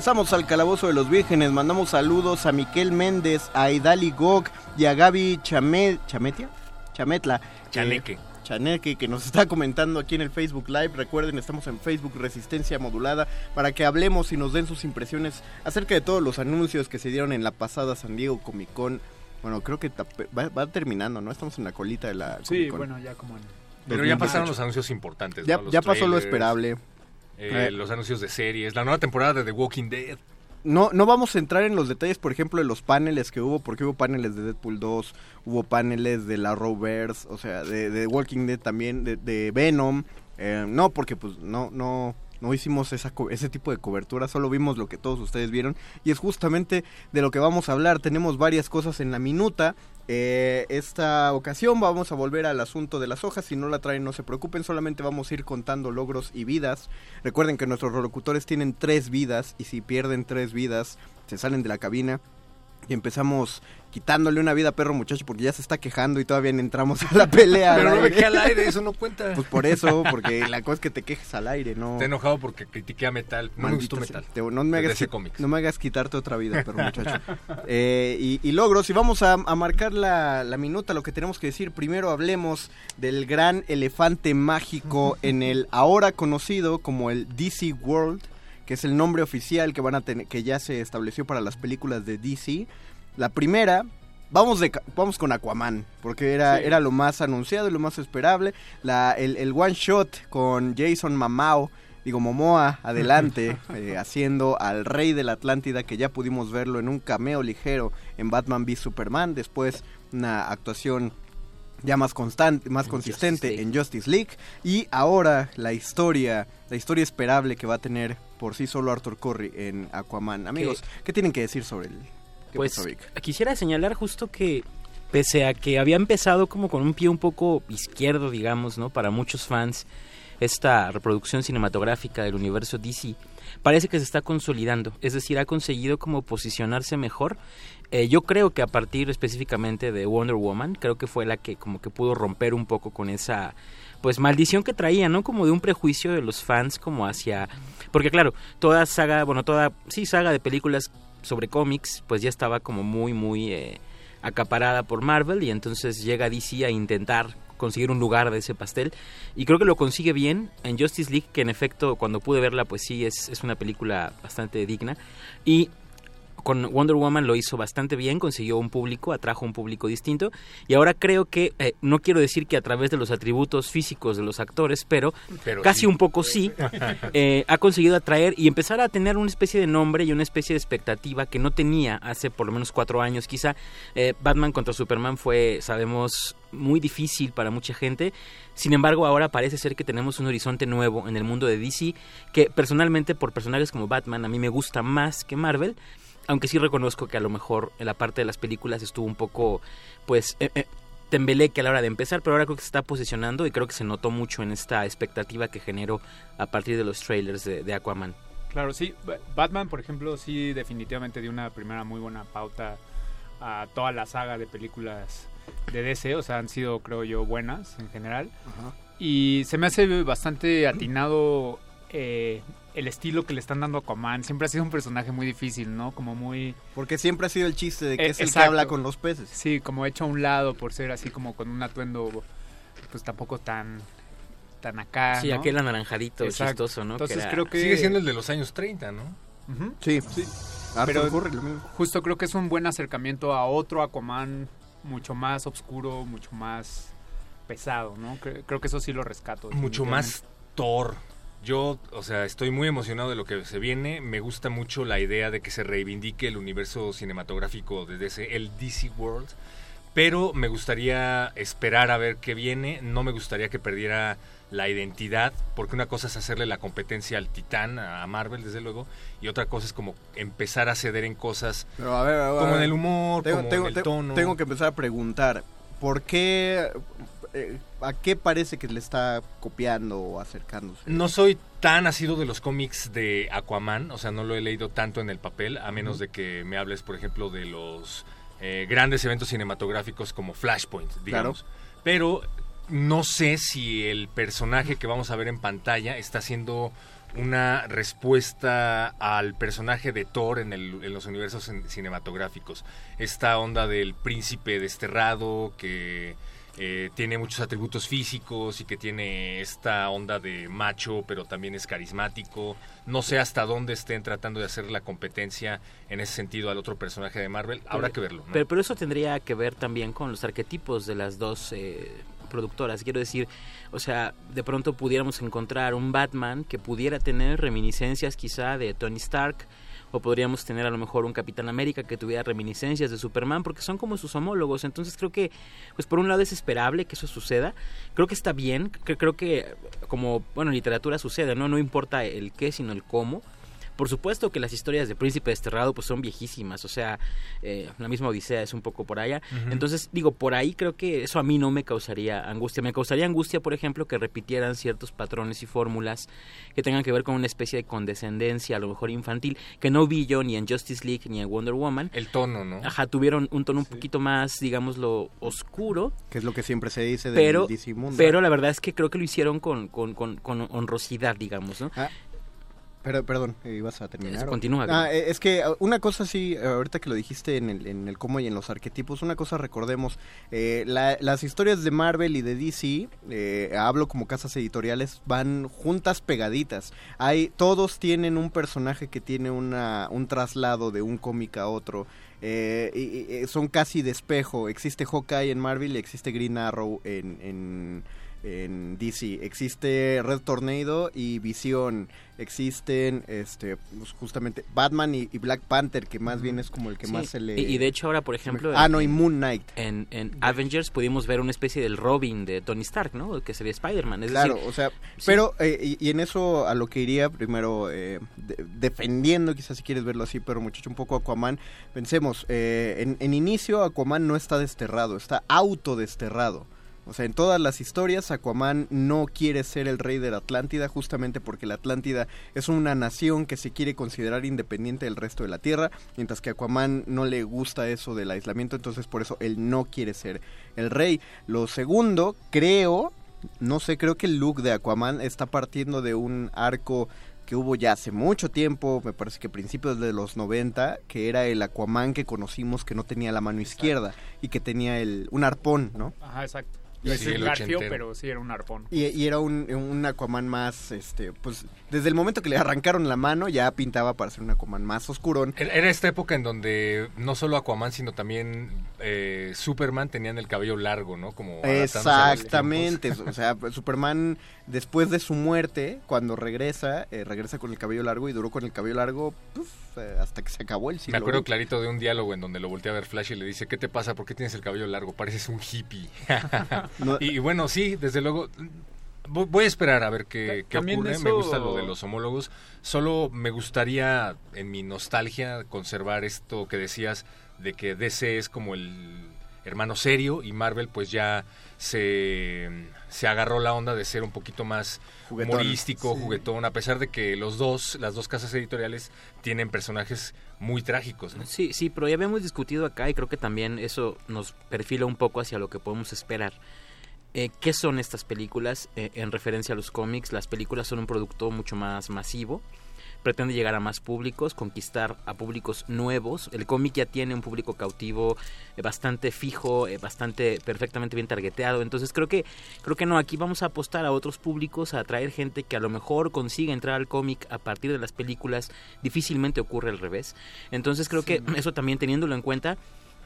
Regresamos al Calabozo de los Vírgenes. Mandamos saludos a Miquel Méndez, a Idali Gog y a Gaby Chame- Chametia. Chametla. Chaneque. Eh, Chaneque, que nos está comentando aquí en el Facebook Live. Recuerden, estamos en Facebook Resistencia Modulada para que hablemos y nos den sus impresiones acerca de todos los anuncios que se dieron en la pasada San Diego Comic Con. Bueno, creo que tape- va, va terminando, ¿no? Estamos en la colita de la Sí, bueno, ya como en... Pero ya 2018. pasaron los anuncios importantes. Ya- ¿no? Los ya pasó lo esperable. Eh, Eh. Los anuncios de series, la nueva temporada de The Walking Dead. No, no vamos a entrar en los detalles, por ejemplo, de los paneles que hubo, porque hubo paneles de Deadpool 2, hubo paneles de la Rovers, o sea, de, de Walking Dead también, de, de Venom. Eh, no, porque pues no, no, no hicimos esa, ese tipo de cobertura, solo vimos lo que todos ustedes vieron. Y es justamente de lo que vamos a hablar. Tenemos varias cosas en la minuta. Eh, esta ocasión vamos a volver al asunto de las hojas. Si no la traen, no se preocupen. Solamente vamos a ir contando logros y vidas. Recuerden que nuestros locutores tienen tres vidas. Y si pierden tres vidas, se salen de la cabina. Y empezamos quitándole una vida a perro muchacho porque ya se está quejando y todavía no entramos a la pelea. Pero no me quedé al aire, eso no cuenta. Pues por eso, porque la cosa es que te quejes al aire, ¿no? Estoy enojado porque critiqué a Metal. No me gustó. Metal. Te- no, me hagas, no me hagas quitarte otra vida, pero muchacho. Eh, y, y logros, y vamos a, a marcar la, la minuta, lo que tenemos que decir. Primero hablemos del gran elefante mágico en el ahora conocido como el DC World, que es el nombre oficial que van a tener, que ya se estableció para las películas de DC. La primera, vamos de vamos con Aquaman, porque era, Sí. era lo más anunciado y lo más esperable. La, el, el one shot con Jason Mamao, digo Momoa, adelante, eh, haciendo al rey de la Atlántida, que ya pudimos verlo en un cameo ligero en Batman v Superman. Después una actuación ya más constante, más consistente en Justice League y ahora la historia, la historia esperable que va a tener por sí solo Arthur Curry en Aquaman. Amigos, ¿qué tienen que decir sobre él? ¿Qué Pues pasó, quisiera señalar justo que pese a que había empezado como con un pie un poco izquierdo, digamos, ¿no? Para muchos fans, esta reproducción cinematográfica del universo DC parece que se está consolidando, es decir, ha conseguido como posicionarse mejor. Eh, yo creo que a partir específicamente de Wonder Woman, creo que fue la que como que pudo romper un poco con esa pues maldición que traía, ¿no? Como de un prejuicio de los fans como hacia porque claro, toda saga, bueno, toda sí saga de películas sobre cómics, pues ya estaba como muy muy eh, acaparada por Marvel y entonces llega DC a intentar conseguir un lugar de ese pastel y creo que lo consigue bien en Justice League que en efecto cuando pude verla pues sí es, es una película bastante digna y con Wonder Woman lo hizo bastante bien, consiguió un público, atrajo un público distinto y ahora creo que, eh, no quiero decir que a través de los atributos físicos de los actores, pero, Pero casi sí. un poco sí, eh, ha conseguido atraer y empezar a tener una especie de nombre y una especie de expectativa que no tenía hace por lo menos cuatro años quizá. Eh, Batman contra Superman fue, sabemos, muy difícil para mucha gente. Sin embargo, ahora parece ser que tenemos un horizonte nuevo en el mundo de DC que personalmente por personajes como Batman a mí me gusta más que Marvel. Aunque sí reconozco que a lo mejor en la parte de las películas estuvo un poco, pues, eh, eh, tembeleque a la hora de empezar, pero ahora creo que se está posicionando y creo que se notó mucho en esta expectativa que generó a partir de los trailers de, de Aquaman. Claro, sí. Ba- Batman, por ejemplo, sí definitivamente dio una primera muy buena pauta a toda la saga de películas de DC. O sea, han sido, creo yo, buenas en general. Y se me hace bastante atinado eh, el estilo que le están dando a Aquaman. Siempre ha sido un personaje muy difícil, ¿no? Como muy... Porque siempre ha sido el chiste de que Eh, es el que habla con los peces. Sí, como hecho a un lado por ser así como con un atuendo pues tampoco tan tan acá, Sí, ¿no? aquel anaranjadito Exacto. chistoso, ¿no? Entonces Que era- creo que Sigue siendo el de los años 30, ¿no? Sí. Arthur Pero Curry, lo mismo. justo creo que es un buen acercamiento a otro Aquaman mucho más oscuro, mucho más pesado, ¿no? Cre- Creo que eso sí lo rescato. Mucho más. Thor. Yo, o sea, estoy muy emocionado de lo que se viene. Me gusta mucho la idea de que se reivindique el universo cinematográfico de DC, el DC World, pero me gustaría esperar a ver qué viene. No me gustaría que perdiera la identidad, porque una cosa es hacerle la competencia al Titán, a Marvel, desde luego, y otra cosa es como empezar a ceder en cosas Pero a ver, a ver, como en el humor, tengo, como tengo- en el tono. tengo que empezar a preguntar, ¿por qué, eh, a qué parece que le está copiando o acercándose? No soy tan asido de los cómics de Aquaman, o sea, no lo he leído tanto en el papel, a menos de que me hables, por ejemplo, de los eh, grandes eventos cinematográficos como Flashpoint, digamos. Pero no sé si el personaje que vamos a ver en pantalla está haciendo una respuesta al personaje de Thor en, el- en los universos cin- cinematográficos. Esta onda del príncipe desterrado que eh, tiene muchos atributos físicos y que tiene esta onda de macho, pero también es carismático. No sé hasta dónde estén tratando de hacer la competencia en ese sentido al otro personaje de Marvel. Habrá Pero- que verlo. ¿no? Pero, pero eso tendría que ver también con los arquetipos de las dos eh, productoras. Quiero decir, o sea, de pronto pudiéramos encontrar un Batman que pudiera tener reminiscencias quizá de Tony Stark. O podríamos tener a lo mejor un Capitán América que tuviera reminiscencias de Superman, porque son como sus homólogos. Entonces creo que, pues por un lado es esperable que eso suceda. Creo que está bien. Creo que, como, bueno, en literatura sucede, ¿no? No importa el qué, sino el cómo. Por supuesto que las historias de Príncipe Desterrado pues son viejísimas, o sea, eh, la misma Odisea es un poco por allá. Entonces, digo, por ahí creo que eso a mí no me causaría angustia. Me causaría angustia, por ejemplo, que repitieran ciertos patrones y fórmulas que tengan que ver con una especie de condescendencia, a lo mejor infantil, que no vi yo ni en Justice League ni en Wonder Woman. El tono, ¿no? Ajá, tuvieron un tono un poquito más, digámoslo, oscuro. Que es lo que siempre se dice del Pero, DC Mundo. pero la verdad es que creo que lo hicieron con, con, con, con honrosidad, digamos, ¿no? Pero, perdón, eh, ibas a terminar. Continúa, Ah, eh, es que ah, una cosa sí, ahorita que lo dijiste en el, en el cómo y en los arquetipos, una cosa recordemos, eh, la- las historias de Marvel y de DC, eh, hablo como casas editoriales, van juntas pegaditas. Hay, todos tienen un personaje que tiene una, un traslado de un cómic a otro. eh, y- y, son casi de espejo. Existe Hawkeye en Marvel y existe Green Arrow en, en, en DC. Existe Red Tornado y Visión. Existen este pues, justamente Batman y, y Black Panther, que más bien es como el que Sí, más se le... Y, y de hecho ahora, por ejemplo... Ah, en- no, y Moon Knight. En, en Avengers pudimos ver una especie del Robin de Tony Stark, ¿no? Que sería Spider-Man. Claro, decir, o sea, sí. pero eh, y, y en eso a lo que iría primero eh, de- defendiendo, quizás si quieres verlo así, pero muchacho, un poco Aquaman, pensemos, eh, en, en inicio Aquaman no está desterrado, está autodesterrado. O sea, en todas las historias Aquaman no quiere ser el rey de la Atlántida justamente porque la Atlántida es una nación que se quiere considerar independiente del resto de la Tierra, mientras que Aquaman no le gusta eso del aislamiento, entonces por eso él no quiere ser el rey. Lo segundo, creo, no sé, creo que el look de Aquaman está partiendo de un arco que hubo ya hace mucho tiempo, me parece que principios de los 90, que era el Aquaman que conocimos que no tenía la mano izquierda y que tenía el, un arpón, ¿no? Ajá, exacto. Sí, Es el un garfio, ochentero. pero sí era un arpón. Y, y era un, un Aquaman más, este, pues desde el momento que le arrancaron la mano ya pintaba para ser un Aquaman más oscurón. Era esta época en donde no solo Aquaman, sino también eh, Superman tenían el cabello largo, ¿no? Como Exactamente, o sea, Superman después de su muerte, cuando regresa, eh, regresa con el cabello largo y duró con el cabello largo pues, eh, hasta que se acabó el siglo. Me acuerdo clarito de un diálogo en donde lo voltea a ver Flash y le dice, ¿qué te pasa? ¿Por qué tienes el cabello largo? Pareces un hippie. No- y, y bueno, sí, desde luego, vo- voy a esperar a ver qué, qué ocurre. eso- Me gusta lo de los homólogos. Solo me gustaría, en mi nostalgia, conservar esto que decías de que DC es como el hermano serio y Marvel pues ya se, se agarró la onda de ser un poquito más Juguetón. humorístico, Sí. juguetón, a pesar de que los dos, las dos casas editoriales tienen personajes muy trágicos, ¿no? Sí, sí, pero ya habíamos discutido acá y creo que también eso nos perfila un poco hacia lo que podemos esperar. Eh, ¿Qué son estas películas eh, en referencia a los cómics? Las películas son un producto mucho más masivo, pretende llegar a más públicos, conquistar a públicos nuevos. El cómic ya tiene un público cautivo eh, bastante fijo, eh, bastante perfectamente bien targeteado. Entonces creo que creo que no, aquí vamos a apostar a otros públicos, a atraer gente que a lo mejor consiga entrar al cómic a partir de las películas. Difícilmente ocurre al revés. Entonces creo que eso también teniéndolo en cuenta,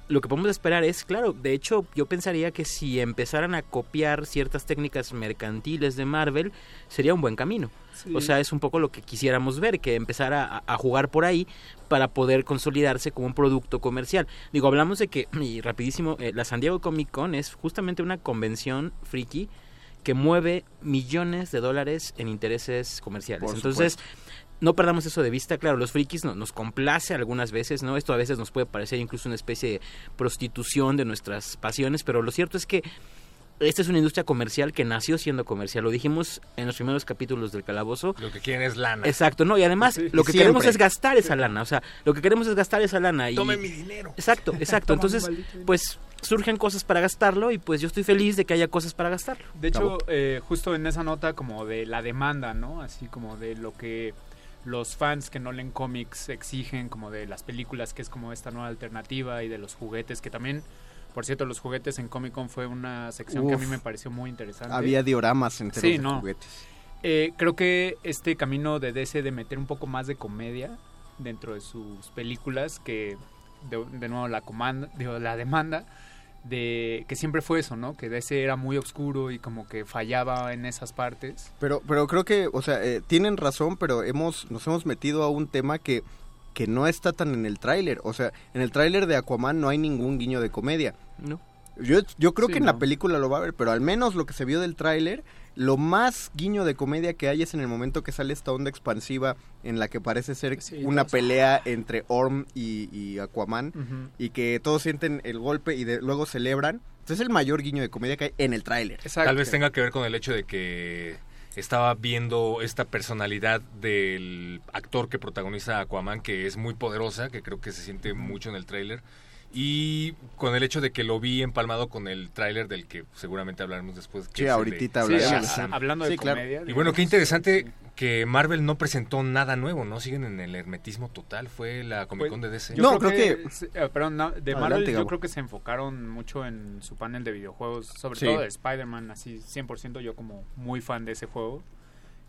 lo que podemos esperar es, claro, de hecho yo pensaría que si empezaran a copiar ciertas técnicas mercantiles de Marvel, sería un buen camino. Sí. O sea, es un poco lo que quisiéramos ver, que empezara a, a jugar por ahí para poder consolidarse como un producto comercial. Digo, hablamos de que, y rapidísimo, eh, la San Diego Comic Con es justamente una convención friki que mueve millones de dólares en intereses comerciales. Entonces, no perdamos eso de vista, claro, los frikis no- nos complace algunas veces, ¿no? Esto a veces nos puede parecer incluso una especie de prostitución de nuestras pasiones, pero lo cierto es que esta es una industria comercial que nació siendo comercial, lo dijimos en los primeros capítulos del Calabozo. Lo que quieren es lana. Exacto, no, y además Sí. lo que Siempre. queremos es gastar esa lana, o sea, lo que queremos es gastar esa lana y Tome mi dinero. Exacto, exacto. Entonces, pues surgen cosas para gastarlo y pues yo estoy feliz de que haya cosas para gastarlo. De hecho, eh, justo en esa nota como de la demanda, ¿no? Así como de lo que los fans que no leen cómics exigen, como de las películas, que es como esta nueva alternativa, y de los juguetes, que también, por cierto, los juguetes en Comic Con fue una sección que a mí me pareció muy interesante. Había dioramas enteros Sí, no. juguetes. Eh, creo que este camino de DC de meter un poco más de comedia dentro de sus películas, que de, de nuevo la comanda, digo, la demanda, de que siempre fue eso, ¿no? Que DC era muy oscuro y como que fallaba en esas partes. Pero, pero creo que, o sea, eh, tienen razón, pero hemos, nos hemos metido a un tema que, que no está tan en el tráiler. O sea, en el tráiler de Aquaman no hay ningún guiño de comedia. No. Yo, yo creo Sí, que en no. la película lo va a ver, pero al menos lo que se vio del tráiler, lo más guiño de comedia que hay es en el momento que sale esta onda expansiva en la que parece ser una pelea entre Orm y, y Aquaman y que todos sienten el golpe y de- luego celebran. Entonces es el mayor guiño de comedia que hay en el tráiler. Tal vez tenga que ver con el hecho de que estaba viendo esta personalidad del actor que protagoniza a Aquaman, que es muy poderosa, que creo que se siente mucho en el tráiler. Y con el hecho de que lo vi empalmado con el tráiler del que seguramente hablaremos después. que Sí, ahorita de- hablaremos, Shazam. sí. Hablando de Sí, claro. comedia, Y bueno, qué interesante que Marvel no presentó nada nuevo, ¿no? Siguen en el hermetismo total. Fue la Comic Con de DC. Yo creo, que, se- eh, perdón, no, de Adelante, Marvel yo Gabo. creo que se enfocaron mucho en su panel de videojuegos, sobre Sí. todo de Spider-Man, así 100% yo como muy fan de ese juego,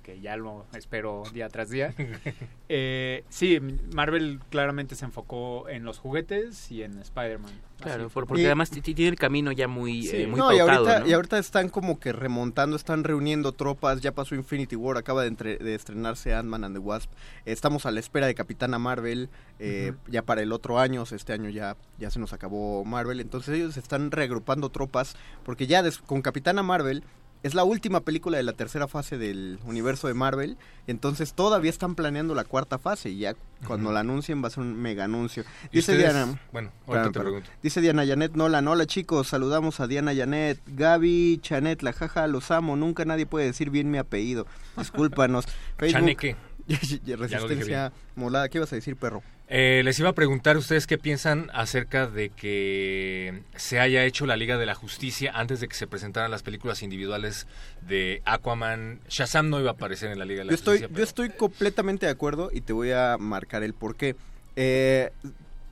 que ya lo espero día tras día. Eh, sí, Marvel claramente se enfocó en los juguetes y en Spider-Man. Claro, por- porque además tiene el camino ya muy, Sí. eh, muy no, y ahorita, ¿no? y ahorita están como que remontando, están reuniendo tropas, ya pasó Infinity War, acaba de, entre- de estrenarse Ant-Man and the Wasp, estamos a la espera de Capitana Marvel, eh, ya para el otro año, o sea, este año ya, ya se nos acabó Marvel, entonces ellos están reagrupando tropas, porque ya des- con Capitana Marvel es la última película de la tercera fase del universo de Marvel, entonces todavía están planeando la cuarta fase y ya cuando la anuncien va a ser un mega anuncio. ¿Y Dice ustedes? Diana, Bueno, ahorita te pregunto. Dice Diana Janet Nolan, hola chicos, saludamos a Diana Janet, Gaby, Chanet, la jaja, los amo, nunca nadie puede decir bien mi apellido, discúlpanos. Chaneque. Resistencia molada, ¿qué ibas a decir, perro? Eh, les iba a preguntar ustedes qué piensan acerca de que se haya hecho la Liga de la Justicia antes de que se presentaran las películas individuales de Aquaman. Shazam no iba a aparecer en la Liga de la Yo estoy, Justicia. yo estoy completamente de acuerdo y te voy a marcar el por qué. Eh,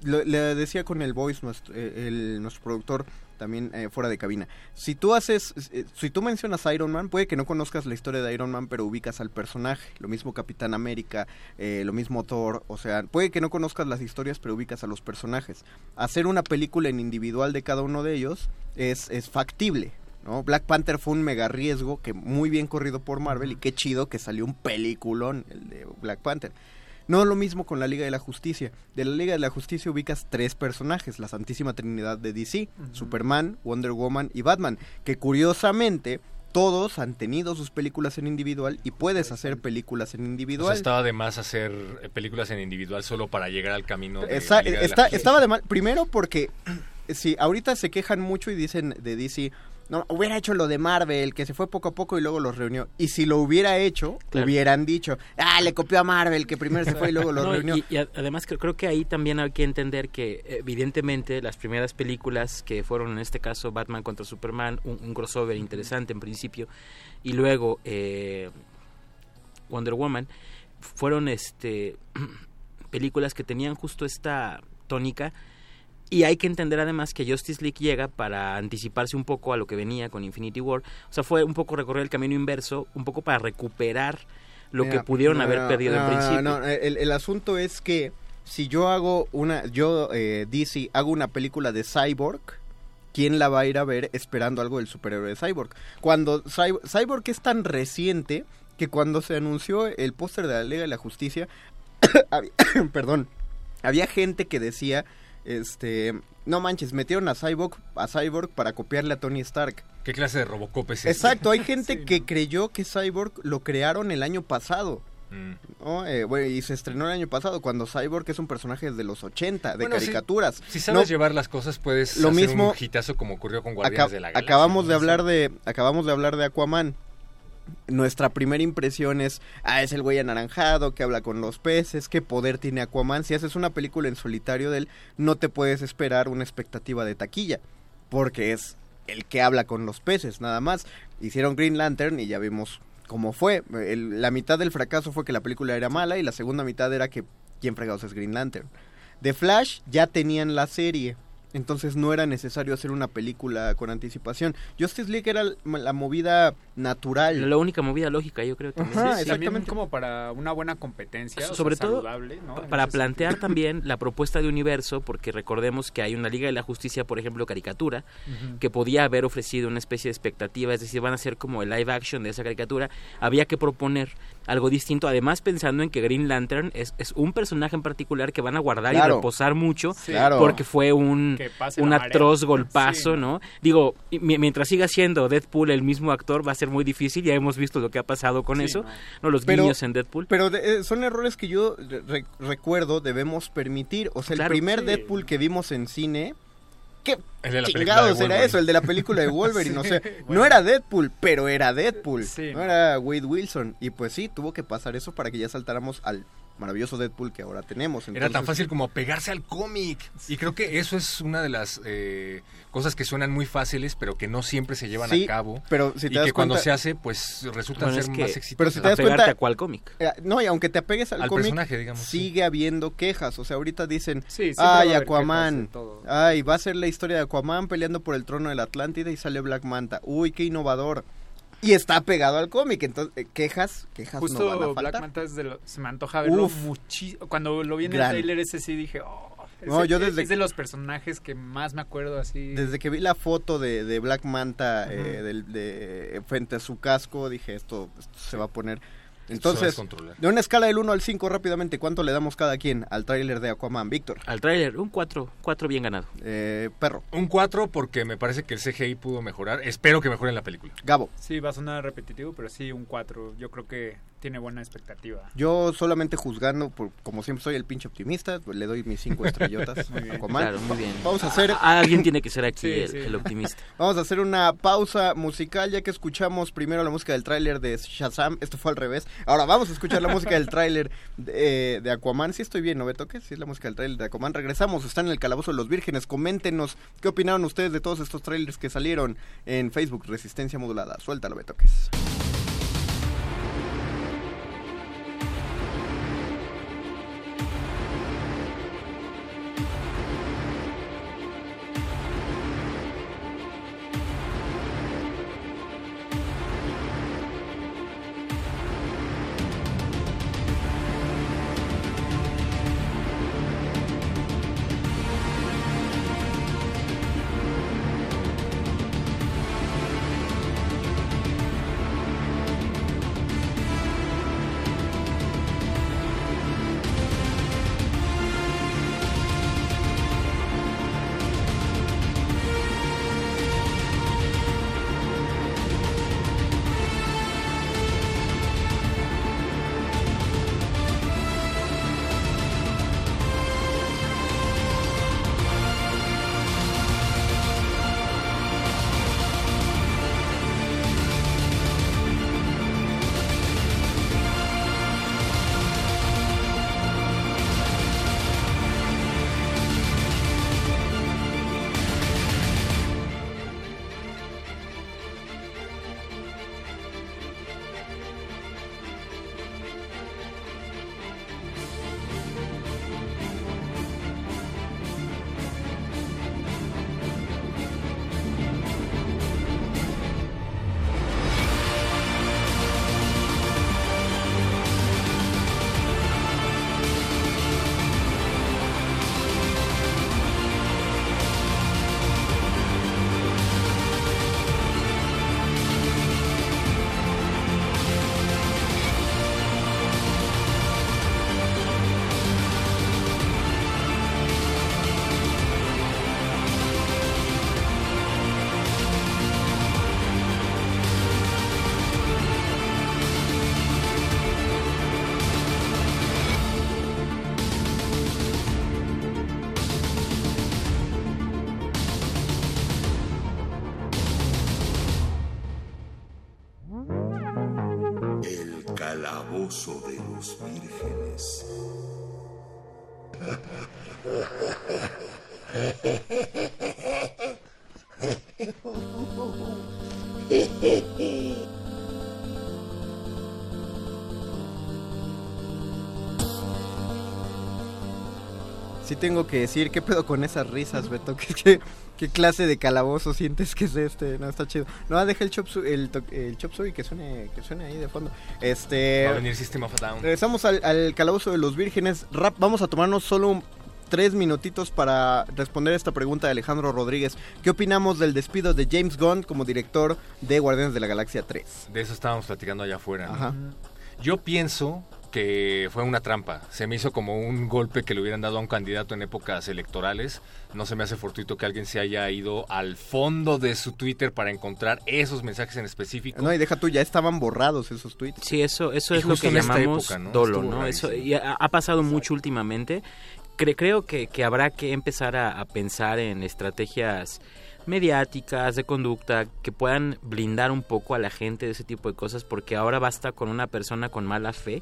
le decía con el voice, nuestro, eh, el, nuestro productor, también eh, fuera de cabina. Si tú haces, eh, si tú mencionas a Iron Man, puede que no conozcas la historia de Iron Man, pero ubicas al personaje. Lo mismo Capitán América, eh, lo mismo Thor. O sea, puede que no conozcas las historias, pero ubicas a los personajes. Hacer una película en individual de cada uno de ellos es, es factible. ¿no? Black Panther fue un mega riesgo que muy bien corrido por Marvel y qué chido que salió un peliculón el de Black Panther. No lo mismo con la Liga de la Justicia. De la Liga de la Justicia ubicas tres personajes, la Santísima Trinidad de DC, Superman, Wonder Woman y Batman, que curiosamente todos han tenido sus películas en individual y puedes hacer películas en O sea, individual. estaba de más hacer eh, películas en individual solo para llegar al camino de Esa- la Liga de la está- Justicia. estaba de mal. Primero porque sí, ahorita se quejan mucho y dicen de DC, no, hubiera hecho lo de Marvel, que se fue poco a poco y luego los reunió. Y si lo hubiera hecho, Claro. hubieran dicho, ah, le copió a Marvel, que primero se fue y luego lo No, reunió. Y, además creo, creo que ahí también hay que entender que evidentemente las primeras películas que fueron en este caso Batman contra Superman, un, un crossover interesante en principio, y luego eh, Wonder Woman, fueron este películas que tenían justo esta tónica y hay que entender además que Justice League llega para anticiparse un poco a lo que venía con Infinity War. O sea, fue un poco recorrer el camino inverso, un poco para recuperar lo Mira, que pudieron no, haber no, perdido no, al principio. no, el, el asunto es que si yo hago una, yo, eh, DC, hago una película de Cyborg, ¿quién la va a ir a ver esperando algo del superhéroe de Cyborg? Cuando Cy- Cyborg es tan reciente que cuando se anunció el póster de la Liga de la Justicia, había- perdón, había gente que decía, este, no manches, metieron a Cyborg, a Cyborg para copiarle a Tony Stark. ¿Qué clase de Robocop es este? Exacto, hay gente que creyó que Cyborg lo crearon el año pasado. Mm. ¿no? Eh, bueno, y se estrenó el año pasado cuando Cyborg es un personaje de los 80, de Bueno, caricaturas. Si, sabes No, llevar las cosas, puedes Lo hacer mismo- un hitazo como ocurrió con Guardianes de la Galaxia. acabamos de hablar de acabamos de hablar de Aquaman. Nuestra primera impresión es, ah, es el güey anaranjado que habla con los peces, qué poder tiene Aquaman. Si haces una película en solitario de él, no te puedes esperar una expectativa de taquilla, porque es el que habla con los peces, nada más. Hicieron Green Lantern y ya vimos cómo fue. La mitad del fracaso fue que la película era mala y la segunda mitad era que quién fregados es Green Lantern. De Flash ya tenían la serie. Entonces no era necesario hacer una película con anticipación. Justice League era la movida natural. La única movida lógica, yo creo también. Ajá, Sí, también exactamente. como para una buena competencia, o sea, sobre todo para plantear sentido. también la propuesta de universo, porque recordemos que hay una Liga de la Justicia, por ejemplo, caricatura, que podía haber ofrecido una especie de expectativa, es decir, van a ser como el live action de esa caricatura, había que proponer algo distinto, además pensando en que Green Lantern es, es un personaje en particular que van a guardar y reposar mucho, Sí. Porque fue un, atroz golpazo, Sí. ¿no? Digo, y mi- mientras siga siendo Deadpool el mismo actor, va a ser muy difícil, ya hemos visto lo que ha pasado con Sí, eso, no. ¿no? Los Pero- guiños en Deadpool. Pero de- eh, son errores que yo re- recuerdo debemos permitir. O sea, el Claro, primer sí. Deadpool que vimos en cine, ¿qué chingados era eso? El de la película de Wolverine. Sí, no bueno. era Deadpool, pero era Deadpool. Sí, no no. era Wade Wilson. Y pues sí, tuvo que pasar eso para que ya saltáramos al maravilloso Deadpool que ahora tenemos. Era tan fácil como pegarse al cómic. Y creo que eso es una de las eh, cosas que suenan muy fáciles, pero que no siempre se llevan Sí, a cabo. pero si y te das que cuando se hace, pues resultan Bueno, ser es que- más exitosas. Pero si te das cuenta- a cuál cómic. Eh, no, y aunque te apegues al, Al cómic, personaje, digamos, sí. sigue habiendo quejas. O sea, ahorita dicen, Sí, ay, Aquaman, ay, va a ser la historia de Aquaman peleando por el trono de la Atlántida y sale Black Manta. Uy, qué innovador. Y está pegado al cómic, entonces, eh, quejas, quejas Justo no van a Black. Manta es de lo- se me antoja verlo muchísimo. Cuando lo vi en el trailer ese sí dije, oh, No, yo desde- es de los personajes que más me acuerdo así. Desde que vi la foto de, de Black Manta eh, del- de, frente a su casco, dije, esto, esto se va a poner... Entonces, de una escala del 1 al 5 rápidamente, ¿cuánto le damos cada quien al tráiler de Aquaman? Víctor, Al tráiler, un 4, 4 bien ganado. eh, Perro, Un 4 porque me parece que el CGI pudo mejorar. Espero que mejore en la película. Gabo. Sí, va a sonar repetitivo, pero sí, un 4. Yo creo que tiene buena expectativa. Yo solamente juzgando, por, como siempre soy el pinche optimista, pues, le doy mis cinco estrellotas Muy bien. a Aquaman. Claro, muy bien. Vamos a hacer, A- Alguien tiene que ser aquí Sí, el, sí. el optimista. vamos a hacer una pausa musical ya que escuchamos primero la música del tráiler de Shazam. Esto fue al revés. Ahora vamos a escuchar la música del tráiler de, de Aquaman. Si estoy bien, ¿no me toques? Si es la música del tráiler de Aquaman. Regresamos, están en el Calabozo de los Vírgenes. Coméntenos qué opinaron ustedes de todos estos trailers que salieron en Facebook Resistencia Modulada. Suéltalo, me toques. Los vírgenes. Sí tengo que decir, ¿qué pedo con esas risas, Beto? ¿Qué, qué, qué clase de calabozo sientes que es este? No, está chido. No, deja el chop, el, el chop suey que suene, que suene ahí de fondo. Este... Va a venir System of a Down. Regresamos al, al calabozo de los vírgenes. Rap, vamos a tomarnos solo un- tres minutitos para responder esta pregunta de Alejandro Rodríguez. ¿Qué opinamos del despido de James Gunn como director de Guardianes de la Galaxia 3? De eso estábamos platicando allá afuera. ¿no? Ajá. Yo pienso que fue una trampa. Se me hizo como un golpe que le hubieran dado a un candidato en épocas electorales. No se me hace fortuito que alguien se haya ido al fondo de su Twitter para encontrar esos mensajes en específico. No, y deja tú, ya estaban borrados esos tweets. Sí, eso, eso Y es lo que en esta llamamos época, ¿no? dolo, Estuvo ¿no? Eso y ha, ha pasado mucho últimamente. Cre- creo que, que habrá que empezar a, a pensar en estrategias mediáticas, de conducta, que puedan blindar un poco a la gente de ese tipo de cosas, porque ahora basta con una persona con mala fe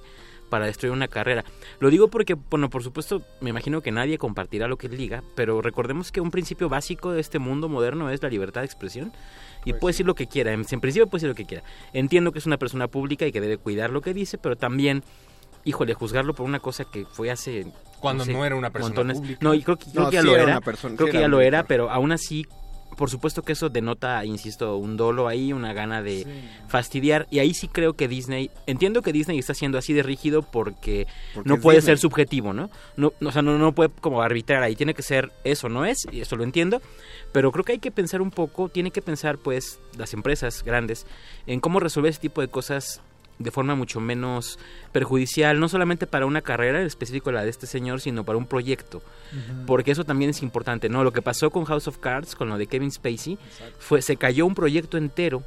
para destruir una carrera. Lo digo porque, bueno, por supuesto, me imagino que nadie compartirá lo que él diga, pero recordemos que un principio básico de este mundo moderno es la libertad de expresión y puede decir lo que quiera, en, en principio puede decir lo que quiera. Entiendo que es una persona pública y que debe cuidar lo que dice, pero también, híjole, juzgarlo por una cosa que fue hace... Cuando no era una persona pública. No, y creo que, creo No, que ya sí lo era era, una persona- creo sí que era ya lo era, pero aún así por supuesto que eso denota, insisto, un dolo ahí, una gana de fastidiar. Y ahí sí creo que Disney, entiendo que Disney está siendo así de rígido porque, Porque no puede Disney. ser subjetivo, ¿no? no o sea, no, no puede como arbitrar ahí, tiene que ser eso, no es, y eso lo entiendo. Pero creo que hay que pensar un poco, tiene que pensar pues las empresas grandes en cómo resolver ese tipo de cosas de forma mucho menos perjudicial, no solamente para una carrera en específico la de este señor, sino para un proyecto. Porque eso también es importante, ¿no? Lo que pasó con House of Cards, con lo de Kevin Spacey, fue se cayó un proyecto entero.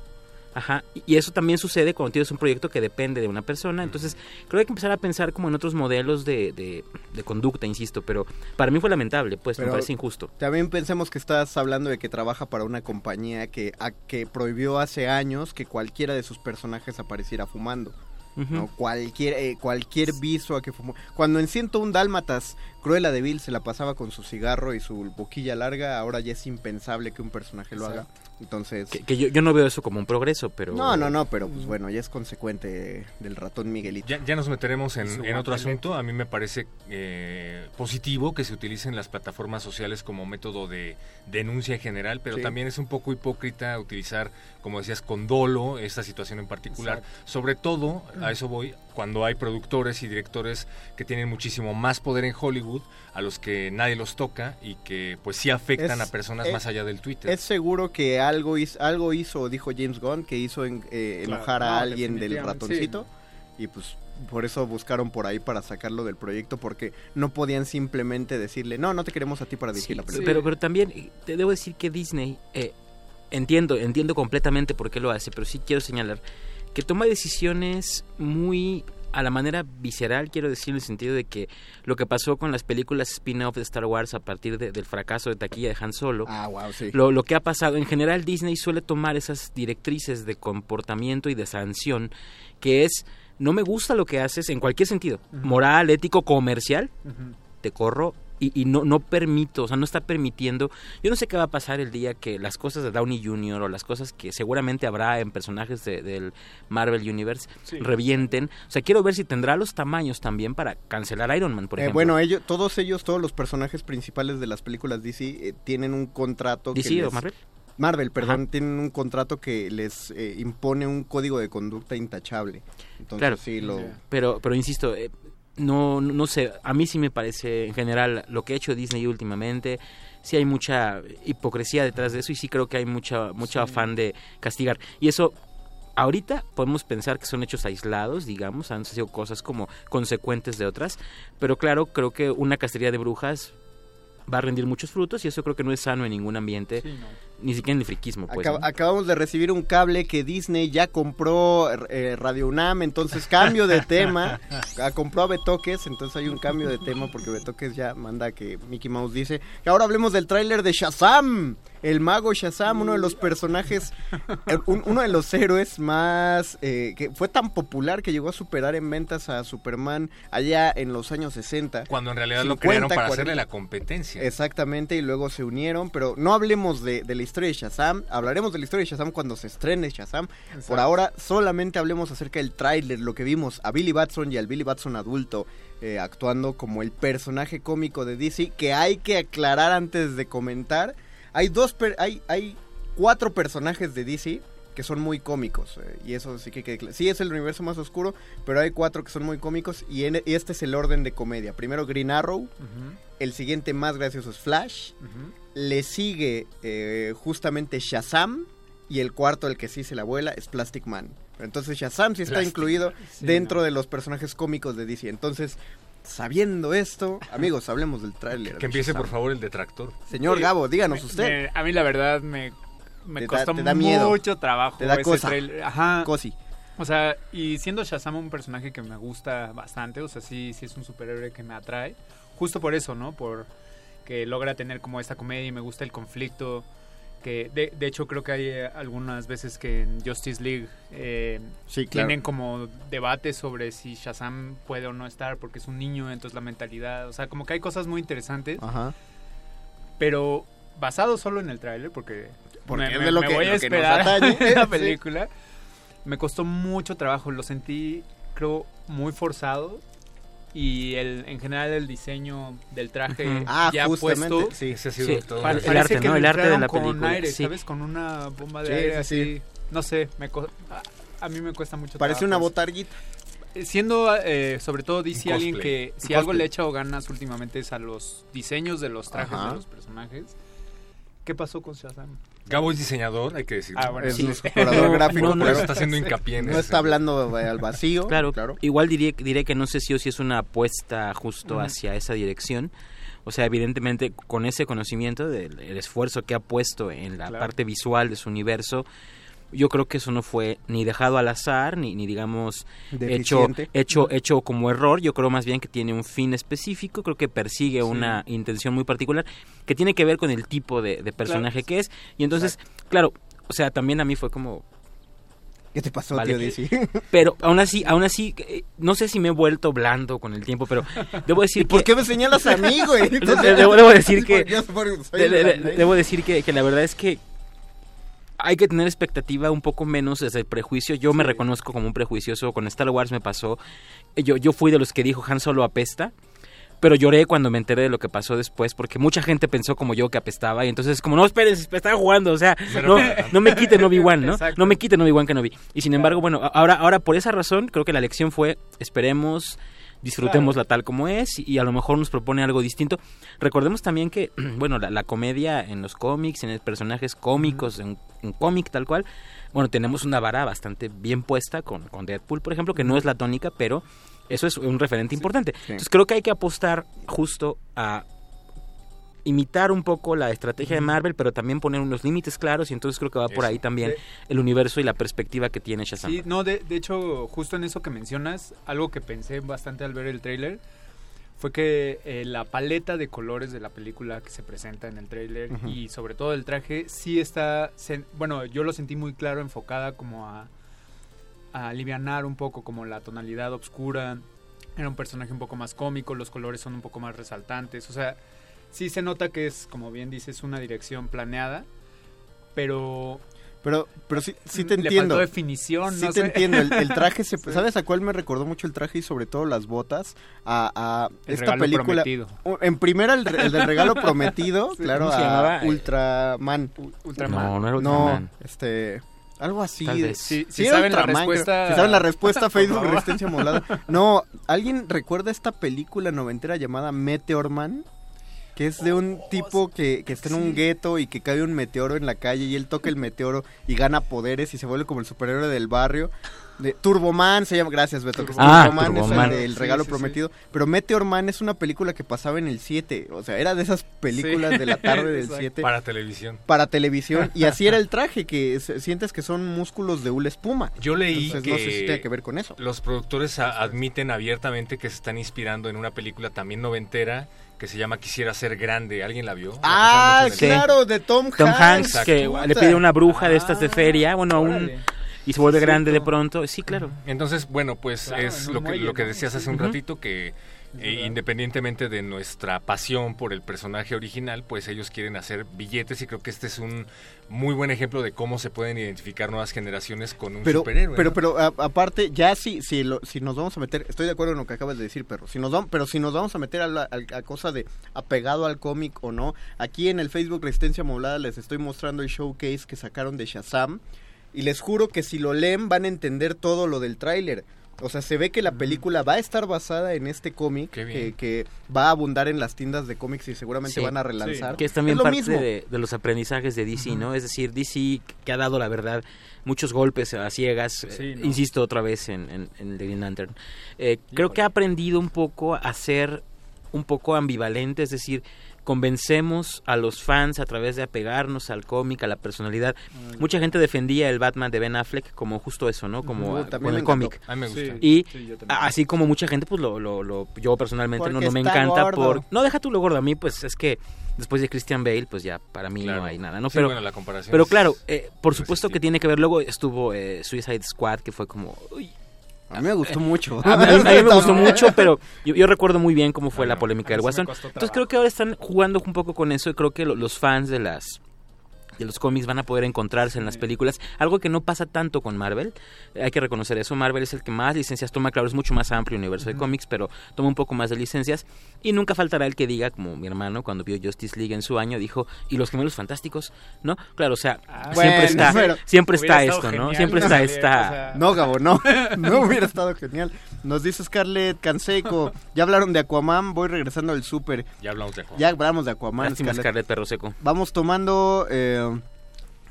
Ajá, y- eso también sucede cuando tienes un proyecto que depende de una persona. Entonces, creo que hay que empezar a pensar como en otros modelos de, de- de conducta, insisto. Pero para mí fue lamentable, pues me parece injusto. También pensemos que estás hablando de que trabaja para una compañía que, a- que prohibió hace años que cualquiera de sus personajes apareciera fumando. ¿no? Cualquier, eh, cualquier viso a que fumó. Cuando en 101 Dálmatas, Cruella de Vil se la pasaba con su cigarro y su boquilla larga, ahora ya es impensable que un personaje lo haga. Entonces... Que, que yo, yo no veo eso como un progreso, pero... No, no, no, pero pues bueno, ya es consecuente del ratón Miguelito. Ya, ya nos meteremos en, en otro asunto. A mí me parece eh, positivo que se utilicen las plataformas sociales como método de denuncia en general, pero Sí. también es un poco hipócrita utilizar, como decías, con dolo esta situación en particular. Sobre todo, a eso voy, cuando hay productores y directores que tienen muchísimo más poder en Hollywood, a los que nadie los toca y que pues sí afectan Es- a personas es- más allá del Twitter. Es seguro que algo hizo, algo hizo, dijo James Gunn, que hizo en- eh, Claro, enojar a no, alguien del ratoncito. Y pues por eso buscaron por ahí para sacarlo del proyecto, porque no podían simplemente decirle, no, no te queremos a ti para dirigir la película. Pero, pero también te debo decir que Disney, eh, entiendo, entiendo completamente por qué lo hace, pero sí quiero señalar que toma decisiones muy a la manera visceral, quiero decir, en el sentido de que lo que pasó con las películas spin-off de Star Wars a partir de- del fracaso de taquilla de Han Solo, Ah, wow, sí. lo, lo que ha pasado, en general Disney suele tomar esas directrices de comportamiento y de sanción, que es, no me gusta lo que haces en cualquier sentido, moral, ético, comercial, te corro y, y no, no permito, o sea, no está permitiendo. Yo no sé qué va a pasar el día que las cosas de Downey Jr. o las cosas que seguramente habrá en personajes de- del Marvel Universe Sí. revienten. O sea, quiero ver si tendrá los tamaños también para cancelar Iron Man, por Eh, ejemplo. bueno, ellos, todos ellos, todos los personajes principales de las películas DC eh, tienen un contrato ¿DC que o les- Marvel? Marvel, perdón, tienen un contrato que les eh, impone un código de conducta intachable. Entonces, claro, sí, lo... pero, pero insisto, eh, no, no no sé, a mí sí me parece en general lo que ha hecho Disney últimamente, sí hay mucha hipocresía detrás de eso y sí creo que hay mucha mucho afán de castigar. Y eso ahorita podemos pensar que son hechos aislados, digamos, han sido cosas como consecuentes de otras, pero claro, creo que una cacería de brujas va a rendir muchos frutos y eso creo que no es sano en ningún ambiente, ni siquiera en el friquismo, pues. Acab- ¿no? Acabamos de recibir un cable que Disney ya compró eh, Radio UNAM, entonces cambio de tema. Ah, compró a Betoques, entonces hay un cambio de tema porque Betoques ya manda que Mickey Mouse dice que ahora hablemos del tráiler de Shazam. El mago Shazam, uno de los personajes, eh, un- uno de los héroes más eh, que fue tan popular que llegó a superar en ventas a Superman allá en los años 60. Cuando en realidad lo 50, crearon para 40. hacerle la competencia. Exactamente, y luego se unieron, pero no hablemos de, de la historia de Shazam, hablaremos de la historia de Shazam cuando se estrene Shazam. Por ahora solamente hablemos acerca del tráiler, lo que vimos a Billy Batson y al Billy Batson adulto eh, actuando como el personaje cómico de DC, que hay que aclarar antes de comentar. Hay dos, per- hay, hay cuatro personajes de DC que son muy cómicos eh, y eso sí que cla- sí es el universo más oscuro pero hay cuatro que son muy cómicos y, en- y este es el orden de comedia primero Green Arrow el siguiente más gracioso es Flash. Le sigue eh, justamente Shazam. Y el cuarto, el que sí se la vuela, es Plastic Man. Entonces Shazam sí está Plastic incluido Man, sí, dentro de los personajes cómicos de DC. Entonces, sabiendo esto, amigos, hablemos del tráiler. Que de empiece, Shazam. por favor, el detractor. Señor Sí. Gabo, díganos Me- usted. me- a mí la verdad me, me Te da- costó te da miedo. mucho trabajo Te da ese cosa. trailer. Ajá. Cosi. O sea, y siendo Shazam un personaje que me gusta bastante, o sea, sí, sí es un superhéroe que me atrae. Justo por eso, ¿no? Por que logra tener como esta comedia y me gusta el conflicto. Que de, de hecho creo que hay eh, algunas veces que en Justice League eh, Sí, claro. tienen como debates sobre si Shazam puede o no estar porque es un niño, entonces la mentalidad, o sea, como que hay cosas muy interesantes. Ajá. Pero basado solo en el tráiler, porque, Porque me, me- lo me que- voy a lo que nos esperar atañe. la Sí. película. Me costó mucho trabajo, lo sentí, creo, muy forzado. Y el, en general el diseño del traje Ujú. Ah, ya justamente, puesto sí. Ese ha sido sí, todo el arte, que ¿no? El arte de la inflaron película, con aire, sí. ¿sabes? Con una bomba de Sí, aire sí, así. sí. No sé, me co- a, a mí me cuesta mucho Parece una trabajo eso. botarguita. Eh, Siendo, eh, sobre todo DC, Un alguien que si algo le he echado ganas últimamente es a los diseños de los trajes Ajá. de los personajes. ¿Qué pasó con Shazam? Gabo es diseñador, hay que decirlo. Ah, bueno, Es sí. un explorador gráfico. No, no, claro. está haciendo hincapié en No eso. está hablando al vacío. Claro, claro. igual diré, diré que no sé si o si es una apuesta justo Ujú. hacia esa dirección. O sea, evidentemente con ese conocimiento del el esfuerzo que ha puesto en la Claro. parte visual de su universo, yo creo que eso no fue ni dejado al azar, ni, ni digamos hecho, Deficiente. hecho, hecho como error. Yo creo más bien que tiene un fin específico, creo que persigue una intención muy particular que tiene que ver con el tipo de, de personaje que es. Y entonces, claro, o sea, también a mí fue como, ¿Qué te pasó, Vale. tío DC? pero aún así, aún así, eh, no sé si me he vuelto blando con el tiempo, pero debo decir ¿Y por que- qué me señalas a mí, güey? De- debo, debo decir que debo decir que, que la verdad es que hay que tener expectativa un poco menos desde el prejuicio. Yo me reconozco como un prejuicioso. Con Star Wars me pasó. Yo, yo fui de los que dijo Han Solo apesta. Pero lloré cuando me enteré de lo que pasó después, porque mucha gente pensó como yo que apestaba, y entonces como, no, espérense, estaba jugando, o sea, no, no me quiten Obi-Wan, ¿no? Exacto. No me quiten Obi-Wan que no vi. Y sin embargo, bueno, ahora, ahora por esa razón, creo que la lección fue, esperemos, disfrutémosla tal como es, y, a lo mejor nos propone algo distinto. Recordemos también que, bueno, la, la comedia en los cómics, en el personajes cómicos, en un cómic tal cual, bueno, tenemos una vara bastante bien puesta con, con Deadpool, por ejemplo, que no es la tónica, pero eso es un referente importante. Entonces creo que hay que apostar justo a imitar un poco la estrategia de Marvel, pero también poner unos límites claros y entonces creo que va por ahí también Sí. el universo y la perspectiva que tiene Shazam. Sí, no, de, de hecho, justo en eso que mencionas, algo que pensé bastante al ver el tráiler fue que eh, la paleta de colores de la película que se presenta en el tráiler y sobre todo el traje sí está, se- bueno, yo lo sentí muy claro, enfocada como a, a alivianar un poco como la tonalidad oscura. Era un personaje un poco más cómico, los colores son un poco más resaltantes, o sea, sí se nota que es, como bien dices, una dirección planeada, pero Pero, pero sí, sí te Le entiendo. faltó definición, Sí no te sé. entiendo. El, el traje, se, Sí. ¿sabes a cuál me recordó mucho el traje y sobre todo las botas? A, a El esta regalo película. prometido. En primera, el, re- el del regalo prometido, Sí, claro, ¿cómo se a llamaba? Ultraman. No, no era No, Ultraman. este. Algo así. De-. Si- saben la Ultraman, creo. respuesta- Si saben la respuesta, Facebook. Resistencia Modulada. No, ¿alguien recuerda esta película noventera llamada Meteorman? Que es de un tipo que, que está en un gueto y que cae un meteoro en la calle y él toca el meteoro y gana poderes y se vuelve como el superhéroe del barrio. de Turboman se llama, gracias Beto. que es Ah, Turboman, Turboman. es el Sí, regalo sí, sí. prometido. Pero Meteor Man es una película que pasaba en el 7. O sea, era de esas películas Sí. de la tarde del Exacto. 7. Para televisión. Para televisión. Y así era el traje, que se- sientes que son músculos de una espuma. Yo leí Entonces, que, no sé si tiene que ver con eso. los productores a- admiten abiertamente que se están inspirando en una película también noventera que se llama Quisiera ser grande. ¿Alguien la vio? La Ah, el- claro, de Tom, Tom Hanks, Hanks. que Puta. le pide una bruja de estas de feria, bueno, un, y se vuelve Sí, grande de pronto. Sí, claro. Entonces, bueno, pues Claro, es lo que, muelle, lo que decías hace un ratito, que eh, independientemente de nuestra pasión por el personaje original, pues ellos quieren hacer billetes y creo que este es un muy buen ejemplo de cómo se pueden identificar nuevas generaciones con un pero, superhéroe. pero, ¿no? pero a- aparte, ya si, si, lo- si nos vamos a meter, estoy de acuerdo en lo que acabas de decir, perro, si nos vamos, pero si nos vamos a meter a, la, a- a cosa de apegado al cómic o no, aquí en el Facebook Resistencia Moblada les estoy mostrando el showcase que sacaron de Shazam y les juro que si lo leen van a entender todo lo del tráiler. O sea, se ve que la película va a estar basada en este cómic que, va a abundar en las tiendas de cómics y seguramente Sí. van a relanzar. Que es también lo parte mismo. de, de los aprendizajes de DC, ¿no? Es decir, DC que ha dado la verdad muchos golpes a ciegas, Sí, eh, ¿no? insisto otra vez en, en, en The Green Lantern. Eh, creo que ha aprendido un poco a ser un poco ambivalente, es decir, convencemos a los fans a través de apegarnos al cómic, a la personalidad. Mucha gente defendía el Batman de Ben Affleck como justo eso, ¿no? Como también con el cómic. A mí me gusta. Y Sí, así como mucha gente, pues lo, lo, lo- yo personalmente no, Porque no me encanta gordo. por... No, deja tú lo gordo, a mí pues es que después de Christian Bale, pues ya para mí Claro. no hay nada, ¿no? Sí, pero, bueno, la comparación pero claro, eh, por supuesto que tiene que ver, luego estuvo eh, Suicide Squad, que fue como... uy, A mí me gustó mucho. a mí, a mí me gustó mucho, pero yo, yo recuerdo muy bien cómo fue la polémica del Guasón. Entonces creo que ahora están jugando un poco con eso y creo que lo- los fans de las de los cómics van a poder encontrarse en las películas, algo que no pasa tanto con Marvel, hay que reconocer eso, Marvel es el que más licencias toma, claro, es mucho más amplio el universo de cómics, pero toma un poco más de licencias y nunca faltará el que diga, como mi hermano cuando vio Justice League en su año, dijo, ¿y los gemelos fantásticos? ¿No? Claro, o sea, siempre Bueno, está, pero- siempre está esto, ¿no? Siempre que está esta... o sea, No, Gabo, no. No hubiera estado genial. Nos dice Scarlett Canseco. Ya hablaron de Aquaman, voy regresando al súper. Ya hablamos de Aquaman. Ya hablamos de Aquaman. Lástima Scarlett. Scarlett Perro Seco. Vamos tomando, eh,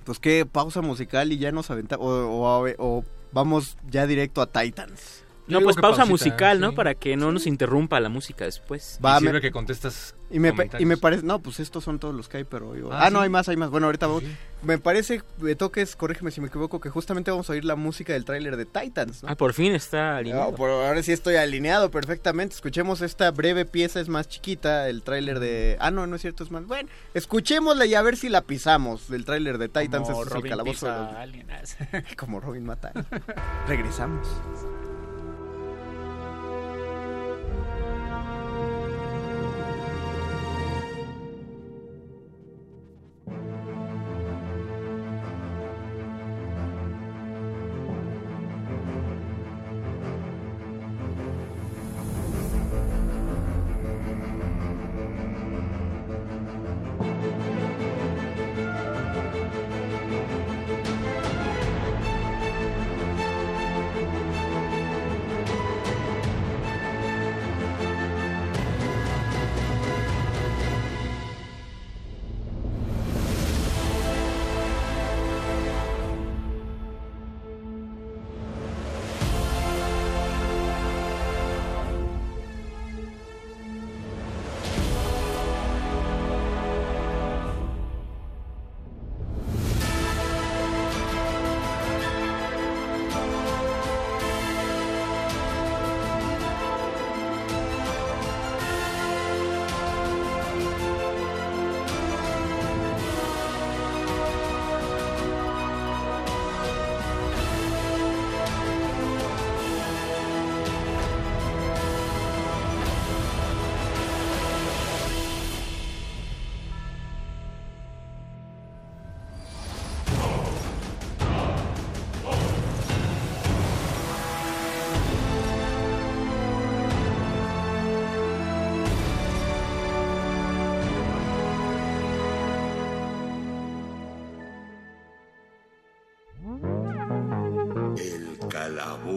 pues qué, pausa musical y ya nos aventamos. O, o- vamos ya directo a Titans. No, pues pausa pausita, musical, ¿no? sí. Para que no nos interrumpa la música después. Va, y sirve me- que contestas Y me, y me parece, no, pues estos son todos los que hay, pero yo- Ah, ah, no, hay más, hay más. Bueno, ahorita vamos. Me parece, me toques, corrígeme si me equivoco, que justamente vamos a oír la música del tráiler de Titans, ¿no? Ah, por fin está alineado. No, por ahora sí estoy alineado perfectamente. Escuchemos esta breve pieza, es más chiquita, el tráiler de... Ah, no, no es cierto, es más... Bueno, escuchémosla y a ver si la pisamos, del tráiler de Titans. como es el Robin calabozo de pisa los- a alguien. Como Robin mata. Regresamos.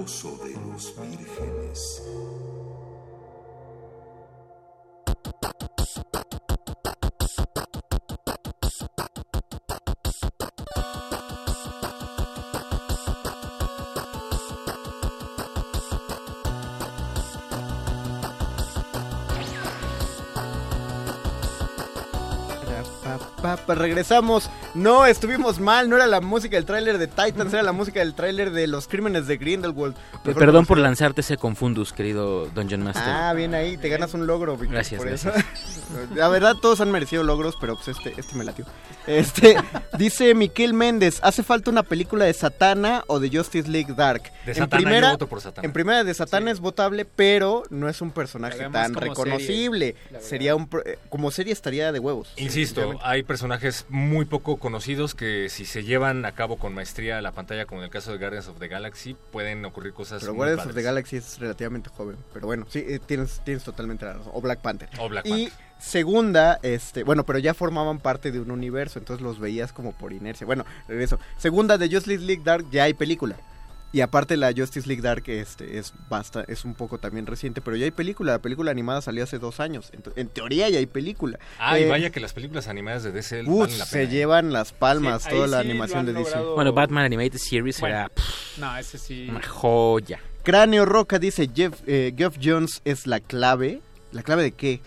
Calabozo de los vírgenes. Pa, pa. Regresamos. No, estuvimos mal. No era la música del tráiler de Titans, era la música del tráiler de Los Crímenes de Grindelwald. Eh, Perdón por lanzarte ese confundus, querido Dungeon Master. Ah, bien ahí, te ganas un logro, Gracias, por gracias. eso. La verdad, todos han merecido logros, pero pues este, este me latió. Este, dice Miquel Méndez, ¿hace falta una película de Satana o de Justice League Dark? De en Satana, yo primera, voto por Satana. En primera de Satana es votable, pero no es un personaje tan como reconocible. serie. Sería un pro- eh, como serie estaría de huevos. Insisto, hay personajes muy poco conocidos que si se llevan a cabo con maestría a la pantalla, como en el caso de Guardians of the Galaxy, pueden ocurrir cosas Pero muy Guardians of the Galaxy es relativamente joven. Pero bueno, sí, eh, tienes, tienes totalmente la razón. O Black Panther. O Black y segunda, este, bueno, pero ya formaban parte de un universo, entonces los veías como por inercia. Bueno, regreso. Segunda, de Justice League Dark ya hay película. Y aparte la Justice League Dark este, es basta, es un poco también reciente, pero ya hay película. La película animada salió hace dos años. Ento- en teoría ya hay película. Ah, y Eh, vaya que las películas animadas de DC valen la pena. se ¿eh? llevan las palmas Sí, toda la sí animación de DC. logrado. Bueno, Batman Animated Series Bueno, era pff, No, ese sí. una joya. Cráneo Roca dice, Jeff, eh, Geoff Jones es la clave. ¿La clave de qué?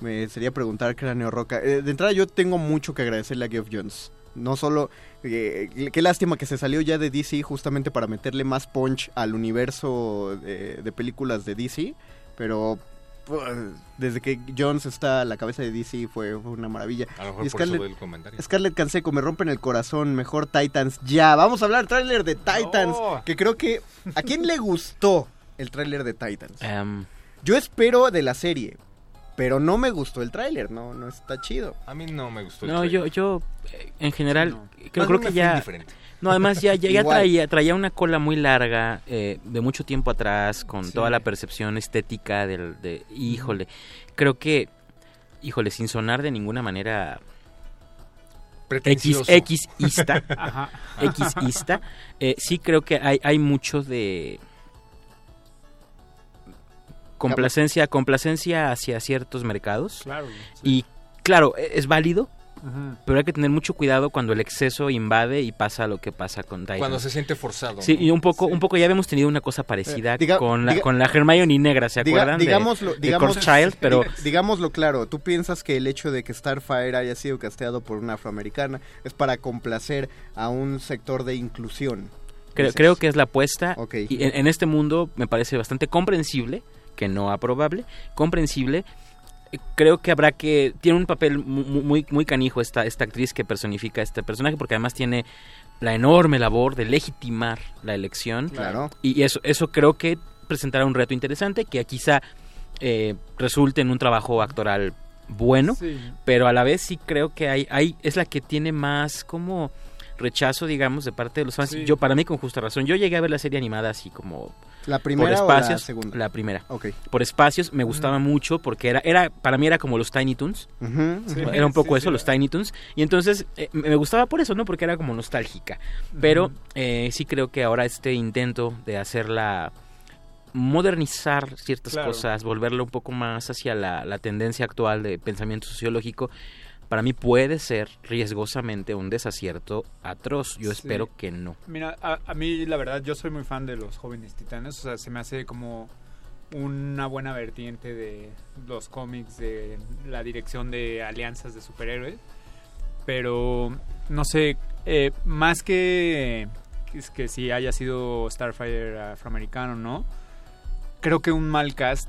Me sería preguntar Cráneo Roca. Eh, de entrada yo tengo mucho que agradecerle a Geoff Jones. No solo... eh, qué lástima que se salió ya de DC justamente para meterle más punch al universo de, de películas de DC. Pero... pues, Desde que Jones está a la cabeza de DC fue, fue una maravilla. A lo mejor Y por Scarlett- doy el comentario. Scarlett Canseco, me rompen el corazón, mejor Titans ya. Vamos a hablar del tráiler de Titans, que creo que ¿a quién le gustó el tráiler de Titans? Em, Yo espero de la serie, pero no me gustó el tráiler, no no está chido. A mí no me gustó el No, trailer. yo, yo eh, en general no. creo, que ya... indiferente. No, además ya, ya, traía, traía una cola muy larga eh, de mucho tiempo atrás con Sí. toda la percepción estética del, de... Híjole, creo que... Híjole, sin sonar de ninguna manera... X. X-ista, Ajá. X-ista, eh, sí creo que hay, hay mucho de complacencia, complacencia hacia ciertos mercados. Claro. Y claro, e- es válido, pero hay que tener mucho cuidado cuando el exceso invade y pasa lo que pasa con Titans. Cuando se siente forzado. Sí, ¿no? y un poco, un poco ya habíamos tenido una cosa parecida Eh, diga- con, la, diga- con la Hermione negra, ¿se Diga- acuerdan? de- digámoslo, de, digamos, Child, pero digámoslo claro, tú piensas que el hecho de que Starfire haya sido casteado por una afroamericana es para complacer a un sector de inclusión. creo, creo que es la apuesta. Y en, en este mundo me parece bastante comprensible, que no aprobable, comprensible. Creo que habrá que... Tiene un papel mu- mu- muy, muy canijo esta, esta actriz que personifica a este personaje, porque además tiene la enorme labor de legitimar la elección. Claro. Y eso, eso creo que presentará un reto interesante que quizá eh, resulte en un trabajo actoral bueno, Sí. pero a la vez sí creo que hay, hay es la que tiene más como rechazo, digamos, de parte de los fans. Sí. Yo, para mí, con justa razón. Yo llegué a ver la serie animada así como ¿La por primera o la espacios. segunda? La primera. Ok. Por espacios me gustaba mucho porque era, era, para mí era como los Tiny Toons. Sí. Era un poco sí, eso, sí. los Tiny Toons. Y entonces eh, me gustaba por eso, ¿no? Porque era como nostálgica. Pero eh, sí creo que ahora este intento de hacerla modernizar ciertas Claro. cosas, volverla un poco más hacia la, la tendencia actual de pensamiento sociológico, para mí puede ser riesgosamente un desacierto atroz. Yo Sí. espero que no. Mira, a, a mí la verdad, yo soy muy fan de los jóvenes titanes, o sea, se me hace como una buena vertiente de los cómics, de la dirección de alianzas de superhéroes, pero no sé, eh, más que, es que si haya sido Starfire afroamericano, ¿no? Creo que un mal cast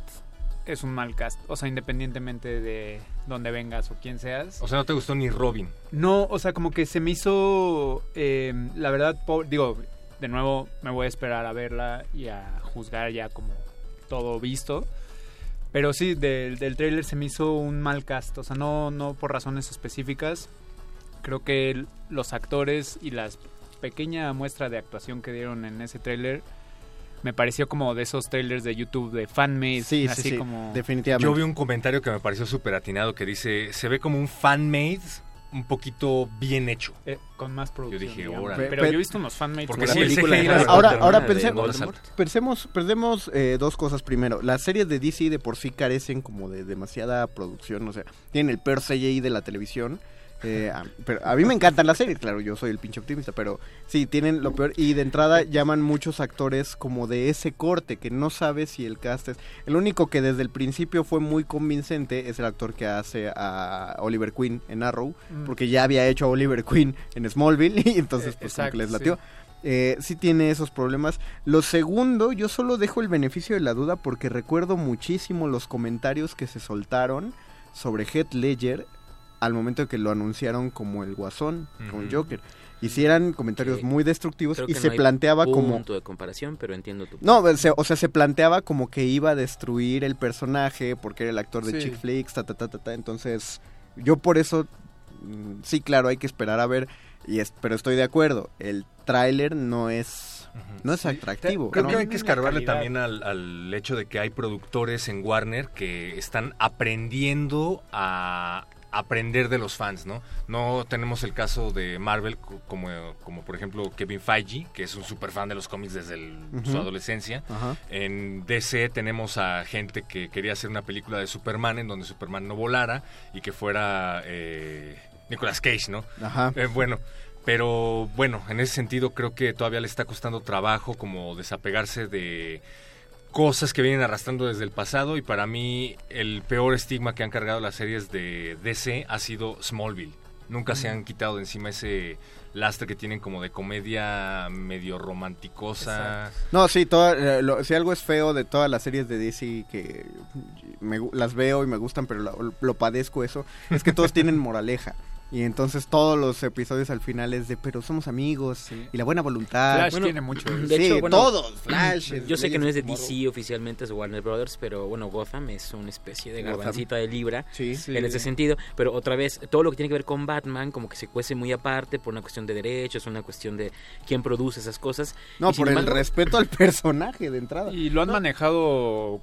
es un mal cast, o sea, independientemente de dónde vengas o quién seas. O sea, no te gustó ni Robin. No, o sea, como que se me hizo, eh, la verdad, digo, de nuevo me voy a esperar a verla y a juzgar ya como todo visto. Pero sí, del, del tráiler se me hizo un mal cast, o sea, no, no por razones específicas. Creo que los actores y la pequeña muestra de actuación que dieron en ese tráiler me pareció como de esos trailers de YouTube de fanmade, Sí, sí, así sí, como... definitivamente. Yo vi un comentario que me pareció súper atinado que dice, se ve como un fan-made un poquito bien hecho. eh, con más producción. dije, digamos. órale. Pero Pe- yo he visto unos fanmades Porque sí, la el película Ahora, ahora pensemos, pensemos, perdemos eh, dos cosas primero. Las series de DC de por sí carecen como de demasiada producción, o sea, tienen el peor CGI de la televisión Eh, a, pero a mí me encantan las series, claro, yo soy el pinche optimista, pero sí, tienen lo peor. Y de entrada llaman muchos actores como de ese corte, que no sabes si el cast es... El único que desde el principio fue muy convincente es el actor que hace a Oliver Queen en Arrow, Mm. porque ya había hecho a Oliver Queen en Smallville y entonces pues como que exacto, les sí. latió. Eh, sí tiene esos problemas. Lo segundo, yo solo dejo el beneficio de la duda porque recuerdo muchísimo los comentarios que se soltaron sobre Heath Ledger al momento de que lo anunciaron como el guasón, como el Ujú. Joker. Hicieran comentarios muy destructivos Creo y se planteaba como... punto de comparación, pero entiendo tu No, o sea, o sea, se planteaba como que iba a destruir el personaje porque era el actor de Sí. chick flicks, ta, ta, ta, ta, ta. Entonces, yo por eso, mm, sí, claro, hay que esperar a ver, y es, pero estoy de acuerdo, el tráiler no es, no es atractivo. Creo ¿no? que hay que escarbarle también al, al hecho de que hay productores en Warner que están aprendiendo a aprender de los fans, ¿no? No tenemos el caso de Marvel co- como, como por ejemplo Kevin Feige, que es un super fan de los cómics desde el- su adolescencia. En DC tenemos a gente que quería hacer una película de Superman en donde Superman no volara y que fuera eh, Nicolas Cage, ¿no? Ajá. Eh, bueno, pero bueno, en ese sentido creo que todavía le está costando trabajo como desapegarse de cosas que vienen arrastrando desde el pasado y para mí el peor estigma que han cargado las series de DC ha sido Smallville. Nunca se han quitado de encima ese lastre que tienen como de comedia medio romanticosa. No, sí, toda- eh, lo- si algo es feo de todas las series de DC que me las veo y me gustan, pero lo, lo padezco eso, es que todos tienen moraleja. Y entonces todos los episodios al final es de, pero somos amigos y la buena voluntad. Flash Bueno, tiene mucho de sí, hecho, bueno, todos, Flash. Yo sé que no es de DC oficialmente, es Warner Brothers, pero bueno, Gotham es una especie de garbancita de libra Sí. en ese sentido. Pero otra vez, todo lo que tiene que ver con Batman, como que se cuece muy aparte por una cuestión de derechos, una cuestión de quién produce esas cosas. No, Y por el embargo- respeto al personaje de entrada. Y lo han manejado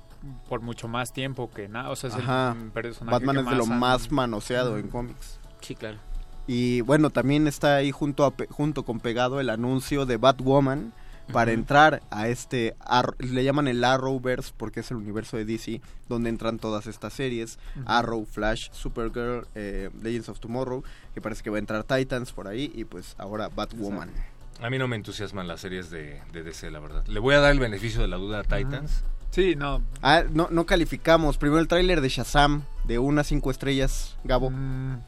por mucho más tiempo que nada. O sea, es el personaje Batman que es de lo han- más manoseado en cómics. Sí, claro. Y bueno, también está ahí junto, a pe- junto con pegado el anuncio de Batwoman para entrar a este, Ar- le llaman el Arrowverse porque es el universo de DC donde entran todas estas series. Arrow, Flash, Supergirl, eh, Legends of Tomorrow, que parece que va a entrar Titans por ahí y pues ahora Batwoman. A mí no me entusiasman las series de, de DC, la verdad. Le voy a dar el beneficio de la duda a Titans. Sí, no. Ah, no, no calificamos. Primero el tráiler de Shazam, de unas cinco estrellas, Gabo. Mm.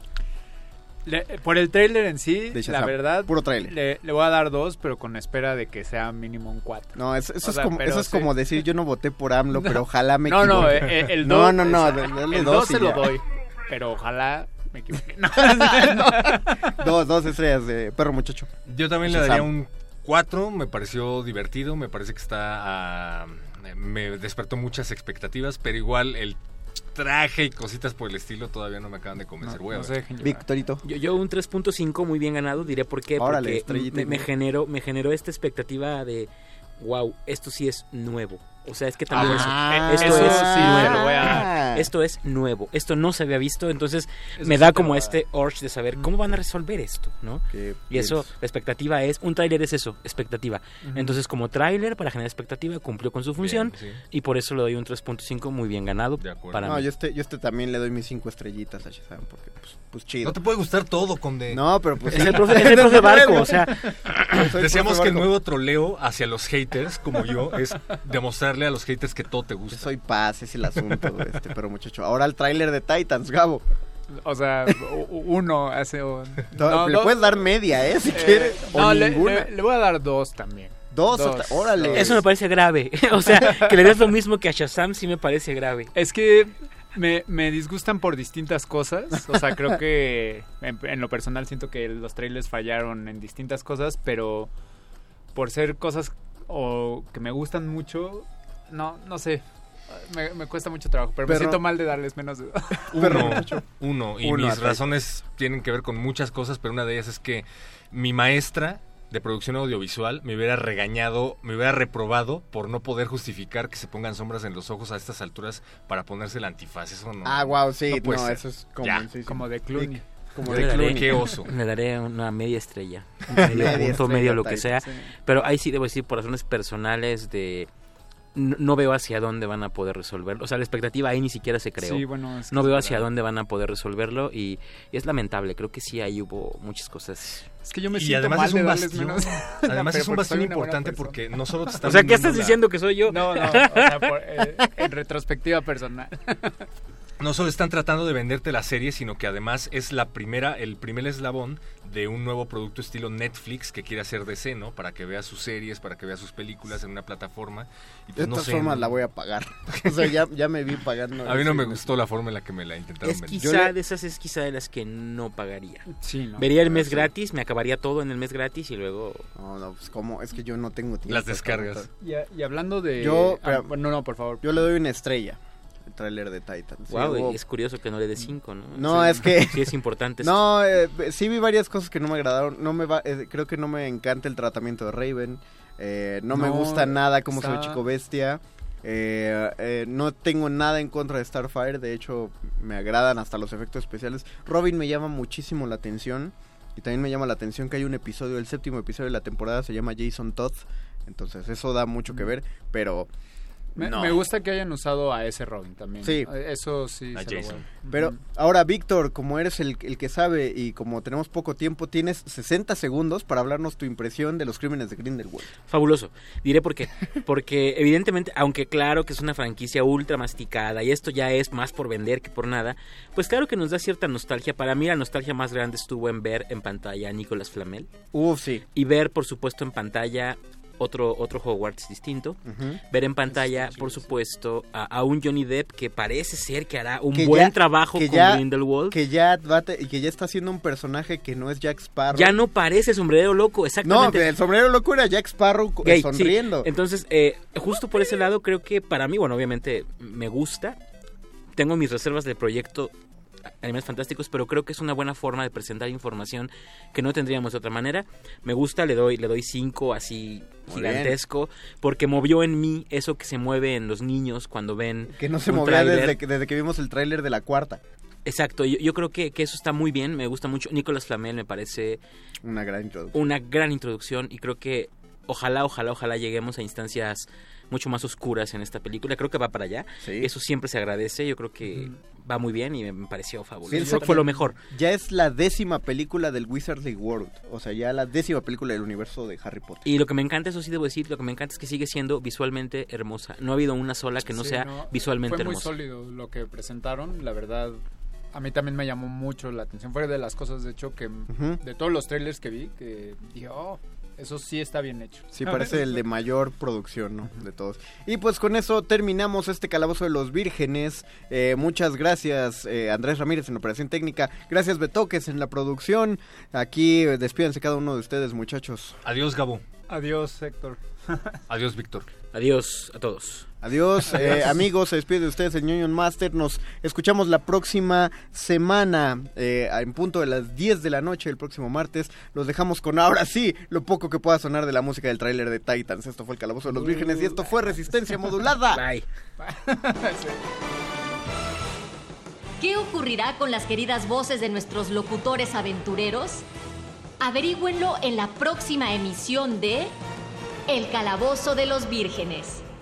Le- por el tráiler en sí, De la verdad, puro tráiler. Le, le voy a dar dos, pero con espera de que sea mínimo un cuatro. No, es- eso, es, sea, como, pero eso es sí. como decir yo no voté por AMLO, No. pero ojalá me No, no, equivoque. eh, el no, dos- no, no, dale el dos se lo doy, pero ojalá me equivoque. No. dos, dos estrellas de perro muchacho. Yo también le daría un 4, me pareció divertido, me parece que está... ah, me despertó muchas expectativas, pero igual el traje y cositas por el estilo todavía no me acaban de convencer. No. Victorito. Yo, yo un 3.5 muy bien ganado, diré por qué. Órale, porque me, generó, me generó esta expectativa de, wow, esto sí es nuevo. O sea, es que también Ah, eso, eso esto es sí, nuevo. lo voy a dar. Esto es nuevo. Esto no se había visto, entonces Eso me da como este urge de saber cómo van a resolver esto, ¿no? Qué Y eso, la expectativa es, un tráiler es eso, expectativa. Entonces, como tráiler para generar expectativa, cumplió con su función Bien, sí. y por eso le doy un 3.5 muy bien ganado De acuerdo. para No, mí. yo este, yo este también le doy mis cinco estrellitas a Shazam porque pues, pues chido. No te puede gustar todo, Conde. No, pero pues Es el profe, es el profe Barco, o sea, Decíamos que el nuevo troleo hacia los haters, como yo, es demostrarle a los haters que todo te Yo gusta. soy paz, es el asunto, este perro muchacho. Ahora el tráiler de Titans, Gabo. O sea, uno hace un... No, le dos- puedes dar media, ¿eh? Si eh, quieres. O no, le, ninguna. le- le voy a dar dos también. Dos, hasta- órale. Eso me parece grave. o sea, que le des lo mismo que a Shazam sí me parece grave. Es que me, me disgustan por distintas cosas. O sea, creo que en, en lo personal siento que los trailers fallaron en distintas cosas, pero por ser cosas o que me gustan mucho, no, no sé. Me, me cuesta mucho trabajo, pero me siento mal de darles menos de... Uno, uno. Y Uno mis razones tienen que ver con muchas cosas, pero una de ellas es que mi maestra de producción audiovisual me hubiera regañado, me hubiera reprobado por no poder justificar que se pongan sombras en los ojos a estas alturas para ponerse el antifaz. Eso no. Ah, wow, sí, no, ser. eso es como, Ya. sí, sí. Como de Clooney. Sí, Como de Clooney. Qué oso. Le daré una media estrella. Un medio Media punto, medio lo que sea. sí. Pero ahí sí debo decir, por razones personales de... no, veo hacia dónde van a poder resolverlo. O sea, la expectativa ahí ni siquiera se creó. Sí, bueno, es que no veo verdad. hacia dónde van a poder resolverlo y, y es lamentable. Creo que sí ahí hubo muchas cosas. Es que yo me y siento además mal es un de bastión, menos. además es un bastión importante porque no solo te están O sea, ¿qué estás la- diciendo que soy yo? No, no, o sea, por, eh, en retrospectiva personal. no solo están tratando de venderte la serie, sino que además es la primera, el primer eslabón de un nuevo producto estilo Netflix que quiere hacer DC, ¿no? Para que veas sus series, para que veas sus películas en una plataforma. Y De pues, no todas sé, formas no- la voy a pagar. o sea, ya, ya me vi pagando. A mí no me gustó la forma en la que me la intentaron Es vender. quizá de esas es quizá de las que no pagaría. Sí, ¿no? Vería el mes sí. gratis, me acabaría todo en el mes gratis y luego... No, no, pues como, es que yo no tengo tiempo. Las descargas. Y, y hablando de... Yo, ah, pero- no, no, por favor. Yo le doy una estrella. Tráiler de Titan. Sí, wow, hubo- es curioso que no le dé 5, ¿no? No, Sí. es que... Sí es importante. No, eh, sí vi varias cosas que no me agradaron. No me va, eh, creo que no me encanta el tratamiento de Raven. Eh, no, me gusta nada cómo se ve está- Chico Bestia. Eh, eh, no tengo nada en contra de Starfire. De hecho, me agradan hasta los efectos especiales. Robin me llama muchísimo la atención. Y también me llama la atención que hay un episodio, el séptimo episodio de la temporada se llama Jason Todd. Entonces eso da mucho que ver. Pero... Me, no. me gusta que hayan usado a ese Robin también. Sí. Eso sí. A se lo voy- Pero ahora, Víctor, como eres el, el que sabe y como tenemos poco tiempo, tienes 60 segundos para hablarnos tu impresión de los crímenes de Grindelwald. Fabuloso. Diré por qué. Porque evidentemente, aunque claro que es una franquicia ultra masticada y esto ya es más por vender que por nada, pues claro que nos da cierta nostalgia. Para mí la nostalgia más grande estuvo en ver en pantalla a Nicolas Flamel Uf, sí. y ver, por supuesto, en pantalla otro, otro Hogwarts distinto. Ver en pantalla, por supuesto, a, a un Johnny Depp que parece ser que hará un Que buen ya- trabajo que con ya- Grindelwald. Que ya, va te- que ya está haciendo un personaje que no es Jack Sparrow. Ya no parece sombrero loco, No, exactamente. el sombrero loco era Jack Sparrow sí. sonriendo. Entonces, eh, justo por ese lado, creo que para mí, bueno, obviamente me gusta. Tengo mis reservas del proyecto Animales Fantásticos, pero creo que es una buena forma de presentar información que no tendríamos de otra manera. Me gusta, le doy, le doy cinco así Muy gigantesco, porque movió en mí eso que se mueve en los niños cuando ven Que no se movía desde que, desde que vimos el tráiler de la cuarta. Exacto, yo, yo creo que, que eso está muy bien, me gusta mucho. Nicolas Flamel me parece Una gran introducción. una gran introducción y creo que ojalá, ojalá, ojalá lleguemos a instancias mucho más oscuras en esta película. Creo que va para allá. Sí. Eso siempre se agradece. Yo creo que va muy bien y me, pareció fabuloso. Fue lo mejor. Ya es la décima película del Wizarding World. O sea, ya la décima película del universo de Harry Potter. Y lo que me encanta, eso sí debo decir, lo que me encanta es que sigue siendo visualmente hermosa. No ha habido una sola que no Sí, sea no, visualmente Fue muy hermosa. sólido lo que presentaron, la verdad. A mí también me llamó mucho la atención. Fue de las cosas, de hecho, que de todos los trailers que vi, que dije, oh, eso sí está bien hecho. Sí, parece el de mayor producción, ¿no? De todos. Y pues con eso terminamos este Calabozo de los Vírgenes. Eh, muchas gracias, eh, Andrés Ramírez en Operación Técnica. Gracias, Betoques en la producción. Aquí eh, despídense cada uno de ustedes, muchachos. Adiós, Gabo. Adiós, Héctor. Adiós, Víctor. Adiós a todos. Adiós, eh, amigos. Se despide de ustedes el Ñoño Master. Nos escuchamos la próxima semana eh, en punto de las 10 de la noche, el próximo martes. Los dejamos con ahora sí lo poco que pueda sonar de la música del tráiler de Titans. Esto fue el Calabozo de los Vírgenes y esto fue Resistencia Modulada. Bye. ¿Qué ocurrirá con las queridas voces de nuestros locutores aventureros? Averigüenlo en la próxima emisión de El Calabozo de los Vírgenes.